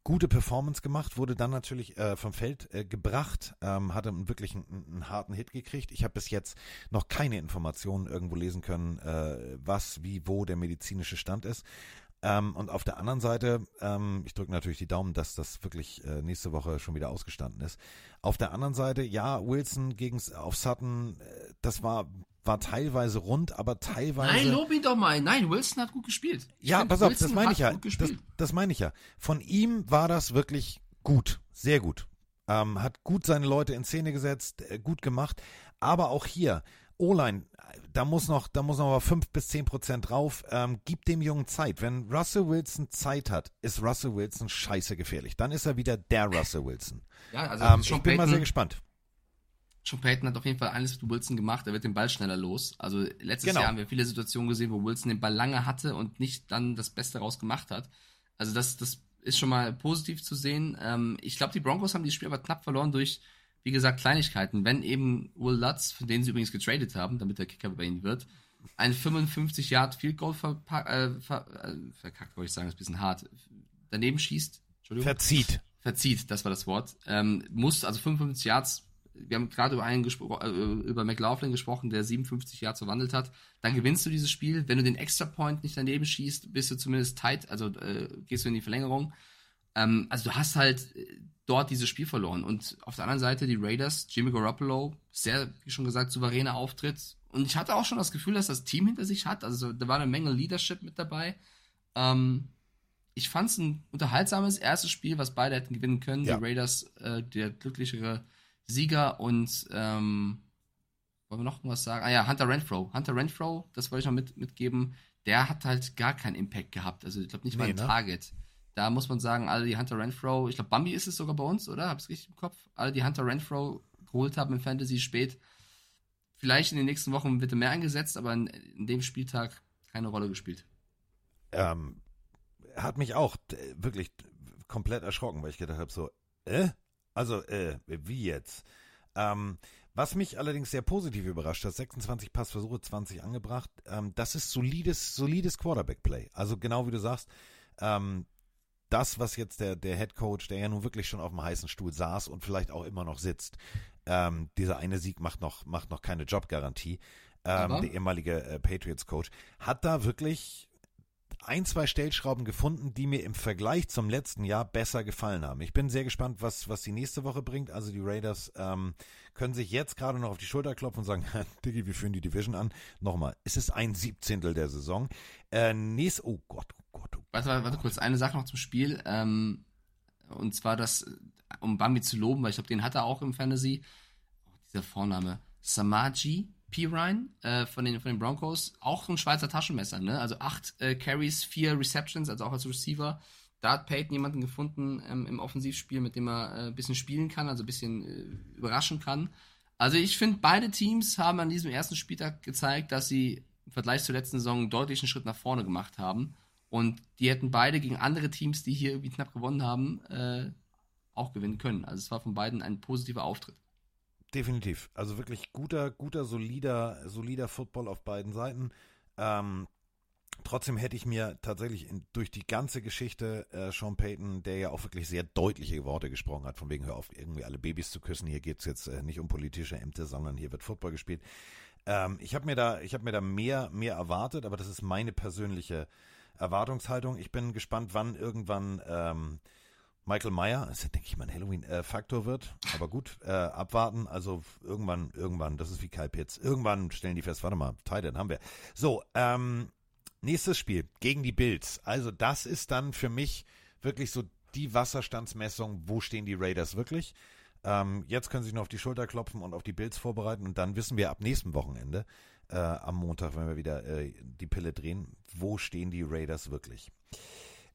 gute Performance gemacht, wurde dann natürlich äh, vom Feld äh, gebracht, ähm, hatte wirklich einen, einen harten Hit gekriegt. Ich habe bis jetzt noch keine Informationen irgendwo lesen können, äh, was, wie, wo der medizinische Stand ist. Ähm, und auf der anderen Seite, ähm, ich drücke natürlich die Daumen, dass das wirklich äh, nächste Woche schon wieder ausgestanden ist. Auf der anderen Seite, ja, Wilson gegen auf Sutton, äh, das war war teilweise rund, aber teilweise Nein, lob ihn doch mal. Nein, Wilson hat gut gespielt. Ich ja, pass auf, Wilson das meine ich ja. Das, das meine ich ja. Von ihm war das wirklich gut, sehr gut. Ähm, hat gut seine Leute in Szene gesetzt, äh, gut gemacht. Aber auch hier, O-Line, da muss noch, da muss noch mal fünf bis zehn Prozent drauf. Ähm, gib dem Jungen Zeit. Wenn Russell Wilson Zeit hat, ist Russell Wilson scheiße gefährlich. Dann ist er wieder der Russell Wilson. Ja, also ähm, ich bin mal Payton- sehr gespannt. Sean Payton hat auf jeden Fall alles mit Wilson gemacht. Er wird den Ball schneller los. Also letztes Genau. Jahr haben wir viele Situationen gesehen, wo Wilson den Ball lange hatte und nicht dann das Beste raus gemacht hat. Also das, das ist schon mal positiv zu sehen. Ähm, ich glaube, die Broncos haben dieses Spiel aber knapp verloren durch, wie gesagt, Kleinigkeiten. Wenn eben Will Lutz, von denen sie übrigens getradet haben, damit der Kicker bei ihnen wird, ein 55 Yard Field Goal verpa- äh, ver äh, verkackt, wollte ich sagen, ist ein bisschen hart, daneben schießt. Entschuldigung. Verzieht. Verzieht, das war das Wort. Ähm, muss, also 55 Yards, wir haben gerade über einen gespro äh, über McLaughlin gesprochen, der 57 Yards verwandelt hat. Dann gewinnst du dieses Spiel. Wenn du den Extra Point nicht daneben schießt, bist du zumindest tight, also äh, gehst du in die Verlängerung. Ähm, also du hast halt äh, dort dieses Spiel verloren. Und auf der anderen Seite die Raiders, Jimmy Garoppolo, sehr, wie schon gesagt, souveräner Auftritt. Und ich hatte auch schon das Gefühl, dass das Team hinter sich hat. Also da war eine Menge Leadership mit dabei. Ähm, ich fand es ein unterhaltsames erstes Spiel, was beide hätten gewinnen können. Ja. Die Raiders, äh, der glücklichere Sieger und ähm, wollen wir noch was sagen? Ah ja, Hunter Renfro. Hunter Renfro, das wollte ich noch mit, mitgeben, der hat halt gar keinen Impact gehabt. Also ich glaube nicht mal Nee, ein ne? Target. Da muss man sagen, alle, die Hunter Renfro, ich glaube, Bambi ist es sogar bei uns, oder? Hab's richtig im Kopf? Alle, die Hunter Renfro geholt haben im Fantasy spät. Vielleicht in den nächsten Wochen wird er mehr eingesetzt, aber in, in dem Spieltag keine Rolle gespielt. ähm, hat mich auch äh, wirklich komplett erschrocken, weil ich gedacht habe, so, äh? Also, äh, wie jetzt? Ähm, was mich allerdings sehr positiv überrascht hat, 26 Passversuche, 20 angebracht, ähm, das ist solides, solides Quarterback-Play. Also genau wie du sagst, ähm, das, was jetzt der, der Head Coach, der ja nun wirklich schon auf dem heißen Stuhl saß und vielleicht auch immer noch sitzt, ähm, dieser eine Sieg macht noch, macht noch keine Jobgarantie. Ähm, der ehemalige äh, Patriots-Coach hat da wirklich ein, zwei Stellschrauben gefunden, die mir im Vergleich zum letzten Jahr besser gefallen haben. Ich bin sehr gespannt, was, was die nächste Woche bringt. Also die Raiders ähm, können sich jetzt gerade noch auf die Schulter klopfen und sagen, Diggi, wir führen die Division an. Nochmal, es ist ein Siebzehntel der Saison. Äh, nächst, oh Gott, oh Gott, oh Warte, warte, warte kurz, eine Sache noch zum Spiel. Ähm, und zwar das, um Bambi zu loben, weil ich glaube, den hat er auch im Fantasy. Oh, dieser Vorname. Samaji Pirine äh, von, den, von den Broncos. Auch ein Schweizer Taschenmesser, ne? Also acht äh, Carries, vier Receptions, also auch als Receiver. Da hat Peyton jemanden gefunden ähm, im Offensivspiel, mit dem er äh, ein bisschen spielen kann, also ein bisschen äh, überraschen kann. Also ich finde, beide Teams haben an diesem ersten Spieltag gezeigt, dass sie im Vergleich zur letzten Saison einen deutlichen Schritt nach vorne gemacht haben. Und die hätten beide gegen andere Teams, die hier irgendwie knapp gewonnen haben, äh, auch gewinnen können. Also es war von beiden ein positiver Auftritt. Definitiv. Also wirklich guter, guter, solider, solider Football auf beiden Seiten. Ähm, trotzdem hätte ich mir tatsächlich in, durch die ganze Geschichte äh, Sean Payton, der ja auch wirklich sehr deutliche Worte gesprochen hat, von wegen hör auf, irgendwie alle Babys zu küssen. Hier geht es jetzt äh, nicht um politische Ämter, sondern hier wird Football gespielt. Ähm, ich habe mir da, ich habe mir da mehr, mehr erwartet, aber das ist meine persönliche Erwartungshaltung. Ich bin gespannt, wann irgendwann ähm, Michael Meyer, das ist, denke ich mal, ein Halloween-Faktor wird. Aber gut, äh, abwarten. Also irgendwann, irgendwann, das ist wie Kyle Pitts. Irgendwann stellen die fest, warte mal, Titan haben wir. So, ähm, nächstes Spiel gegen die Bills. Also das ist dann für mich wirklich so die Wasserstandsmessung, wo stehen die Raiders wirklich. Ähm, jetzt können sie sich nur auf die Schulter klopfen und auf die Bills vorbereiten und dann wissen wir ab nächsten Wochenende, äh, am Montag, wenn wir wieder äh, die Pille drehen, wo stehen die Raiders wirklich.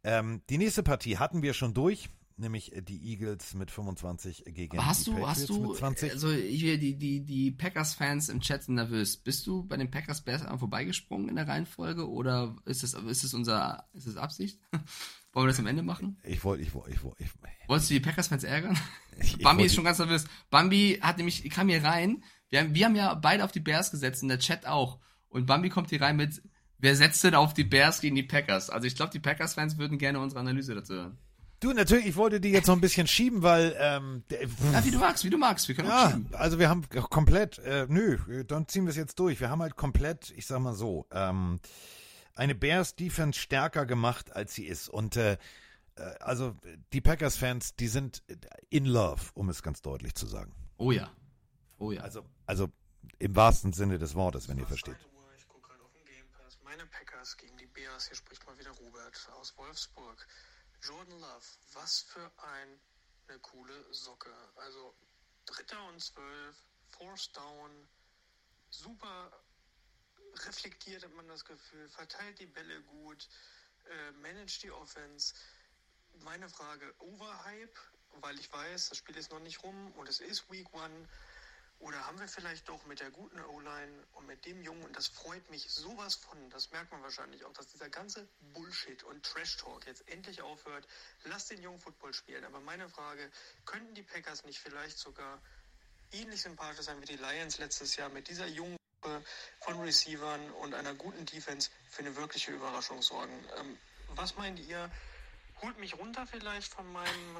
Ähm, die nächste Partie hatten wir schon durch nämlich die Eagles mit 25 gegen Aber hast die du, Patriots hast du, mit 20. also hier die, die, die Packers-Fans im Chat sind nervös. Bist du bei den Packers einmal vorbeigesprungen in der Reihenfolge oder ist es, ist es unser, ist es Absicht? Wollen wir das am Ende machen? Ich wollte, ich wollte, ich wollte. Wolltest du die Packers-Fans ärgern? Ich- ich Bambi wollte- ist schon ganz nervös. Bambi hat nämlich, kam hier rein. Wir haben, wir haben ja beide auf die Bears gesetzt, in der Chat auch. Und Bambi kommt hier rein mit, wer setzt denn auf die Bears gegen die Packers? Also ich glaube, die Packers-Fans würden gerne unsere Analyse dazu hören. Du, natürlich, ich wollte die jetzt noch ein bisschen schieben, weil, ähm, Ja, wie du magst, wie du magst. Wir können auch Ja, schieben. also wir haben komplett, äh, nö, dann ziehen wir es jetzt durch. Wir haben halt komplett, ich sag mal so, ähm, eine Bears Defense stärker gemacht, als sie ist. Und äh, äh, also die Packers-Fans, die sind in love, um es ganz deutlich zu sagen. Oh ja. Oh ja. Also, also im wahrsten Sinne des Wortes, wenn ihr versteht. Ich gucke gerade auf den Game Pass. Meine Packers gegen die Bears. Hier spricht mal wieder Robert aus Wolfsburg. Jordan Love, was für ein, eine coole Socke. Also Dritter und Zwölf, Force Down, super reflektiert hat man das Gefühl, verteilt die Bälle gut, äh, managt die Offense. Meine Frage, Overhype, weil ich weiß, das Spiel ist noch nicht rum und es ist Week One. Oder haben wir vielleicht doch mit der guten O-Line und mit dem Jungen, und das freut mich sowas von, das merkt man wahrscheinlich auch, dass dieser ganze Bullshit und Trash-Talk jetzt endlich aufhört. Lass den Jungen Football spielen. Aber meine Frage, könnten die Packers nicht vielleicht sogar ähnlich sympathisch sein wie die Lions letztes Jahr mit dieser jungen Gruppe von Receivern und einer guten Defense für eine wirkliche Überraschung sorgen? Ähm, was meint ihr? Holt mich runter vielleicht von meinen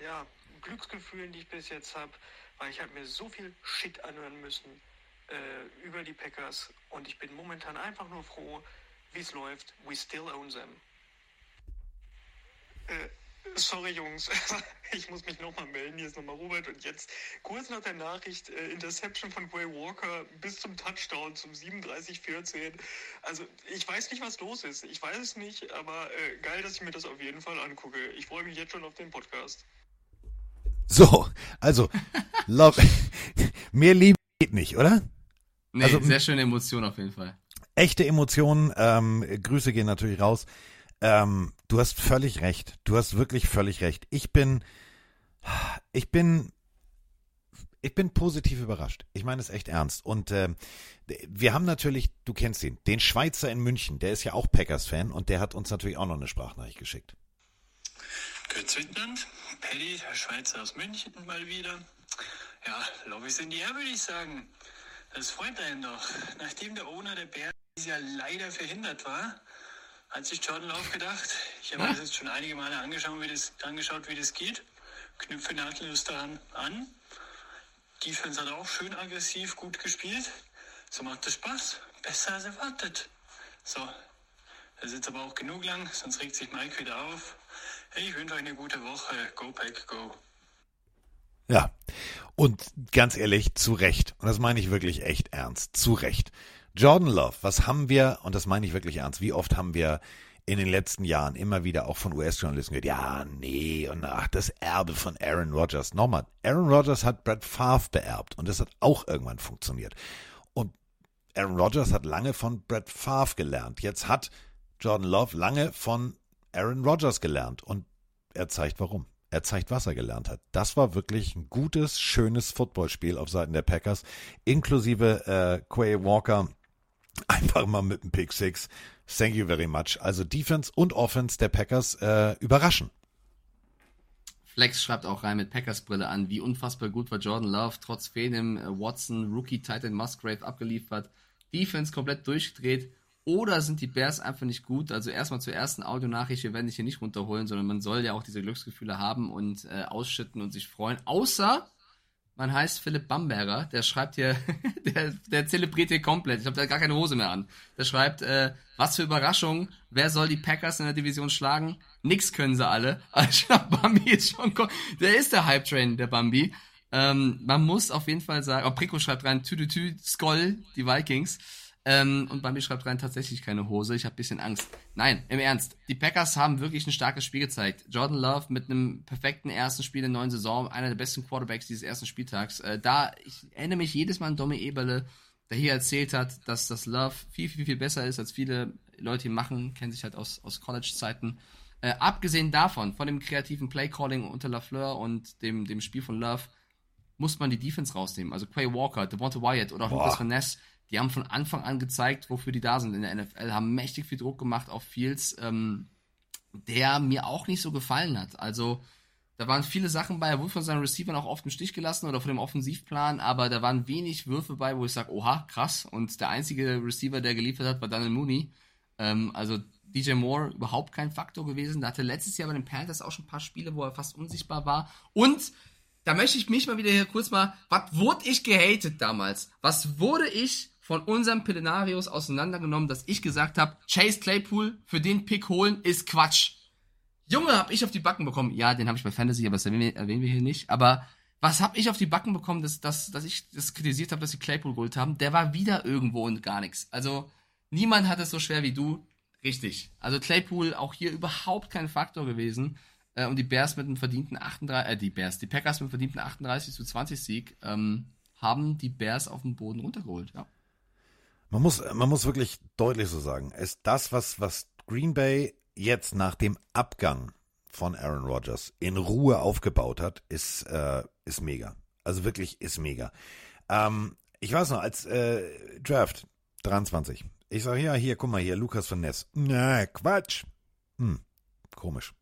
äh, ja, Glücksgefühlen, die ich bis jetzt habe, weil ich habe mir so viel Shit anhören müssen äh, über die Packers und ich bin momentan einfach nur froh, wie es läuft. We still own them. Äh, sorry Jungs, ich muss mich nochmal melden. Hier ist nochmal Robert und jetzt kurz nach der Nachricht äh, Interception von Quay Walker bis zum Touchdown zum 37-14. Also ich weiß nicht, was los ist. Ich weiß es nicht, aber äh, geil, dass ich mir das auf jeden Fall angucke. Ich freue mich jetzt schon auf den Podcast. So, also, love, mehr Liebe geht nicht, oder? Nee, Also, sehr schöne Emotion auf jeden Fall. echte Emotionen. Ähm, Grüße gehen natürlich raus. Ähm, du hast völlig recht. Du hast wirklich völlig recht. Ich bin, ich bin, ich bin positiv überrascht. Ich meine es echt ernst. Und ähm, wir haben natürlich, du kennst ihn, den Schweizer in München. Der ist ja auch Packers-Fan und der hat uns natürlich auch noch eine Sprachnachricht geschickt. Grüß Wittland, Paddy, der Schweizer aus München mal wieder. Ja, Lobby sind die her, würde ich sagen. Das freut einen doch. Nachdem der Owner der Bären dieses Jahr leider verhindert war, hat sich Jordan Love gedacht, ich habe mir das jetzt schon einige Male angeschaut, wie das, angeschaut, wie das geht. Knüpfe nahtlos daran an. Defense hat auch schön aggressiv gut gespielt. So macht es Spaß. Besser als erwartet. So, das ist jetzt aber auch genug lang, sonst regt sich Mike wieder auf. Ich wünsche euch eine gute Woche. Go Pack, go. Ja, und ganz ehrlich, zu Recht. Und das meine ich wirklich echt ernst. Zu Recht. Jordan Love, was haben wir, und das meine ich wirklich ernst, wie oft haben wir in den letzten Jahren immer wieder auch von US-Journalisten gehört, ja, nee, und ach, das Erbe von Aaron Rodgers. Nochmal, Aaron Rodgers hat Brett Favre beerbt und das hat auch irgendwann funktioniert. Und Aaron Rodgers hat lange von Brett Favre gelernt. Jetzt hat Jordan Love lange von Aaron Rodgers gelernt und er zeigt warum. Er zeigt, was er gelernt hat. Das war wirklich ein gutes, schönes Footballspiel auf Seiten der Packers, inklusive äh, Quay Walker, Einfach mal mit dem Pick Six. Thank you very much. Also Defense und Offense der Packers äh, überraschen. Flex schreibt auch rein mit Packers Brille an, wie unfassbar gut war Jordan Love, trotz fehlendem äh, Watson, Rookie Titan Musgrave abgeliefert, Defense komplett durchgedreht. Oder sind die Bears einfach nicht gut? Also erstmal zur ersten Audionachricht, wir werden dich hier nicht runterholen, sondern man soll ja auch diese Glücksgefühle haben und äh, ausschütten und sich freuen. Außer man heißt Philipp Bamberger, der schreibt hier, der, der zelebriert hier komplett. Ich habe da gar keine Hose mehr an. Der schreibt, äh, was für Überraschung, wer soll die Packers in der Division schlagen? Nix können sie alle. Also Bambi ist schon, der ist der Hype-Train, der Bambi. Ähm, man muss auf jeden Fall sagen, auch Prico schreibt rein, tü, tü, tü, Skoll, die Vikings. Ähm, und Bambi schreibt rein, tatsächlich keine Hose, ich habe bisschen Angst. Nein, im Ernst, die Packers haben wirklich ein starkes Spiel gezeigt. Jordan Love mit einem perfekten ersten Spiel der neuen Saison, einer der besten Quarterbacks dieses ersten Spieltags. Äh, da, ich erinnere mich jedes Mal an Domi Eberle, der hier erzählt hat, dass das Love viel, viel, viel besser ist, als viele Leute ihn machen, kennen sich halt aus, aus College-Zeiten. Äh, abgesehen davon, von dem kreativen Play-Calling unter LaFleur und dem, dem Spiel von Love, muss man die Defense rausnehmen. Also Quay Walker, Devonta Wyatt oder auch Lucas Van Ness, die haben von Anfang an gezeigt, wofür die da sind in der NFL, haben mächtig viel Druck gemacht auf Fields, ähm, der mir auch nicht so gefallen hat. Also da waren viele Sachen bei, er wurde von seinen Receivern auch oft im Stich gelassen oder von dem Offensivplan, aber da waren wenig Würfe bei, wo ich sage, oha, krass. Und der einzige Receiver, der geliefert hat, war Daniel Mooney. Ähm, also DJ Moore überhaupt kein Faktor gewesen. Da hatte letztes Jahr bei den Panthers auch schon ein paar Spiele, wo er fast unsichtbar war. Und da möchte ich mich mal wieder hier kurz mal, was wurde ich gehatet damals? Was wurde ich von unserem Pelenarius auseinandergenommen, dass ich gesagt habe, Chase Claypool für den Pick holen ist Quatsch. Junge, hab ich auf die Backen bekommen. Ja, den habe ich bei Fantasy, aber das erwähnen wir, hier nicht. Aber was hab ich auf die Backen bekommen, dass, dass, dass ich das kritisiert habe, dass sie Claypool geholt haben? Der war wieder irgendwo und gar nichts. Also niemand hat es so schwer wie du. Richtig. Also Claypool auch hier überhaupt kein Faktor gewesen. Äh, und die Bears mit einem verdienten 38, äh, die Bears, die Packers mit einem verdienten 38 zu 20 Sieg, ähm, haben die Bears auf den Boden runtergeholt, ja. Man muss, man muss wirklich deutlich so sagen, ist das, was, was Green Bay jetzt nach dem Abgang von Aaron Rodgers in Ruhe aufgebaut hat, ist, äh, ist mega. Also wirklich ist mega. Ähm, ich weiß noch, als äh, Draft 23. Ich sage, ja, hier, guck mal hier, Lukas von Ness. Na, Quatsch. Hm, komisch.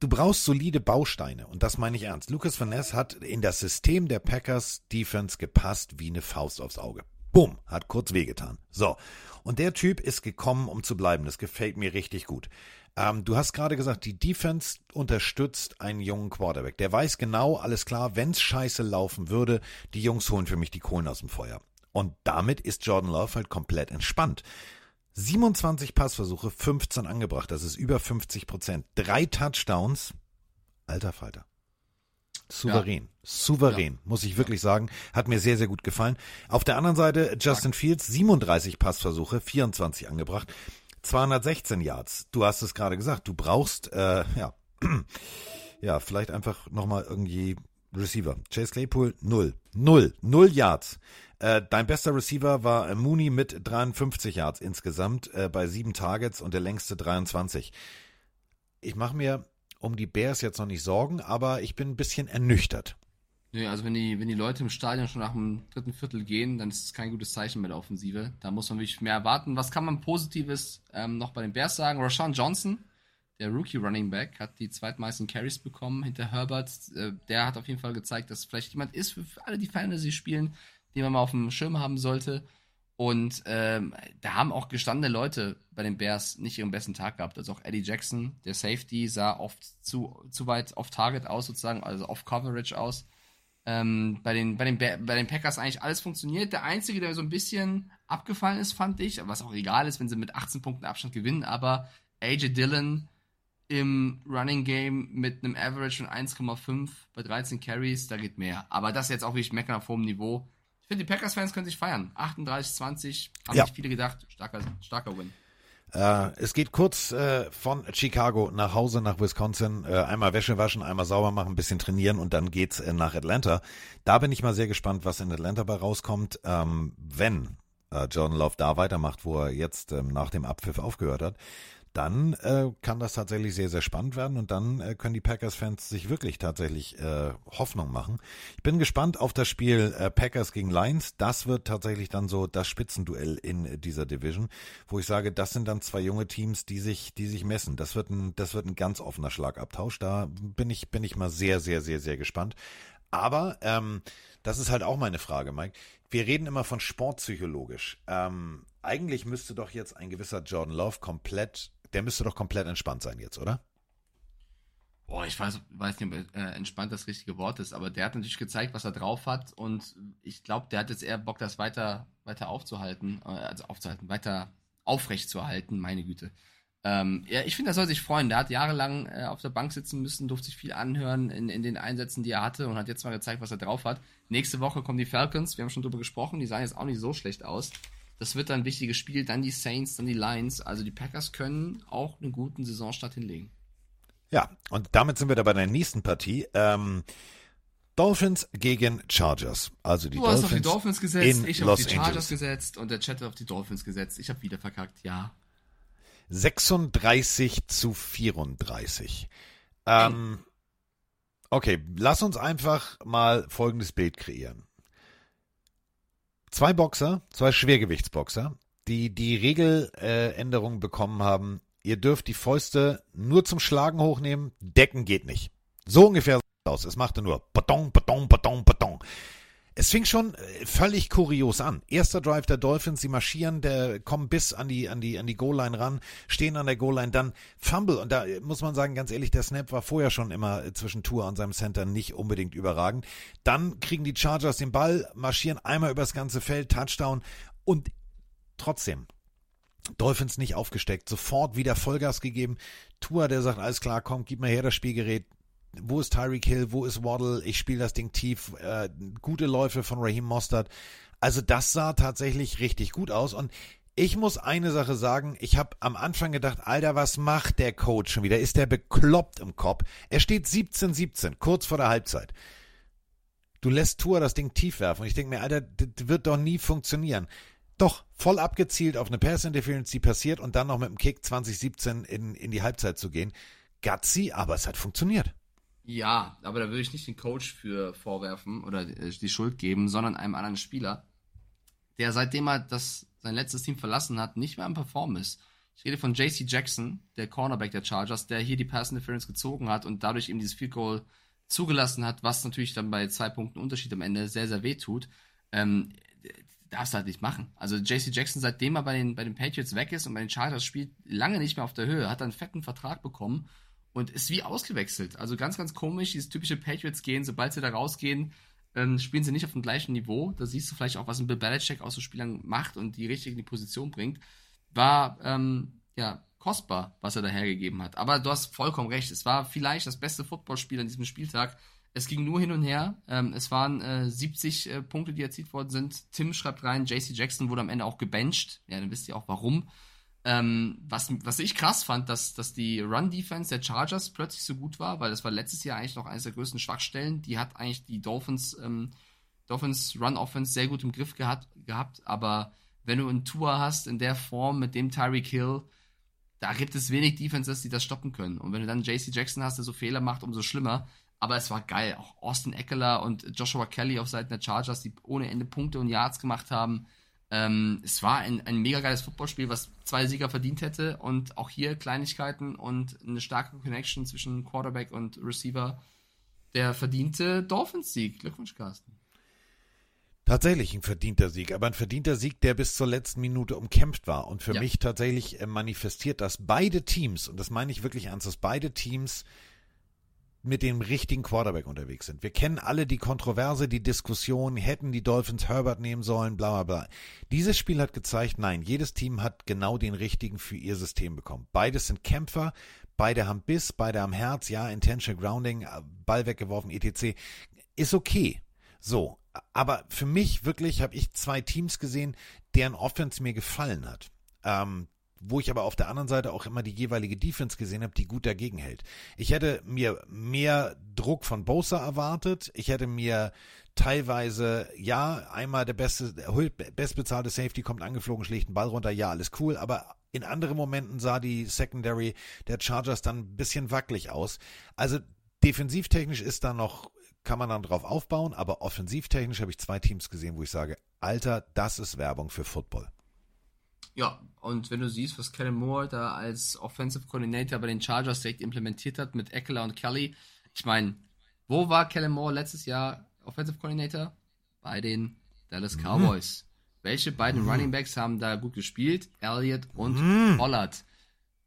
Du brauchst solide Bausteine und das meine ich ernst. Lukas Van Ness hat in das System der Packers Defense gepasst wie eine Faust aufs Auge. Bumm, hat kurz wehgetan. So. Und der Typ ist gekommen, um zu bleiben. Das gefällt mir richtig gut. Ähm, du hast gerade gesagt, die Defense unterstützt einen jungen Quarterback. Der weiß genau, alles klar, wenn's scheiße laufen würde, die Jungs holen für mich die Kohlen aus dem Feuer. Und damit ist Jordan Love halt komplett entspannt. 27 Passversuche, 15 angebracht. Das ist über 50 Prozent. Drei Touchdowns. Alter Falter. Souverän. Ja. Souverän, ja. muss ich wirklich sagen. Hat mir sehr, sehr gut gefallen. Auf der anderen Seite Justin Fields, 37 Passversuche, 24 angebracht. 216 Yards. Du hast es gerade gesagt. Du brauchst, äh, ja, ja, vielleicht einfach nochmal irgendwie Receiver. Chase Claypool, null. Null. Null Yards. Äh, dein bester Receiver war Mooney mit 53 Yards insgesamt äh, bei sieben Targets und der längste 23. Ich mache mir um die Bears jetzt noch nicht Sorgen, aber ich bin ein bisschen ernüchtert. Nee, also wenn die, wenn die Leute im Stadion schon nach dem dritten Viertel gehen, dann ist es kein gutes Zeichen bei der Offensive. Da muss man wirklich mehr erwarten. Was kann man Positives ähm, noch bei den Bears sagen? Rashawn Johnson, der Rookie Running Back, hat die zweitmeisten Carries bekommen hinter Herbert. Äh, der hat auf jeden Fall gezeigt, dass vielleicht jemand ist für, für alle, die Fantasy spielen, den man mal auf dem Schirm haben sollte. Und ähm, da haben auch gestandene Leute bei den Bears nicht ihren besten Tag gehabt. Also auch Eddie Jackson, der Safety, sah oft zu, zu weit off Target aus, sozusagen, also off Coverage aus. Ähm, bei, den, bei, den, bei den Packers eigentlich alles funktioniert. Der einzige, der so ein bisschen abgefallen ist, fand ich, was auch egal ist, wenn sie mit 18 Punkten Abstand gewinnen, aber AJ Dillon im Running Game mit einem Average von 1,5 bei 13 Carries, da geht mehr. Aber das jetzt auch wirklich meckern auf hohem Niveau ich finde, die Packers-Fans können sich feiern. 38-20, haben ja. nicht viele gedacht. Starker, starker Win. Äh, es geht kurz äh, von Chicago nach Hause nach Wisconsin. Äh, einmal Wäsche waschen, einmal sauber machen, ein bisschen trainieren und dann geht's äh, nach Atlanta. Da bin ich mal sehr gespannt, was in Atlanta bei rauskommt. Ähm, wenn Jordan Love da weitermacht, wo er jetzt ähm, nach dem Abpfiff aufgehört hat, dann äh, kann das tatsächlich sehr, sehr spannend werden und dann äh, können die Packers-Fans sich wirklich tatsächlich äh, Hoffnung machen. Ich bin gespannt auf das Spiel äh, Packers gegen Lions. Das wird tatsächlich dann so das Spitzenduell in dieser Division, wo ich sage, das sind dann zwei junge Teams, die sich, die sich messen. Das wird ein, das wird ein ganz offener Schlagabtausch. Da bin ich, bin ich mal sehr, sehr, sehr, sehr gespannt. Aber ähm, das ist halt auch meine Frage, Mike. Wir reden immer von sportpsychologisch. Ähm, eigentlich müsste doch jetzt ein gewisser Jordan Love komplett, der müsste doch komplett entspannt sein jetzt, oder? Boah, ich weiß, weiß nicht, ob äh, entspannt das richtige Wort ist, aber der hat natürlich gezeigt, was er drauf hat und ich glaube, der hat jetzt eher Bock, das weiter, weiter aufzuhalten, äh, also aufzuhalten, weiter aufrecht zu erhalten, meine Güte. Ähm, ja, ich finde, er soll sich freuen. Der hat jahrelang äh, auf der Bank sitzen müssen, durfte sich viel anhören in, in den Einsätzen, die er hatte und hat jetzt mal gezeigt, was er drauf hat. Nächste Woche kommen die Falcons, wir haben schon drüber gesprochen, die sahen jetzt auch nicht so schlecht aus. Das wird dann ein wichtiges Spiel, dann die Saints, dann die Lions. Also die Packers können auch einen guten Saisonstart hinlegen. Ja, und damit sind wir da bei der nächsten Partie. Ähm, Dolphins gegen Chargers. Also die du Dolphins hast auf die Dolphins gesetzt, ich habe auf die Chargers Angeles. gesetzt und der Chat hat auf die Dolphins gesetzt. Ich habe wieder verkackt, ja. 36 zu 34. Ähm, okay, lass uns einfach mal folgendes Bild kreieren. Zwei Boxer, zwei Schwergewichtsboxer, die die Regeländerung bekommen haben. Ihr dürft die Fäuste nur zum Schlagen hochnehmen, decken geht nicht. So ungefähr aus. Es machte nur Baton, Baton, Baton, Baton. Es fing schon äh, völlig kurios an. Erster Drive der Dolphins, sie marschieren, der kommen bis an die an die an die Goal Line ran, stehen an der Goal Line, dann Fumble und da äh, muss man sagen, ganz ehrlich, der Snap war vorher schon immer äh, zwischen Tour und seinem Center nicht unbedingt überragend. Dann kriegen die Chargers den Ball, marschieren einmal übers ganze Feld, Touchdown und trotzdem Dolphins nicht aufgesteckt, sofort wieder Vollgas gegeben. Tour, der sagt, alles klar, komm, gib mir her das Spielgerät, wo ist Tyreek Hill, wo ist Waddle, ich spiele das Ding tief, äh, gute Läufe von Raheem Mostert. Also das sah tatsächlich richtig gut aus und ich muss eine Sache sagen, ich habe am Anfang gedacht, Alter, was macht der Coach schon wieder? Ist der bekloppt im Kopf? Er steht 17-17, kurz vor der Halbzeit. Du lässt Tour das Ding tief werfen und ich denke mir, Alter, das wird doch nie funktionieren. Doch, voll abgezielt auf eine Pass-Interference, die passiert und dann noch mit dem Kick 2017 in, in die Halbzeit zu gehen. Gutsy, aber es hat funktioniert. Ja, aber da würde ich nicht den Coach für vorwerfen oder äh, die Schuld geben, sondern einem anderen Spieler, der seitdem er das, sein letztes Team verlassen hat, nicht mehr am Performen ist. Ich rede von JC Jackson, der Cornerback der Chargers, der hier die Pass Interference gezogen hat und dadurch eben dieses Field Goal zugelassen hat, was natürlich dann bei zwei Punkten Unterschied am Ende sehr, sehr weh tut. Ähm, darfst du halt nicht machen. Also JC Jackson, seitdem er bei den, bei den Patriots weg ist und bei den Chargers spielt, lange nicht mehr auf der Höhe, hat einen fetten Vertrag bekommen und ist wie ausgewechselt. Also ganz, ganz komisch, dieses typische Patriots gehen, sobald sie da rausgehen, ähm, spielen sie nicht auf dem gleichen Niveau. Da siehst du vielleicht auch, was ein Bill Belichick aus so Spielern macht und die richtig in die Position bringt. War, ähm, ja, kostbar, was er da hergegeben hat. Aber du hast vollkommen recht. Es war vielleicht das beste Footballspiel an diesem Spieltag. Es ging nur hin und her. Ähm, es waren äh, 70 äh, Punkte, die erzielt worden sind. Tim schreibt rein, JC Jackson wurde am Ende auch gebencht. Ja, dann wisst ihr auch warum. Ähm, was, was ich krass fand, dass, dass die Run-Defense der Chargers plötzlich so gut war, weil das war letztes Jahr eigentlich noch eines der größten Schwachstellen. Die hat eigentlich die Dolphins, ähm, Dolphins Run-Offense sehr gut im Griff gehabt, gehabt. Aber wenn du einen Tour hast in der Form mit dem Tyreek Hill, da gibt es wenig Defenses, die das stoppen können. Und wenn du dann JC Jackson hast, der so Fehler macht, umso schlimmer. Aber es war geil. Auch Austin Eckler und Joshua Kelly auf Seiten der Chargers, die ohne Ende Punkte und Yards gemacht haben. Ähm, es war ein, ein mega geiles Footballspiel, was zwei Sieger verdient hätte. Und auch hier Kleinigkeiten und eine starke Connection zwischen Quarterback und Receiver. Der verdiente Dolphins-Sieg. Glückwunsch, Carsten. Tatsächlich ein verdienter Sieg, aber ein verdienter Sieg, der bis zur letzten Minute umkämpft war. Und für Ja. mich tatsächlich äh, manifestiert, dass beide Teams, und das meine ich wirklich ernst, dass beide Teams mit dem richtigen Quarterback unterwegs sind. Wir kennen alle die Kontroverse, die Diskussion, hätten die Dolphins Herbert nehmen sollen, bla bla bla. Dieses Spiel hat gezeigt, nein, jedes Team hat genau den richtigen für ihr System bekommen. Beides sind Kämpfer, beide haben Biss, beide haben Herz, ja, Intentional Grounding, äh, Ball weggeworfen, etc. Ist okay. So, aber für mich wirklich habe ich zwei Teams gesehen, deren Offense mir gefallen hat. Ähm, wo ich aber auf der anderen Seite auch immer die jeweilige Defense gesehen habe, die gut dagegen hält. Ich hätte mir mehr Druck von Bosa erwartet. Ich hätte mir teilweise, ja, einmal der beste, bestbezahlte Safety kommt angeflogen, schlägt den Ball runter, ja, alles cool, aber In anderen Momenten sah die Secondary der Chargers dann ein bisschen wackelig aus. Also defensivtechnisch ist da noch, kann man dann drauf aufbauen, aber offensivtechnisch habe ich zwei Teams gesehen, wo ich sage, Alter, das ist Werbung für Football. Ja, und wenn du siehst, was Kellen Moore da als Offensive Coordinator bei den Chargers direkt implementiert hat mit Eckler und Kelly, ich meine, wo war Kellen Moore letztes Jahr Offensive Coordinator? Bei den Dallas Cowboys. Welche beiden Mhm. Running Backs haben da gut gespielt? Elliott und Mhm. Pollard.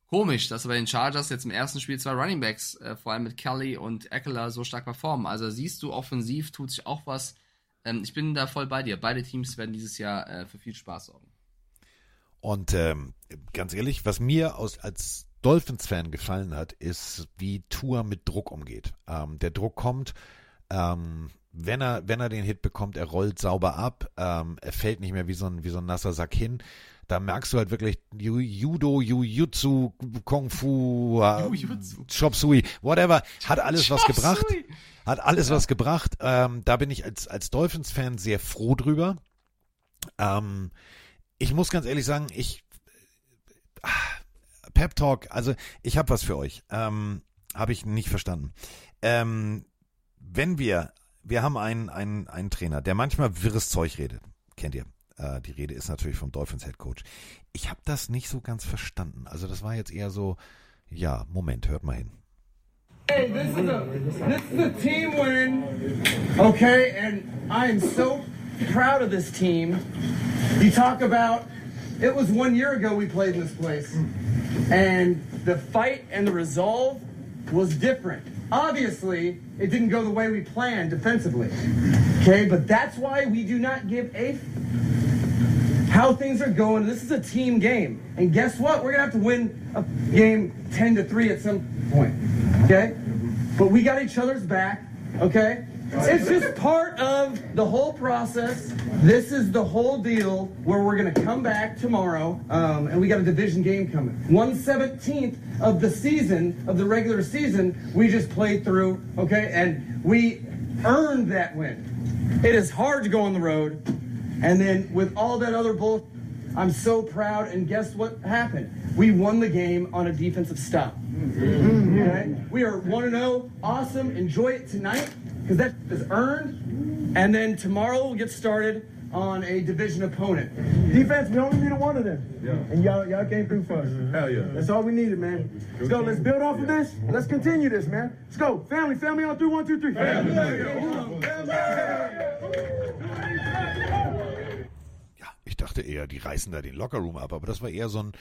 Komisch, dass bei den Chargers jetzt im ersten Spiel zwei Running Backs, äh, vor allem mit Kelly und Eckler, so stark performen. Also siehst du, offensiv tut sich auch was. Ähm, ich bin da voll bei dir. Beide Teams werden dieses Jahr äh, für viel Spaß sorgen. Und ähm, ganz ehrlich, was mir aus, als Dolphins-Fan gefallen hat, ist, wie Tour mit Druck umgeht. Ähm, der Druck kommt, ähm, wenn er, wenn er den Hit bekommt, er rollt sauber ab, ähm, er fällt nicht mehr wie so ein, wie so ein nasser Sack hin. Da merkst du halt wirklich Ju- Judo, Jujutsu, Kung Fu, äh. Chop Suey, whatever, hat alles was gebracht. Hat alles Ja. was gebracht. Ähm, da bin ich als, als Dolphins-Fan sehr froh drüber. Ähm, ich muss ganz ehrlich sagen, ich ah, Pep Talk, also ich habe was für euch. Ähm, habe ich nicht verstanden. Ähm, wenn wir, wir haben einen, einen, einen Trainer, der manchmal wirres Zeug redet, kennt ihr. Äh, die Rede ist natürlich vom Dolphins Head Coach. Ich habe das nicht so ganz verstanden. Also das war jetzt eher so, ja, Moment, hört mal hin. Hey, this is a this is a team win, okay? And I am so proud of this team. You talk about it was one year ago we played in this place, and the fight and the resolve was different. Obviously, it didn't go the way we planned defensively, okay? But that's why we do not give a how things are going. This is a team game. And guess what? We're to have to win a game 10 to 3 at some point. Okay? But we got each other's back. Okay? It's just part of the whole process. This is the whole deal where we're going to come back tomorrow, um, and we got a division game coming. One seventeenth of the season, of the regular season, we just played through, okay? And we earned that win. It is hard to go on the road. And then with all that other bull, I'm so proud. And guess what happened? We won the game on a defensive stop. Okay? We are 1 0. Awesome. Enjoy it tonight because that is earned. And then tomorrow we'll get started on a division opponent. Defense, we only needed one of them. And y'all, y'all came through for us. Mm-hmm. Hell yeah. That's all we needed, man. Let's go. Let's build off of this. Let's continue this, man. Let's go. Family, family on three. One, two, three. Ich dachte eher, die reißen da den Lockerroom ab, aber das war eher so ein,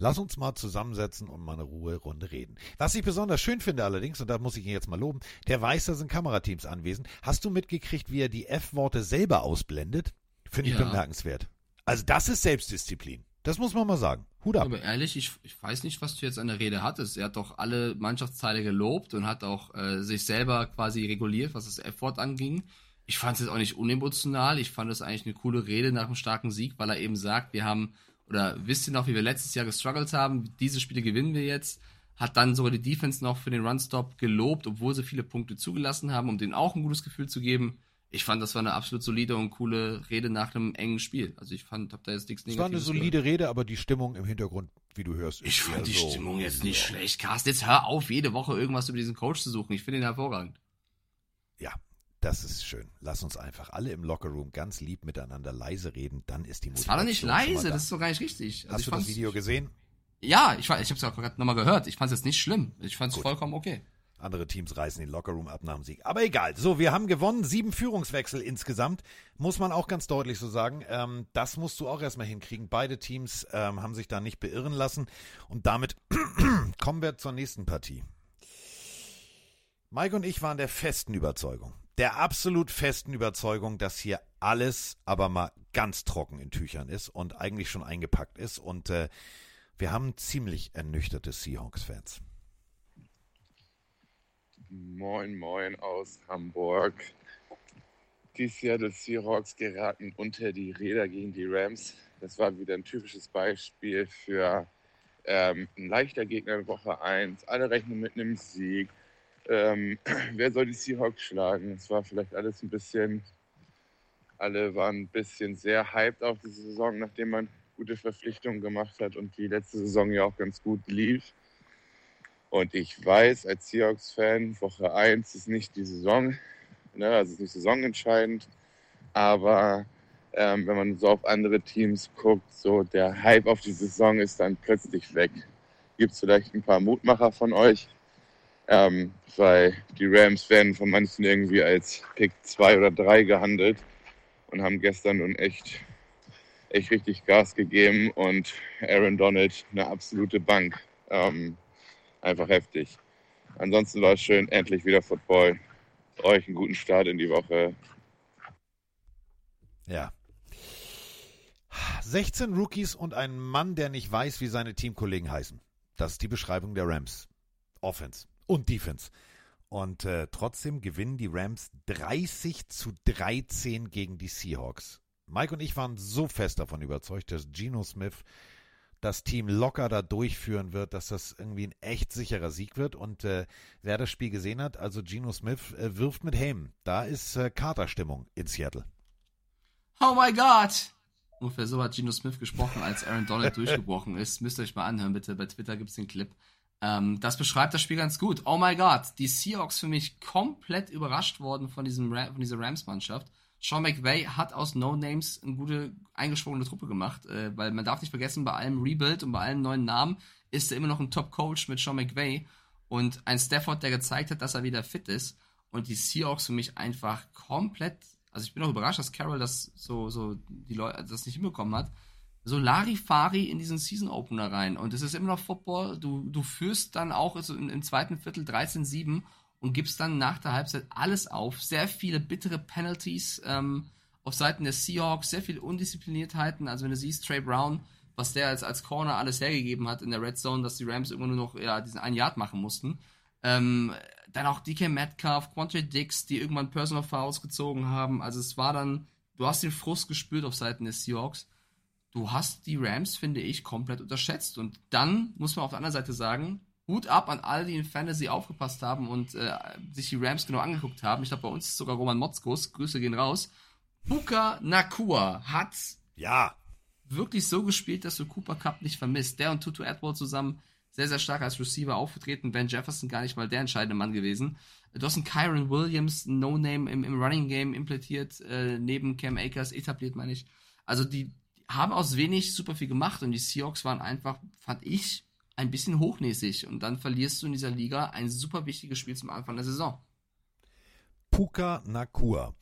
lass uns mal zusammensetzen und mal eine Ruhe-Runde reden. Was ich besonders schön finde allerdings, und da muss ich ihn jetzt mal loben, der weiß, da sind Kamerateams anwesend. Hast du mitgekriegt, wie er die F-Worte selber ausblendet? Finde ich Ja. bemerkenswert. Also das ist Selbstdisziplin. Das muss man mal sagen. Hut ab. Aber ehrlich, ich, ich weiß nicht, was du jetzt an der Rede hattest. Er hat doch alle Mannschaftsteile gelobt und hat auch äh, sich selber quasi reguliert, was das Effort anging. Ich fand es jetzt auch nicht unemotional. Ich fand es eigentlich eine coole Rede nach einem starken Sieg, weil er eben sagt, wir haben, oder wisst ihr noch, wie wir letztes Jahr gestruggelt haben? Diese Spiele gewinnen wir jetzt. Hat dann sogar die Defense noch für den Runstop gelobt, obwohl sie viele Punkte zugelassen haben, um denen auch ein gutes Gefühl zu geben. Ich fand, das war eine absolut solide und coole Rede nach einem engen Spiel. Also ich fand, hab da jetzt nichts Es war eine Negatives gehört. solide Rede, aber die Stimmung im Hintergrund, wie du hörst, ist Ich fand die so. Stimmung jetzt nicht schlecht. Carsten, jetzt hör auf, jede Woche irgendwas über diesen Coach zu suchen. Ich finde ihn hervorragend. Ja, das ist schön. Lass uns einfach alle im Lockerroom ganz lieb miteinander leise reden, dann ist die Das Motivation war doch nicht leise, da. das ist doch gar nicht richtig. Also Hast ich du das Video gesehen? Ja, ich, ich habe es auch gerade nochmal gehört. Ich fand es jetzt nicht schlimm. Ich fand es vollkommen okay. Andere Teams reißen den Lockerroom ab nach dem Sieg. Aber egal. So, wir haben gewonnen. Sieben Führungswechsel insgesamt. Muss man auch ganz deutlich so sagen. Ähm, das musst du auch erstmal hinkriegen. Beide Teams ähm, haben sich da nicht beirren lassen. Und damit kommen wir zur nächsten Partie. Mike und ich waren der festen Überzeugung, der absolut festen Überzeugung, dass hier alles aber mal ganz trocken in Tüchern ist und eigentlich schon eingepackt ist. Und äh, wir haben ziemlich ernüchterte Seahawks-Fans. Moin, moin aus Hamburg. Die Seattle Seahawks geraten unter die Räder gegen die Rams. Das war wieder ein typisches Beispiel für ähm, ein leichter Gegner in Woche 1. Alle rechnen mit einem Sieg. Ähm, wer soll die Seahawks schlagen? Es war vielleicht alles ein bisschen, alle waren ein bisschen sehr hyped auf die Saison, nachdem man gute Verpflichtungen gemacht hat und die letzte Saison ja auch ganz gut lief. Und ich weiß, als Seahawks-Fan, Woche 1 ist nicht die Saison, ne, also ist nicht saisonentscheidend, aber ähm, wenn man so auf andere Teams guckt, so der Hype auf die Saison ist dann plötzlich weg. Gibt es vielleicht ein paar Mutmacher von euch? Ähm, weil die Rams werden von manchen irgendwie als Pick 2 oder 3 gehandelt und haben gestern nun echt, echt richtig Gas gegeben und Aaron Donald eine absolute Bank. Ähm, einfach heftig. Ansonsten war es schön, endlich wieder Football. Euch einen guten Start in die Woche. Ja. 16 Rookies und ein Mann, der nicht weiß, wie seine Teamkollegen heißen. Das ist die Beschreibung der Rams. Offense und Defense. Und äh, trotzdem gewinnen die Rams 30 zu 13 gegen die Seahawks. Mike und ich waren so fest davon überzeugt, dass Geno Smith das Team locker da durchführen wird, dass das irgendwie ein echt sicherer Sieg wird. Und äh, wer das Spiel gesehen hat, also Geno Smith äh, wirft mit Helm. Da ist äh, Carter-Stimmung in Seattle. Oh my God! Ungefähr so hat Geno Smith gesprochen, als Aaron Donald durchgebrochen ist. Müsst ihr euch mal anhören, bitte. Bei Twitter gibt es den Clip. Ähm, das beschreibt das Spiel ganz gut. Oh my God, die Seahawks für mich komplett überrascht worden von, diesem Ra von dieser Rams-Mannschaft. Sean McVay hat aus No Names eine gute eingeschworene Truppe gemacht, äh, weil man darf nicht vergessen, bei allem Rebuild und bei allen neuen Namen ist er immer noch ein Top-Coach mit Sean McVay und ein Stafford, der gezeigt hat, dass er wieder fit ist und die Seahawks für mich einfach komplett, also ich bin auch überrascht, dass Carroll das so, so die Leute das nicht hinbekommen hat, so Larifari in diesen Season Opener rein und es ist immer noch Football, du, du führst dann auch also im, im zweiten Viertel 13-7 und gibst dann nach der Halbzeit alles auf. Sehr viele bittere Penalties ähm, auf Seiten der Seahawks, sehr viele Undiszipliniertheiten. Also wenn du siehst, Trey Brown, was der als, als Corner alles hergegeben hat in der Red Zone, dass die Rams irgendwann nur noch ja, diesen einen Yard machen mussten. Ähm, dann auch DK Metcalf, Quantre Dix, die irgendwann Personal Fouls gezogen haben. Also es war dann, du hast den Frust gespürt auf Seiten der Seahawks. Du hast die Rams, finde ich, komplett unterschätzt. Und dann muss man auf der anderen Seite sagen, Hut ab an alle, die in Fantasy aufgepasst haben und äh, sich die Rams genau angeguckt haben. Ich glaube, bei uns ist sogar Roman Motzkos. Grüße gehen raus. Puka Nakua hat ja wirklich so gespielt, dass du Cooper Cup nicht vermisst. Der und Tutu Atwell zusammen sehr, sehr stark als Receiver aufgetreten. Ben Jefferson gar nicht mal der entscheidende Mann gewesen. Du hast einen Kyron Williams, No-Name im, im Running Game implementiert, äh, neben Cam Akers etabliert, meine ich. Also die haben aus wenig super viel gemacht und die Seahawks waren einfach, fand ich, ein bisschen hochnäsig und dann verlierst du in dieser Liga ein super wichtiges Spiel zum Anfang der Saison. Puka Nakua.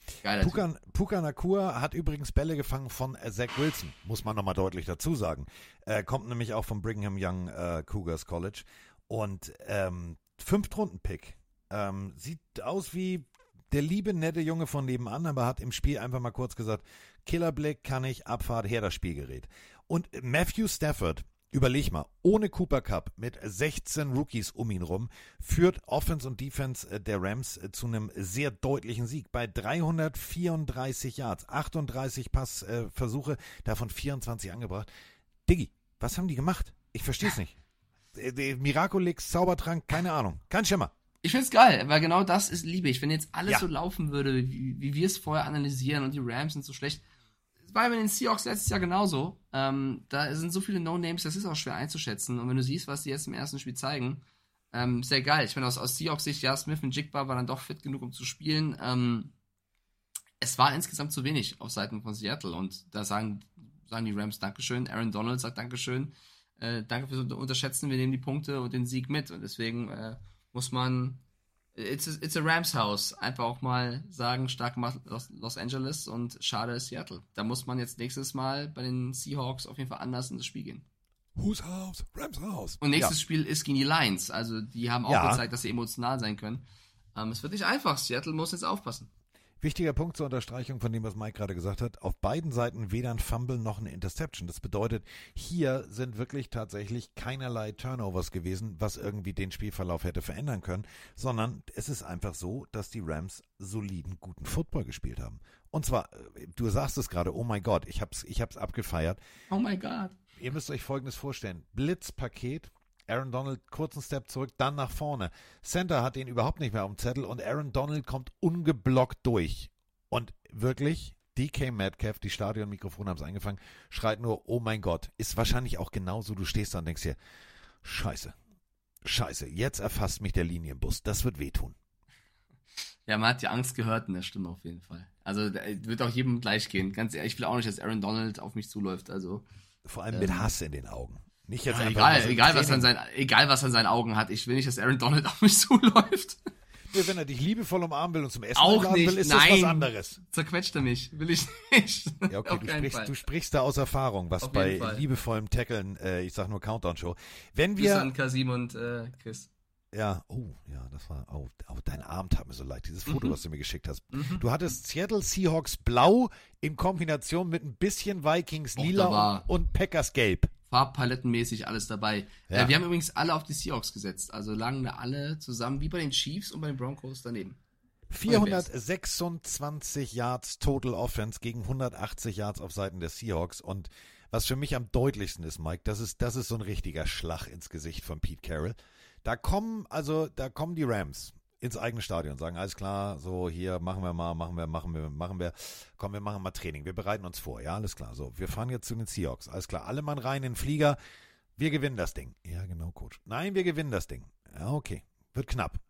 Puka, Puka Nakua hat übrigens Bälle gefangen von Zach Wilson, muss man nochmal deutlich dazu sagen. Er kommt nämlich auch vom Brigham Young äh, Cougars College und ähm, Fünftrunden-Pick. Ähm, sieht aus wie der liebe, nette Junge von nebenan, aber hat im Spiel einfach mal kurz gesagt, Killerblick kann ich, Abfahrt, her das Spielgerät. Und Matthew Stafford Überleg mal, ohne Cooper Cup mit 16 Rookies um ihn rum führt Offense und Defense äh, der Rams äh, zu einem sehr deutlichen Sieg bei 334 Yards, 38 Passversuche, äh, davon 24 angebracht. Diggi, was haben die gemacht? Ich verstehe es nicht. Miraculix, Zaubertrank, keine Ahnung. Kein Schimmer. Ich find's geil, weil genau das ist Liebe. Ich, wenn jetzt alles ja. so laufen würde, wie, wie wir es vorher analysieren und die Rams sind so schlecht, war bei den Seahawks letztes Jahr genauso. Ähm, da sind so viele No-Names, das ist auch schwer einzuschätzen. Und wenn du siehst, was die jetzt im ersten Spiel zeigen, ähm, sehr geil. Ich meine, aus, aus Seahawks Sicht, ja, Smith und Jigba waren dann doch fit genug, um zu spielen. Ähm, es war insgesamt zu wenig auf Seiten von Seattle. Und da sagen, sagen die Rams Dankeschön. Aaron Donald sagt Dankeschön. Äh, danke fürs Unterschätzen. Wir nehmen die Punkte und den Sieg mit. Und deswegen äh, muss man It's a, it's a Rams House. Einfach auch mal sagen, stark gemacht Los, Los, Angeles und schade ist Seattle. Da muss man jetzt nächstes Mal bei den Seahawks auf jeden Fall anders in das Spiel gehen. Whose House? Rams House. Und nächstes ja. Spiel ist gegen die Lions. Also die haben auch ja. gezeigt, dass sie emotional sein können. Ähm, es wird nicht einfach. Seattle muss jetzt aufpassen. Wichtiger Punkt zur Unterstreichung von dem, was Mike gerade gesagt hat. Auf beiden Seiten weder ein Fumble noch eine Interception. Das bedeutet, hier sind wirklich tatsächlich keinerlei Turnovers gewesen, was irgendwie den Spielverlauf hätte verändern können, sondern es ist einfach so, dass die Rams soliden, guten Football gespielt haben. Und zwar, äh, du sagst es gerade, oh mein Gott, ich hab's, ich hab's abgefeiert. Oh mein Gott. Ihr müsst euch Folgendes vorstellen. Blitzpaket, Aaron Donald kurzen Step zurück, dann nach vorne. Center hat ihn überhaupt nicht mehr auf dem Zettel und Aaron Donald kommt ungeblockt durch. Und wirklich, DK Metcalf, die Stadionmikrofone haben es eingefangen, schreit nur, oh mein Gott. Ist wahrscheinlich auch genauso, du stehst da und denkst dir, scheiße, scheiße, jetzt erfasst mich der Linienbus, das wird wehtun. Ja, man hat die Angst gehört in der Stimme auf jeden Fall. Also da wird auch jedem gleich gehen. Ganz ehrlich, ich will auch nicht, dass Aaron Donald auf mich zuläuft. Also Vor allem mit Hass in den Augen. Nicht jetzt ja, egal, so egal, was an sein, egal was an seinen Augen hat. Ich will nicht, dass Aaron Donald auf mich zuläuft. Ja, wenn er dich liebevoll umarmen will und zum Essen Auch nicht. will, ist Nein. das was anderes. Zerquetscht er mich. Will ich nicht. Ja, okay, du sprichst, du sprichst da aus Erfahrung, was Auf bei liebevollem Tackeln, äh, ich sag nur Countdown-Show. Wenn Grüße wir, an Kasim und äh, Chris. ja, oh, ja, das war, oh, oh, dein Arm tat mir so leid, dieses Foto, Mhm. was du mir geschickt hast. Mhm. Du hattest Seattle Seahawks blau in Kombination mit ein bisschen Vikings lila und, und Packers gelb. Farbpalettenmäßig alles dabei. Ja. Äh, wir haben übrigens alle auf die Seahawks gesetzt. Also lagen da alle zusammen, wie bei den Chiefs und bei den Broncos daneben. 426 Yards Total Offense gegen 180 Yards auf Seiten der Seahawks. Und was für mich am deutlichsten ist, Mike, das ist, das ist so ein richtiger Schlag ins Gesicht von Pete Carroll. Da kommen, also, da kommen die Rams ins eigene Stadion sagen, alles klar, so hier machen wir mal, machen wir, machen wir, machen wir, komm, wir machen mal Training, wir bereiten uns vor, ja, alles klar. So, wir fahren jetzt zu den Seahawks, alles klar, alle Mann rein in den Flieger, wir gewinnen das Ding. Ja, genau, Coach. Nein, wir gewinnen das Ding. Ja, okay, wird knapp.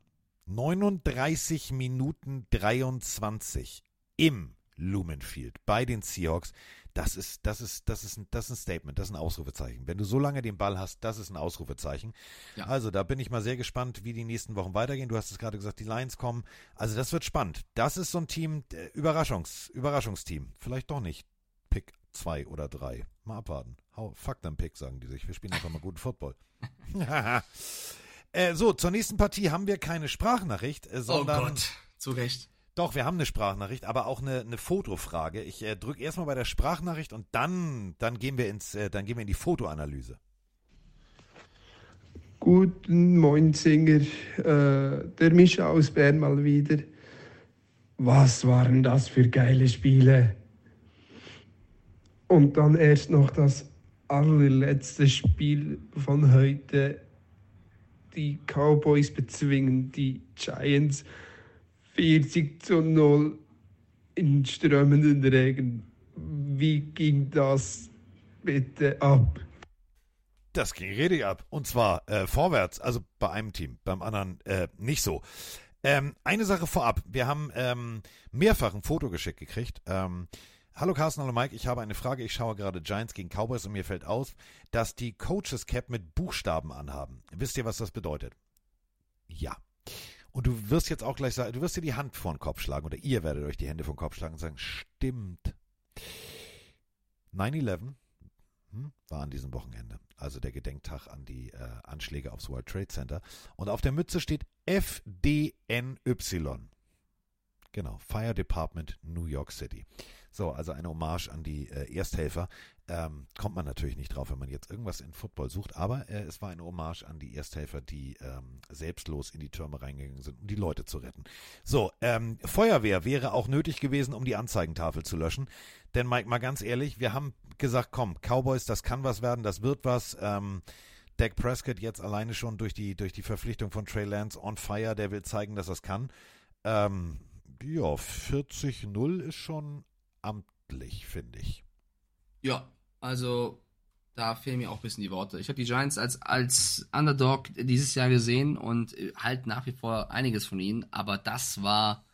39 Minuten 23 im Lumenfield bei den Seahawks. Das ist, das ist, das ist, ein, das ist ein Statement, das ist ein Ausrufezeichen. Wenn du so lange den Ball hast, das ist ein Ausrufezeichen. Ja. Also, da bin ich mal sehr gespannt, wie die nächsten Wochen weitergehen. Du hast es gerade gesagt, die Lions kommen. Also, das wird spannend. Das ist so ein Team, äh, Überraschungs, Überraschungsteam. Vielleicht doch nicht Pick 2 oder 3. Mal abwarten. Hau, fuck them Pick, sagen die sich. Wir spielen einfach mal guten Football. äh, so, zur nächsten Partie haben wir keine Sprachnachricht, äh, sondern. oh Gott, zu Recht. Doch, wir haben eine Sprachnachricht, aber auch eine, eine Fotofrage. Ich äh, drücke erstmal bei der Sprachnachricht und dann, dann gehen wir ins, äh, dann gehen wir in die Fotoanalyse. Guten Moin Singer, äh, der Mischa aus Bern mal wieder. Was waren das für geile Spiele? Und dann erst noch das allerletzte Spiel von heute. Die Cowboys bezwingen die Giants 40 zu 0 in strömenden Regen. Wie ging das bitte ab? Das ging richtig ab. Und zwar äh, vorwärts, also bei einem Team, beim anderen äh, nicht so. Ähm, eine Sache vorab. Wir haben ähm, mehrfach ein Foto geschickt gekriegt. Ähm, hallo Carsten, hallo Mike. Ich habe eine Frage. Ich schaue gerade Giants gegen Cowboys und mir fällt auf, dass die Coaches Cap mit Buchstaben anhaben. Wisst ihr, was das bedeutet? Ja. Und du wirst jetzt auch gleich sagen, du wirst dir die Hand vor den Kopf schlagen oder ihr werdet euch die Hände vor den Kopf schlagen und sagen, stimmt. 9-11 hm, war an diesem Wochenende, also der Gedenktag an die äh, Anschläge aufs World Trade Center. Und auf der Mütze steht FDNY. Genau, Fire Department New York City. So, also eine Hommage an die äh, Ersthelfer. Ähm, kommt man natürlich nicht drauf, wenn man jetzt irgendwas in Football sucht, aber äh, es war eine Hommage an die Ersthelfer, die ähm, selbstlos in die Türme reingegangen sind, um die Leute zu retten. So, ähm, Feuerwehr wäre auch nötig gewesen, um die Anzeigentafel zu löschen. Denn Mike, mal ganz ehrlich, wir haben gesagt, komm, Cowboys, das kann was werden, das wird was. Ähm, Dak Prescott jetzt alleine schon durch die, durch die Verpflichtung von Trey Lance on fire, der will zeigen, dass er es kann. Ähm, ja, 40-0 ist schon amtlich, finde ich. Ja, also da fehlen mir auch ein bisschen die Worte. Ich habe die Giants als, als Underdog dieses Jahr gesehen und halt nach wie vor einiges von ihnen, aber das war,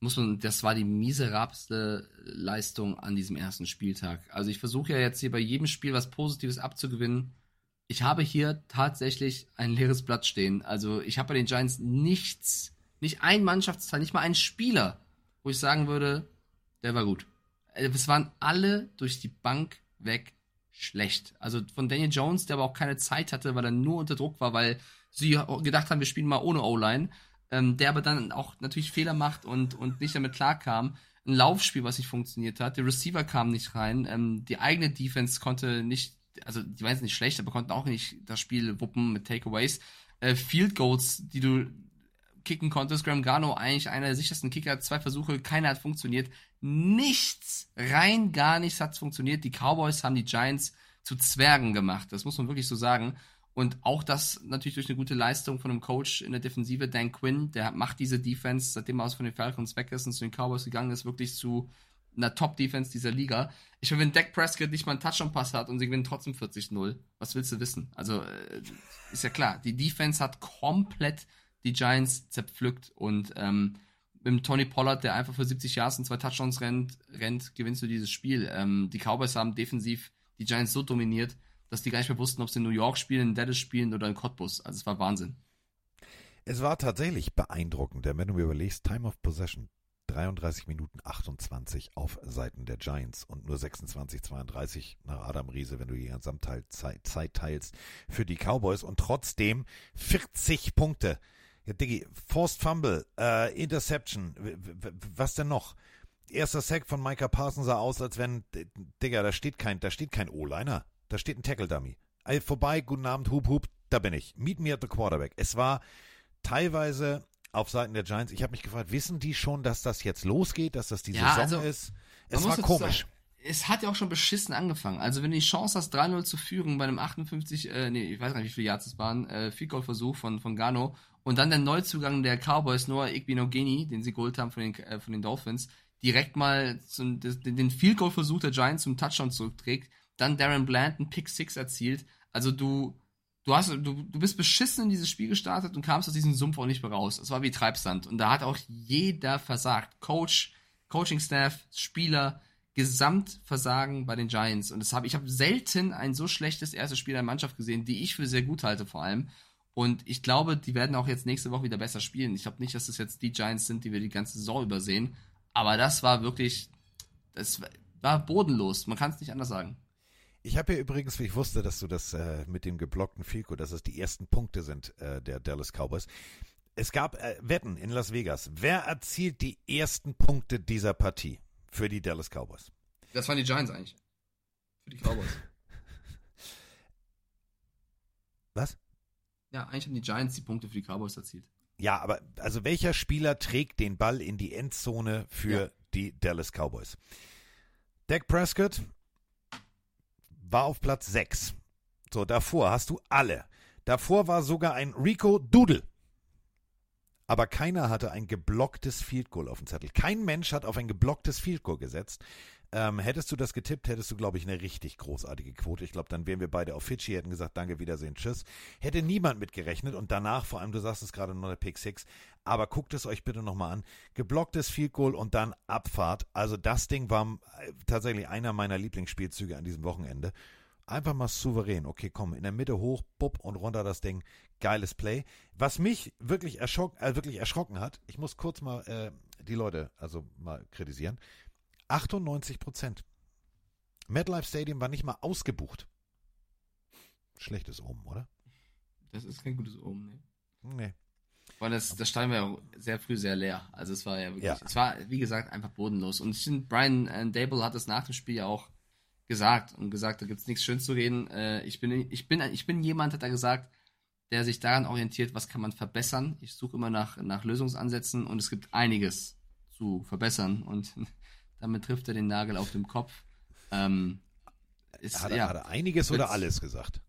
muss man, das war die miserabelste Leistung an diesem ersten Spieltag. Also ich versuche ja jetzt hier bei jedem Spiel was Positives abzugewinnen. Ich habe hier tatsächlich ein leeres Blatt stehen. Also ich habe bei den Giants nichts, nicht ein Mannschaftsteil, nicht mal einen Spieler, wo ich sagen würde, der war gut. Äh, Es waren alle durch die Bank weg schlecht. Also von Daniel Jones, der aber auch keine Zeit hatte, weil er nur unter Druck war, weil sie gedacht haben, wir spielen mal ohne O-Line. Ähm, der aber dann auch natürlich Fehler macht und, und nicht damit klarkam. Ein Laufspiel, was nicht funktioniert hat. Der Receiver kam nicht rein. Ähm, die eigene Defense konnte nicht, also die waren jetzt nicht schlecht, aber konnten auch nicht das Spiel wuppen mit Takeaways. Äh, Field Goals, die du kicken konntest. Graham Gano, eigentlich einer der sichersten Kicker, zwei Versuche, keiner hat funktioniert. Nichts, rein gar nichts hat funktioniert. Die Cowboys haben die Giants zu Zwergen gemacht. Das muss man wirklich so sagen. Und auch das natürlich durch eine gute Leistung von einem Coach in der Defensive, Dan Quinn, der macht diese Defense, seitdem er aus von den Falcons weg ist und zu den Cowboys gegangen ist, wirklich zu einer Top-Defense dieser Liga. Ich meine, wenn Dak Prescott nicht mal einen Touchdown-Pass hat und sie gewinnen trotzdem 40-0, was willst du wissen? Also, äh, ist ja klar, die Defense hat komplett die Giants zerpflückt und ähm, mit Tony Pollard, der einfach für 70 Yards und zwei Touchdowns rennt, rennt gewinnst du dieses Spiel. Ähm, die Cowboys haben defensiv die Giants so dominiert, dass die gar nicht mehr wussten, ob sie in New York spielen, in Dallas spielen oder in Cottbus. Also es war Wahnsinn. Es war tatsächlich beeindruckend, denn wenn du mir überlegst, Time of Possession 33 Minuten 28 auf Seiten der Giants und nur 26, 32 nach Adam Riese, wenn du die Gesamtzeit Zeit teilst für die Cowboys und trotzdem 40 Punkte. Ja, Diggi, Forced Fumble, äh, Interception, was denn noch? Erster Sack von Micah Parsons sah aus, als wenn, Digga, da steht kein, da steht kein O-Liner, da steht ein Tackle-Dummy. Also vorbei, guten Abend, hup, hup, da bin ich. Meet me at the quarterback. Es war teilweise auf Seiten der Giants, ich habe mich gefragt, wissen die schon, dass das jetzt losgeht, dass das die Ja, Saison also, ist? Es war komisch. Sagen, es hat ja auch schon beschissen angefangen. Also wenn du die Chance hast, 3-0 zu führen bei einem 58, äh, nee, ich weiß gar nicht, wie viele Yards es waren, äh, Field Goal Versuch von, von Gano und dann der Neuzugang der Cowboys, Noah Igbinogeni, den sie geholt haben von den, äh, von den Dolphins, direkt mal zum, den, den Field Goal Versuch der Giants zum Touchdown zurückträgt, dann Darren Bland einen Pick 6 erzielt. Also du, du hast, du, du bist beschissen in dieses Spiel gestartet und kamst aus diesem Sumpf auch nicht mehr raus. Es war wie Treibsand. Und da hat auch jeder versagt. Coach, Coaching-Staff, Spieler, Gesamtversagen bei den Giants. Und das hab, ich habe selten ein so schlechtes erstes Spiel einer Mannschaft gesehen, die ich für sehr gut halte vor allem. Und ich glaube, die werden auch jetzt nächste Woche wieder besser spielen. Ich glaube nicht, dass das jetzt die Giants sind, die wir die ganze Saison übersehen. Aber das war wirklich, das war bodenlos. Man kann es nicht anders sagen. Ich habe ja übrigens, wie ich wusste, dass du das äh, mit dem geblockten Fico, dass es die ersten Punkte sind äh, der Dallas Cowboys. Es gab äh, Wetten in Las Vegas. Wer erzielt die ersten Punkte dieser Partie für die Dallas Cowboys? Das waren die Giants eigentlich. Für die Cowboys. Was? Ja, eigentlich haben die Giants die Punkte für die Cowboys erzielt. Ja, aber also welcher Spieler trägt den Ball in die Endzone für Ja. die Dallas Cowboys? Dak Prescott war auf Platz 6. So, davor hast du alle. Davor war sogar ein Rico Doodle. Aber keiner hatte ein geblocktes Field Goal auf dem Zettel. Kein Mensch hat auf ein geblocktes Field Goal gesetzt. Ähm, hättest du das getippt, hättest du, glaube ich, eine richtig großartige Quote. Ich glaube, dann wären wir beide auf Fidschi, hätten gesagt, danke, Wiedersehen, tschüss. Hätte niemand mitgerechnet und danach, vor allem, du sagst es gerade noch der Pick 6, aber guckt es euch bitte nochmal an. Geblocktes Field Goal und dann Abfahrt. Also das Ding war äh, tatsächlich einer meiner Lieblingsspielzüge an diesem Wochenende. Einfach mal souverän. Okay, komm, in der Mitte hoch, bupp und runter das Ding. Geiles Play. Was mich wirklich, erschrock, äh, wirklich erschrocken hat, ich muss kurz mal äh, die Leute also mal kritisieren. 98 Prozent. MetLife Stadium war nicht mal ausgebucht. Schlechtes Omen, oder? Das ist kein gutes Omen, ne? Nee. Weil das, das Stein war ja sehr früh sehr leer. Also es war ja wirklich, Ja. es war, wie gesagt, einfach bodenlos. Und ich finde, Brian äh, Dable hat es nach dem Spiel ja auch gesagt und gesagt, da gibt's nichts schön zu reden. Äh, ich bin, ich bin, ich bin jemand, hat er gesagt, der sich daran orientiert, was kann man verbessern. Ich suche immer nach, nach Lösungsansätzen und es gibt einiges zu verbessern und damit trifft er den Nagel auf den Kopf. Ähm, ist, Hat er- ja, hat er einiges oder alles gesagt?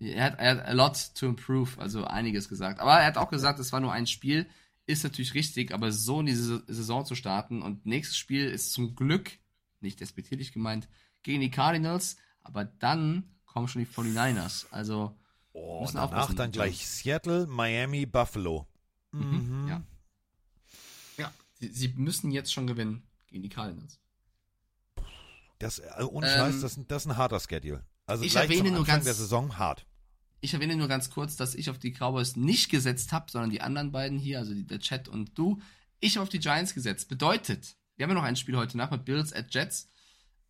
Er hat, er hat a lot to improve, also einiges gesagt. Aber er hat auch gesagt, es war nur ein Spiel, ist natürlich richtig, aber so in diese Saison zu starten und nächstes Spiel ist zum Glück, nicht despektierlich gemeint, gegen die Cardinals, aber dann kommen schon die 49ers. Also Oh, müssen danach aufpassen. dann gleich Seattle, Miami, Buffalo. Mhm. Ja. Ja, sie, sie müssen jetzt schon gewinnen gegen die Cardinals. Das, also ohne Ähm, Scheiß, das, ist ein- das ist ein harter Schedule. Also ich erwähne zum nur ganz- der Saison hart. Ich erwähne nur ganz kurz, dass ich auf die Cowboys nicht gesetzt habe, sondern die anderen beiden hier, also die, der Chat und du. Ich habe auf die Giants gesetzt. Bedeutet, wir haben ja noch ein Spiel heute Nacht mit Bills at Jets.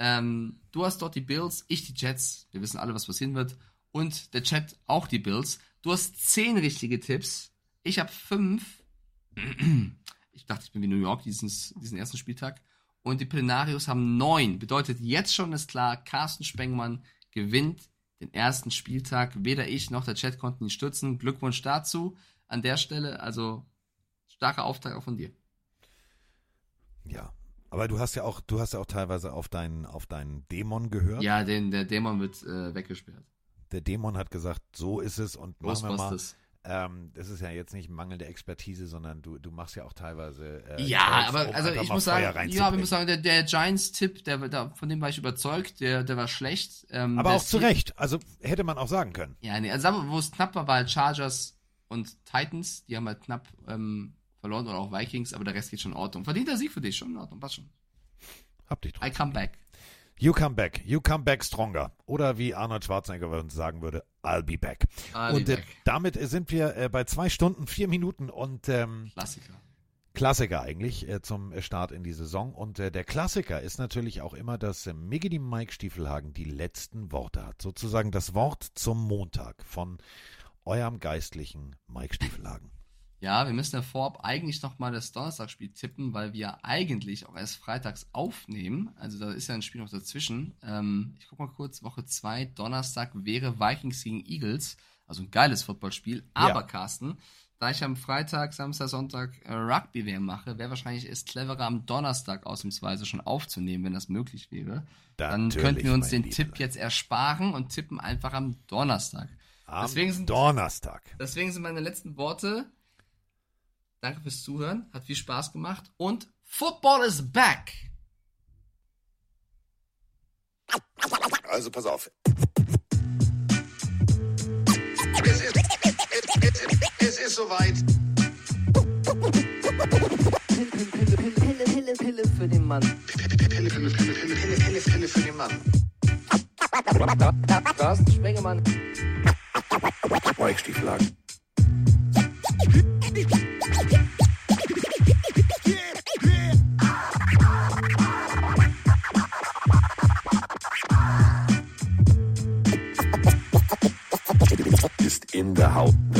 Ähm, du hast dort die Bills, ich die Jets. Wir wissen alle, was passieren wird. Und der Chat auch die Bills. Du hast zehn richtige Tipps. Ich habe fünf. Ich dachte, ich bin wie New York dieses, diesen ersten Spieltag. Und die Plenarios haben neun. Bedeutet, jetzt schon ist klar, Carsten Spengmann gewinnt den ersten Spieltag. Weder ich noch der Chat konnten ihn stützen. Glückwunsch dazu an der Stelle. Also starker Auftrag auch von dir. Ja. Aber du hast ja auch, du hast ja auch teilweise auf deinen, auf deinen Dämon gehört. Ja, den, der Dämon wird äh, weggesperrt. Der Dämon hat gesagt, so ist es und machen wir mal. Ähm, das ist ja jetzt nicht mangelnde Expertise, sondern du, du machst ja auch teilweise. Äh, Ja, Calls, aber um also ich muss Feuer sagen, ja, reinzubringen. muss sagen, der, der Giants-Tipp, der, der, von dem war ich überzeugt, der, der war schlecht. Ähm, Aber auch zu Recht. Also hätte man auch sagen können. Ja, nee, also wir, wo es knapp war, war halt Chargers und Titans, die haben halt knapp ähm, verloren oder auch Vikings, aber der Rest geht schon in Ordnung. Verdienter Sieg für dich, schon in Ordnung, passt schon. Hab dich I come back. You come back. You come back stronger. Oder wie Arnold Schwarzenegger uns sagen würde, I'll be back. I'll be und äh, back. damit äh, sind wir äh, bei zwei Stunden, vier Minuten und ähm, Klassiker. Klassiker eigentlich äh, zum äh, Start in die Saison. Und äh, der Klassiker ist natürlich auch immer, dass äh, Miggity Mike Stiefelhagen die letzten Worte hat. Sozusagen das Wort zum Montag von eurem geistlichen Mike Stiefelhagen. Ja, wir müssen ja vorab eigentlich nochmal das Donnerstagsspiel tippen, weil wir eigentlich auch erst freitags aufnehmen. Also da ist ja ein Spiel noch dazwischen. Ähm, ich guck mal kurz, Woche 2, Donnerstag wäre Vikings gegen Eagles. Also ein geiles Footballspiel. Aber Ja. Carsten, da ich am Freitag, Samstag, Sonntag äh, Rugby-WM mache, wäre wahrscheinlich es cleverer, am Donnerstag ausnahmsweise schon aufzunehmen, wenn das möglich wäre. Dann Natürlich, könnten wir uns den Tipp jetzt ersparen und tippen einfach am Donnerstag. Am Deswegen sind- Donnerstag. Deswegen sind meine letzten Worte. Danke fürs Zuhören. Hat viel Spaß gemacht. Und Football is back. Also pass auf. Es ist soweit. Pille, Pille, Pille, Pille für den Mann. Pille, Pille, Pille, Pille, Pille, Pille, Pille für den Mann. Carsten Spengemann. Mike Stieflagen. How.